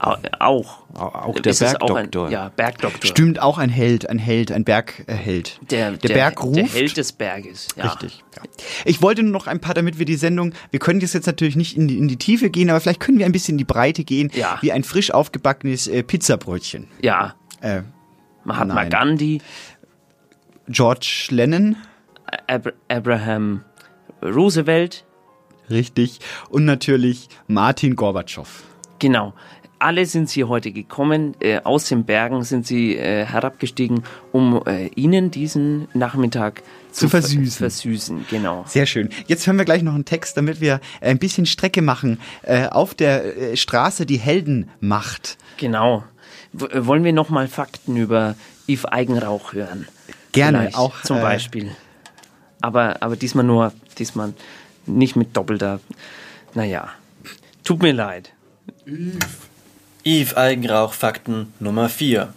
au- auch. auch der Bergdoktor. Ja, Bergdoktor. stimmt auch ein Held, ein Held, ein Bergheld. Der, der, Berg ruft. Der Held des Berges. Ja. Richtig. Ja. Ich wollte nur noch ein paar, damit wir die Sendung, wir können das jetzt natürlich nicht in die, in die Tiefe gehen, aber vielleicht können wir ein bisschen in die Breite gehen, Ja. wie ein frisch aufgebackenes äh, Pizzabrötchen. Ja. Äh, Mahatma Nein. Gandhi, George Lennon, Ab Abraham Roosevelt, richtig, und natürlich Martin Gorbatschow. genau. Alle sind sie heute gekommen, äh, aus den Bergen sind sie äh, herabgestiegen, um äh, ihnen diesen Nachmittag Zu ver- versüßen. Versüßen, genau. Sehr schön. Jetzt hören wir gleich noch einen Text, damit wir ein bisschen Strecke machen äh, auf der äh, Straße die Heldenmacht. Genau. W wollen wir nochmal Fakten über Yves Eigenrauch hören? Gerne, Vielleicht, auch, Zum äh, Beispiel. Aber, aber diesmal nur, diesmal nicht mit doppelter. Naja. Tut mir leid. Yves Eigenrauch Fakten Nummer 4.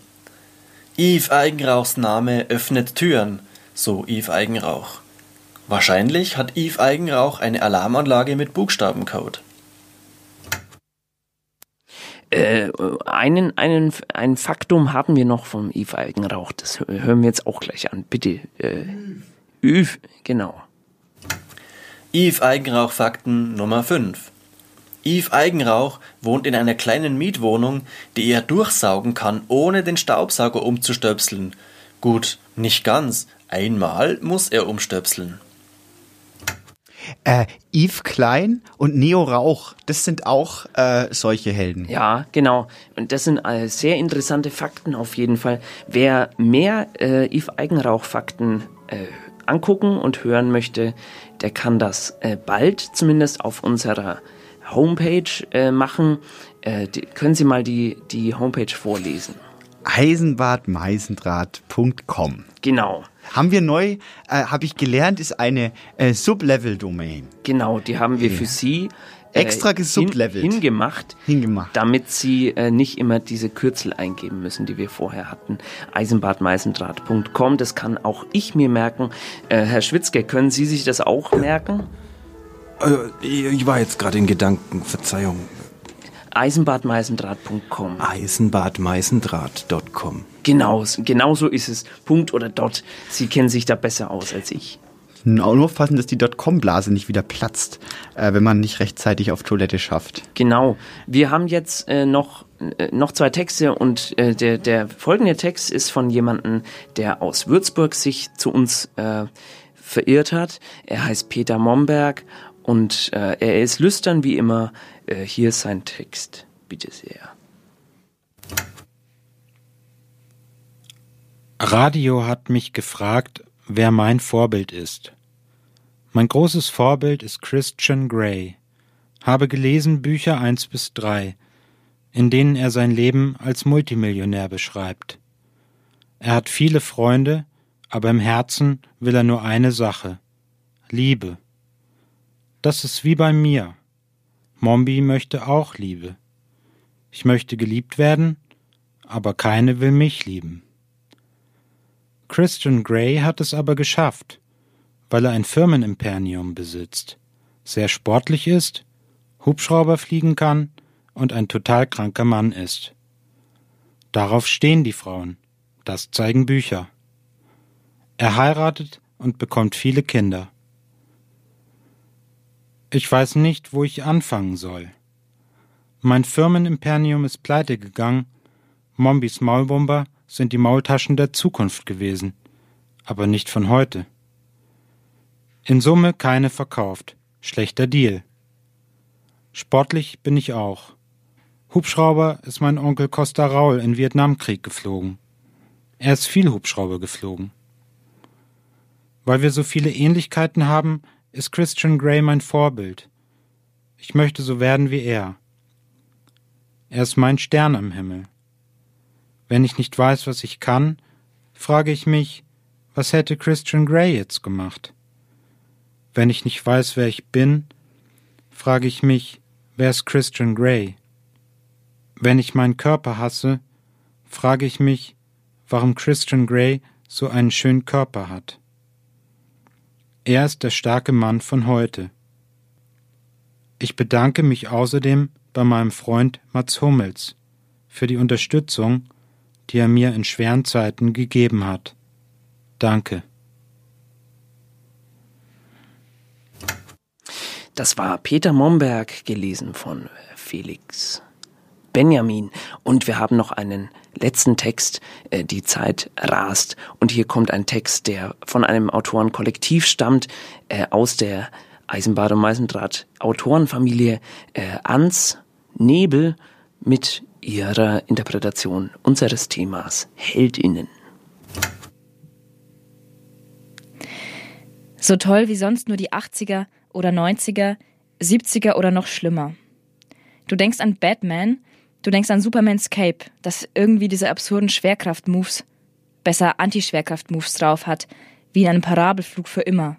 Yves Eigenrauchs Name öffnet Türen, so Yves Eigenrauch. Wahrscheinlich hat Yves Eigenrauch eine Alarmanlage mit Buchstabencode. Äh, einen, einen, ein Faktum haben wir noch vom Yves Eigenrauch. Das hören wir jetzt auch gleich an. Bitte. Äh, Yves, genau. Yves Eigenrauch Fakten Nummer 5. Yves Eigenrauch wohnt in einer kleinen Mietwohnung, die er durchsaugen kann, ohne den Staubsauger umzustöpseln. Gut, nicht ganz. Einmal muss er umstöpseln. Äh, Yves Klein und Neo Rauch, das sind auch äh, solche Helden. Ja, genau. Und das sind äh, sehr interessante Fakten auf jeden Fall. Wer mehr äh, Yves Eigenrauch-Fakten äh, angucken und hören möchte, der kann das äh, bald zumindest auf unserer Homepage äh, machen. Äh, die, können Sie mal die, die Homepage vorlesen? Eisenbadmeisendraht.com. Genau. Haben wir neu, äh, habe ich gelernt, ist eine äh, Sublevel-Domain. Genau, die haben wir für Sie Extra gesublevelt. hin, hingemacht, hingemacht, damit Sie äh, nicht immer diese Kürzel eingeben müssen, die wir vorher hatten. Eisenbadmeisendraht.com, das kann auch ich mir merken. Äh, Herr Schwitzke, können Sie sich das auch merken? Äh, ich war jetzt gerade in Gedanken, Verzeihung. Eisenbadmeisendraht.com. Eisenbadmeisendraht.com. Genau, genau so ist es. Punkt oder Dot. Sie kennen sich da besser aus als ich. Nur aufpassen, dass die Dotcom-Blase nicht wieder platzt, äh, wenn man nicht rechtzeitig auf Toilette schafft. Genau. Wir haben jetzt äh, noch, äh, noch zwei Texte und äh, der, der folgende Text ist von jemandem, der aus Würzburg sich zu uns äh, verirrt hat. Er heißt Peter Momberg und äh, er ist lüstern wie immer. Äh, hier ist sein Text. Bitte sehr. Radio hat mich gefragt, wer mein Vorbild ist. Mein großes Vorbild ist Christian Grey. Habe gelesen Bücher eins bis drei, in denen er sein Leben als Multimillionär beschreibt. Er hat viele Freunde, aber im Herzen will er nur eine Sache Liebe. Das ist wie bei mir. Mombi möchte auch Liebe. Ich möchte geliebt werden, aber keine will mich lieben. Christian Grey hat es aber geschafft, weil er ein Firmenimperium besitzt, sehr sportlich ist, Hubschrauber fliegen kann und ein total kranker Mann ist. Darauf stehen die Frauen, das zeigen Bücher. Er heiratet und bekommt viele Kinder. Ich weiß nicht, wo ich anfangen soll. Mein Firmenimperium ist pleite gegangen, Mombis Maulbomber sind die Maultaschen der Zukunft gewesen, aber nicht von heute. In Summe keine verkauft. Schlechter Deal. Sportlich bin ich auch. Hubschrauber ist mein Onkel Costa Raul in Vietnamkrieg geflogen. Er ist viel Hubschrauber geflogen. Weil wir so viele Ähnlichkeiten haben, ist Christian Grey mein Vorbild. Ich möchte so werden wie er. Er ist mein Stern am Himmel. Wenn ich nicht weiß, was ich kann, frage ich mich, was hätte Christian Grey jetzt gemacht? Wenn ich nicht weiß, wer ich bin, frage ich mich, wer ist Christian Grey? Wenn ich meinen Körper hasse, frage ich mich, warum Christian Grey so einen schönen Körper hat. Er ist der starke Mann von heute. Ich bedanke mich außerdem bei meinem Freund Mats Hummels für die Unterstützung die er mir in schweren Zeiten gegeben hat. Danke. Das war Peter Momberg, gelesen von Felix Benjamin. Und wir haben noch einen letzten Text, äh, Die Zeit rast. Und hier kommt ein Text, der von einem Autorenkollektiv stammt, äh, aus der Eisenbahn- und Meisendraht Autorenfamilie äh, Ans Nebel mit ihrer Interpretation unseres Themas Heldinnen. So toll wie sonst nur die 80er oder 90er, 70er oder noch schlimmer. Du denkst an Batman, du denkst an Supermans Cape, das irgendwie diese absurden Schwerkraft-Moves, besser Anti-Schwerkraft-Moves drauf hat, wie in einem Parabelflug für immer.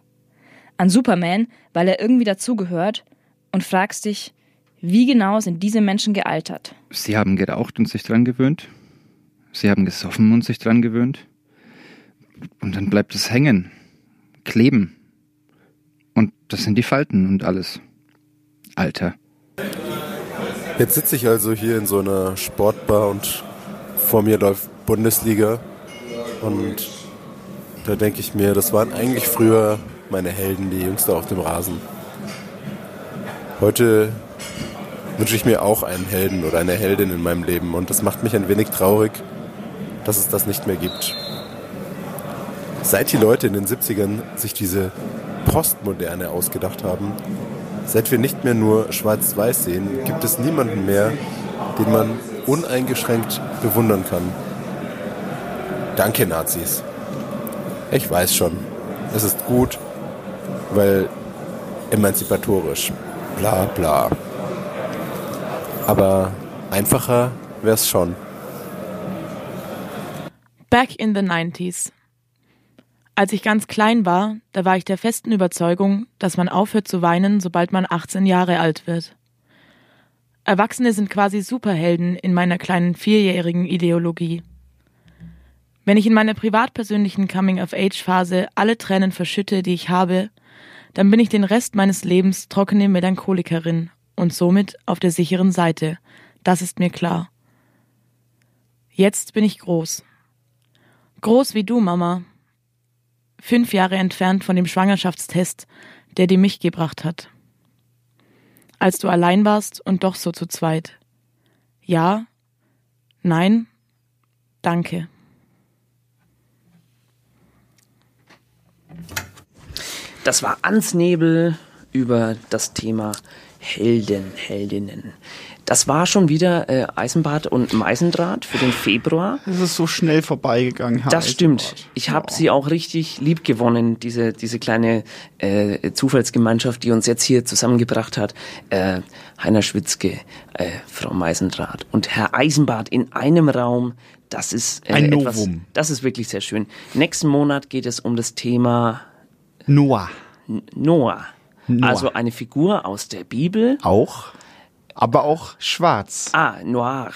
An Superman, weil er irgendwie dazugehört und fragst dich, wie genau sind diese Menschen gealtert? Sie haben geraucht und sich dran gewöhnt. Sie haben gesoffen und sich dran gewöhnt. Und dann bleibt es hängen, kleben. Und das sind die Falten und alles. Alter. Jetzt sitze ich also hier in so einer Sportbar und vor mir läuft Bundesliga und da denke ich mir, das waren eigentlich früher meine Helden, die Jüngste auf dem Rasen. Heute wünsche ich mir auch einen Helden oder eine Heldin in meinem Leben und das macht mich ein wenig traurig, dass es das nicht mehr gibt. Seit die Leute in den 70ern sich diese Postmoderne ausgedacht haben, seit wir nicht mehr nur schwarz-weiß sehen, gibt es niemanden mehr, den man uneingeschränkt bewundern kann. Danke, Nazis. Ich weiß schon, es ist gut, weil emanzipatorisch, bla bla. Aber einfacher wäre es schon. Back in the 90s. Als ich ganz klein war, da war ich der festen Überzeugung, dass man aufhört zu weinen, sobald man 18 Jahre alt wird. Erwachsene sind quasi Superhelden in meiner kleinen vierjährigen Ideologie. Wenn ich in meiner privatpersönlichen Coming-of-Age-Phase alle Tränen verschütte, die ich habe, dann bin ich den Rest meines Lebens trockene Melancholikerin und somit auf der sicheren Seite. Das ist mir klar. Jetzt bin ich groß. Groß wie du, Mama. Fünf Jahre entfernt von dem Schwangerschaftstest, der dir mich gebracht hat. Als du allein warst und doch so zu zweit. Ja, nein, danke. Das war Ansnebel über das Thema Helden, Heldinnen. Das war schon wieder äh, Eisenbad und Meisendraht für den Februar. Es ist so schnell vorbeigegangen. Herr Das stimmt. Ich habe sie auch richtig lieb gewonnen, diese, diese kleine äh, Zufallsgemeinschaft, die uns jetzt hier zusammengebracht hat. Äh, Heiner Schwitzke, äh, Frau Meisendraht und Herr Eisenbad in einem Raum. Das ist äh, Ein etwas, Novum. Das ist wirklich sehr schön. Nächsten Monat geht es um das Thema Noah. Noah. Noah. Also eine Figur aus der Bibel. Auch, aber auch schwarz. Ah, Noir.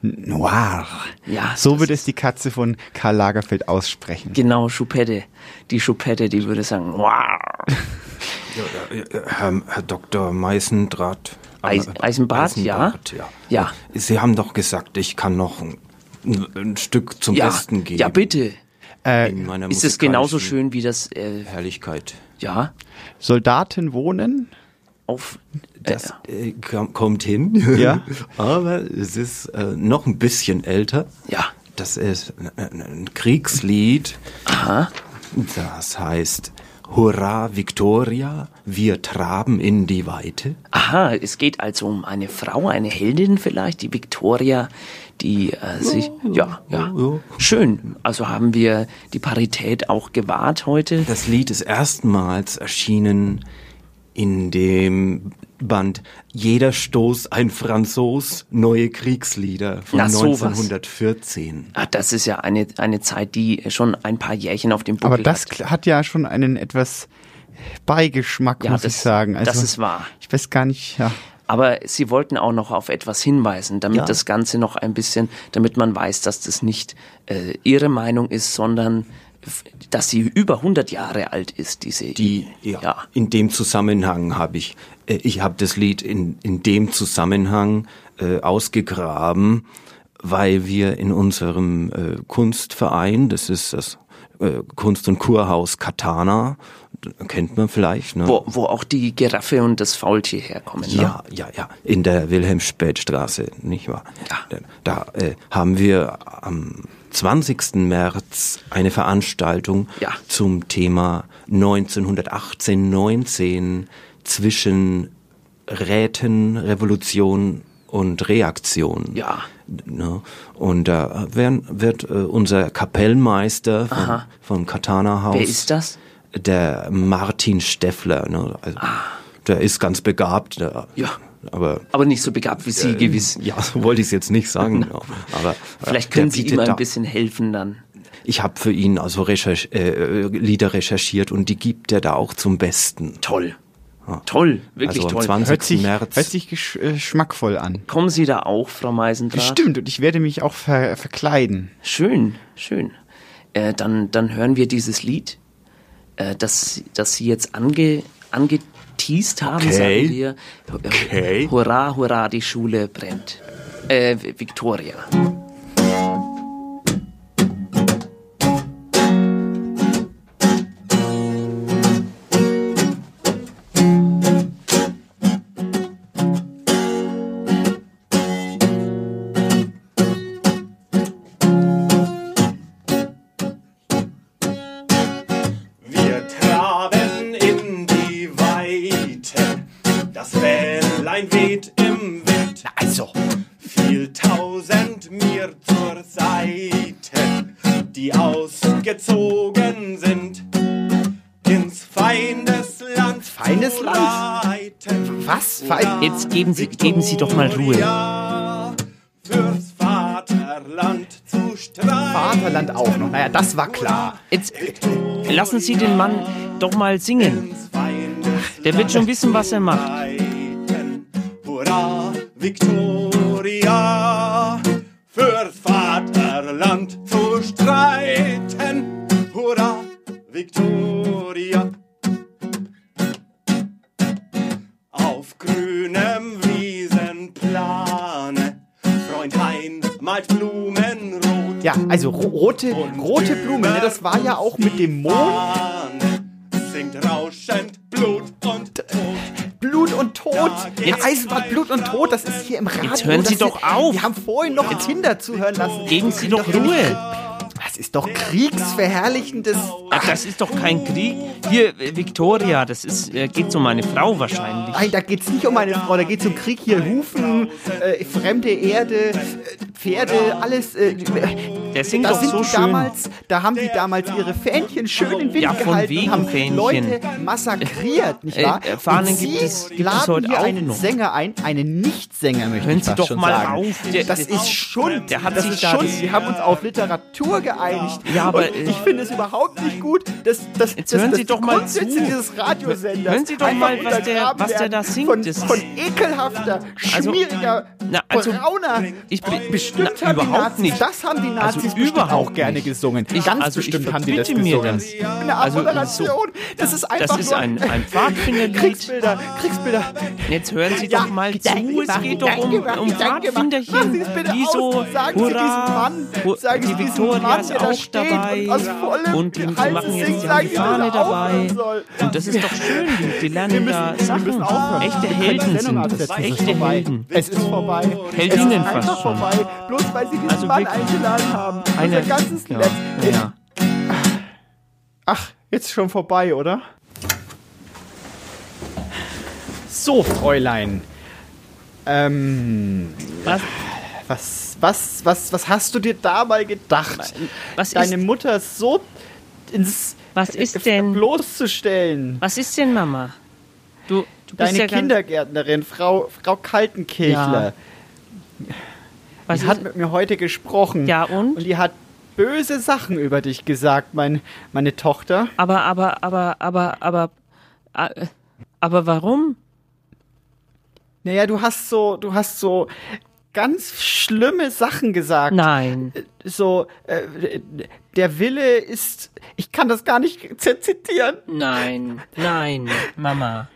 Noir. Ja, So würde es die Katze von Karl Lagerfeld aussprechen. Genau, Choupette. Die Choupette, die würde sagen, Noir. Herr, Herr Dr. Meißendraht. Eis, Eisenbad, ja? Eisenbart, ja. Ja. Sie haben doch gesagt, ich kann noch ein, ein Stück zum ja, Besten geben. Ja, bitte. In meiner Ist es genauso schön wie das äh, Herrlichkeit. Ja. Soldaten wohnen auf Das äh, kom- kommt hin. Ja. Aber es ist äh, noch ein bisschen älter. Ja. Das ist ein, ein Kriegslied. Aha. Das heißt Hurra Victoria, wir traben in die Weite. Aha, es geht also um eine Frau, eine Heldin vielleicht, die Victoria, die äh, sich, ja, ja, schön. Also haben wir die Parität auch gewahrt heute. Das Lied ist erstmals erschienen in dem Band Jeder Stoß ein Franzos, neue Kriegslieder von Na, sowas. 1914. Ah, das ist ja eine, eine Zeit, die schon ein paar Jährchen auf dem Buckel Aber das hat. hat ja schon einen etwas Beigeschmack, Ja, muss das- ich sagen. Also, das ist wahr. Ich weiß gar nicht, ja. Aber sie wollten auch noch auf etwas hinweisen, damit Ja. das Ganze noch ein bisschen, damit man weiß, dass das nicht äh, ihre Meinung ist, sondern dass sie über 100 Jahre alt ist, diese Die, ja, In dem Zusammenhang habe ich, äh, ich habe das Lied in, in dem Zusammenhang äh, ausgegraben, weil wir in unserem äh, Kunstverein, das ist das äh, Kunst- und Kurhaus Katana, kennt man vielleicht, ne? wo, wo auch die Giraffe und das Faultier herkommen. Ne? Ja, ja, ja, in der Wilhelm-Späth-Straße, nicht wahr? Ja. Da äh, haben wir am 20. März eine Veranstaltung Ja. zum Thema 1918-19 zwischen Räten, Revolution und Reaktion. Ja. Ne? Und da werden, wird äh, unser Kapellmeister vom, Aha. vom Katana-Haus. Wer ist das? Der Martin Steffler. Ne? Also, Der ist ganz begabt. Der, Ah. Ja. Aber, Aber nicht so begabt wie Sie äh, gewiss. Ja, so wollte ich es jetzt nicht sagen. ja. Aber Vielleicht der können Sie ihm ein bisschen helfen dann. Ich habe für ihn also recherch äh, Lieder recherchiert und die gibt er da auch zum Besten. Toll. Toll, wirklich also am toll. 20. Hört sich, März. hört sich gesch äh, geschmackvoll an. Kommen Sie da auch, Frau Meisendraht? Stimmt, und ich werde mich auch ver verkleiden. Schön, schön. Äh, dann, dann hören wir dieses Lied, äh, das, das Sie jetzt ange, geteased haben, Okay. sagen wir, Okay. hurra, hurra, die Schule brennt. Äh, Victoria. Feind? Jetzt geben Sie, geben Sie doch mal Ruhe. Fürs Vaterland zu streiten. Vaterland auch noch. Naja, das war klar. Jetzt lassen Sie den Mann doch mal singen. Der wird schon wissen, was er macht. Hurra, Victoria, fürs Vaterland zu streiten. Hurra, Victoria. Ja, also ro rote, rote Blumen, ne, das war ja auch mit dem Mond. Singt rauschend Blut und Tod. Blut und Tod. Ja, Eisenbahn, Blut und Tod, das ist hier im Radio. Jetzt hören Sie doch ist- auf. Wir haben vorhin noch Kinder zuhören lassen. Geben Sie doch Ruhe. Das ist doch kriegsverherrlichendes. Ach, das ist doch kein Krieg. Hier, Victoria, das ist, äh, geht um meine Frau wahrscheinlich. Nein, da geht's nicht um eine Frau, da geht's um Krieg hier. Hufen, äh, fremde Erde, äh, Pferde, alles. Äh, Der singt da doch so schön. damals, da haben die damals ihre Fähnchen schön in Wind Ja, von gehalten wegen und haben Fähnchen. Leute massakriert, nicht Äh, wahr? äh, Fahnen und Sie gibt es- gibt es heute hier auch einen noch. Sänger ein, einen Nichtsänger möchte Hören ich Sie doch schon mal sagen. auf. Der- das der- ist Schund. der hat das sich ist Schund. Sie haben uns auf Literatur geeinigt. Ja, aber, äh, ich finde es überhaupt nicht gut, dass, dass, Jetzt dass, hören dass Sie doch die mal zu. dieses Radiosenders Hören Sie doch mal, was der- was der da singt. Von, Das- von ekelhafter, Also, schmieriger, na, also, brauner. ich bin- bestimmt na, haben die überhaupt Nazis, nicht. das haben die Nazis Also überhaupt auch gerne nicht. gesungen. Ich- Ganz also bestimmt haben die das gesungen. das. Eine Also, Abmoderation. das ist einfach Das ist ein, ein Pfadfinderlied. Kriegsbilder, Kriegsbilder. Jetzt hören Sie doch mal zu. Es geht doch um, um. Pfadfinderchen. Die so, aus. Sagen Sie hurra, diesem Mann, hu- sagen Sie die Victoria Mann, ist auch dabei. und aus vollem Und die, machen jetzt die, Fahne dabei. Und das ist doch schön. Die, die lernen da Sachen. Echte Helden sind das. Es ist Echte vorbei. Helden. Es ist vorbei. Heldinnen es ist fast einfach schon. vorbei. Bloß weil Sie diesen Also Mann eingeladen haben. Eine- Unser ganzes ja, ja. Ach, jetzt schon vorbei, oder? So, Fräulein. Ähm. Was? Was, was, was, was hast du dir dabei gedacht? Was Deine ist- Mutter so ins Was ist denn? bloßzustellen. Was ist denn, Mama? Du, du bist Deine ja Kindergärtnerin, Frau, Frau Kaltenkirchler. Was die hat mit mir heute gesprochen. Ja, und? Und die hat böse Sachen über dich gesagt, mein, meine Tochter. Aber, aber, aber, aber, aber, aber warum? Naja, du hast so, du hast so ganz schlimme Sachen gesagt. Nein. So, äh, der Wille ist, ich kann das gar nicht zitieren. Nein, nein, Mama.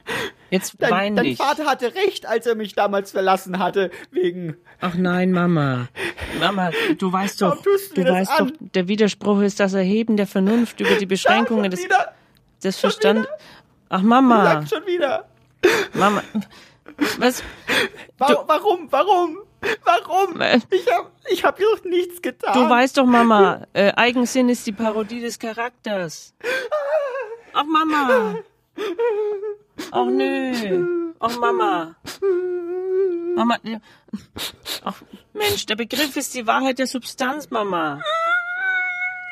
Jetzt Dein, wein dein. Vater hatte recht, als er mich damals verlassen hatte, wegen Ach nein, Mama. Mama, du weißt doch, Warum du du weißt doch, der Widerspruch ist das Erheben der Vernunft über die Beschränkungen des, des Verstandes. Ach Mama, Sag schon wieder. Mama, was? Wa warum, warum, warum? Ich hab, ich hab doch nichts getan. Du weißt doch, Mama, äh, Eigensinn ist die Parodie des Charakters. Ach Mama. Ach nö. Ach Mama. Mama. Ach Mensch, der Begriff ist die Wahrheit der Substanz, Mama.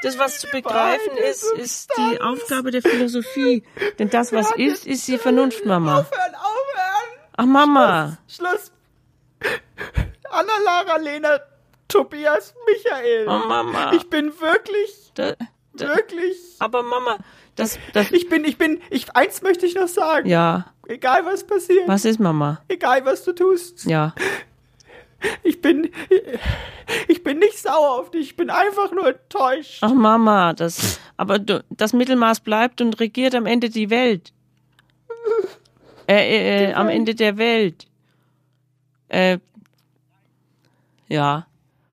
Das, was zu begreifen ist, ist die Aufgabe der Philosophie. Denn das, was ist, ist die Vernunft, Mama. Aufhören, aufhören. Ach Mama. Schluss. Anna, Lara, Lena, Tobias, Michael. Oh Mama. Ich bin wirklich, Da, da, wirklich. aber Mama, das, das, Ich bin, ich bin, ich, eins möchte ich noch sagen. ja. Egal was passiert. Was ist Mama? Egal was du tust. Ja. Ich bin, ich bin nicht sauer auf dich. Ich bin einfach nur enttäuscht. Ach Mama, das, aber du, das Mittelmaß bleibt und regiert am Ende die Welt. Äh, äh, am Ende der Welt. Äh, ja.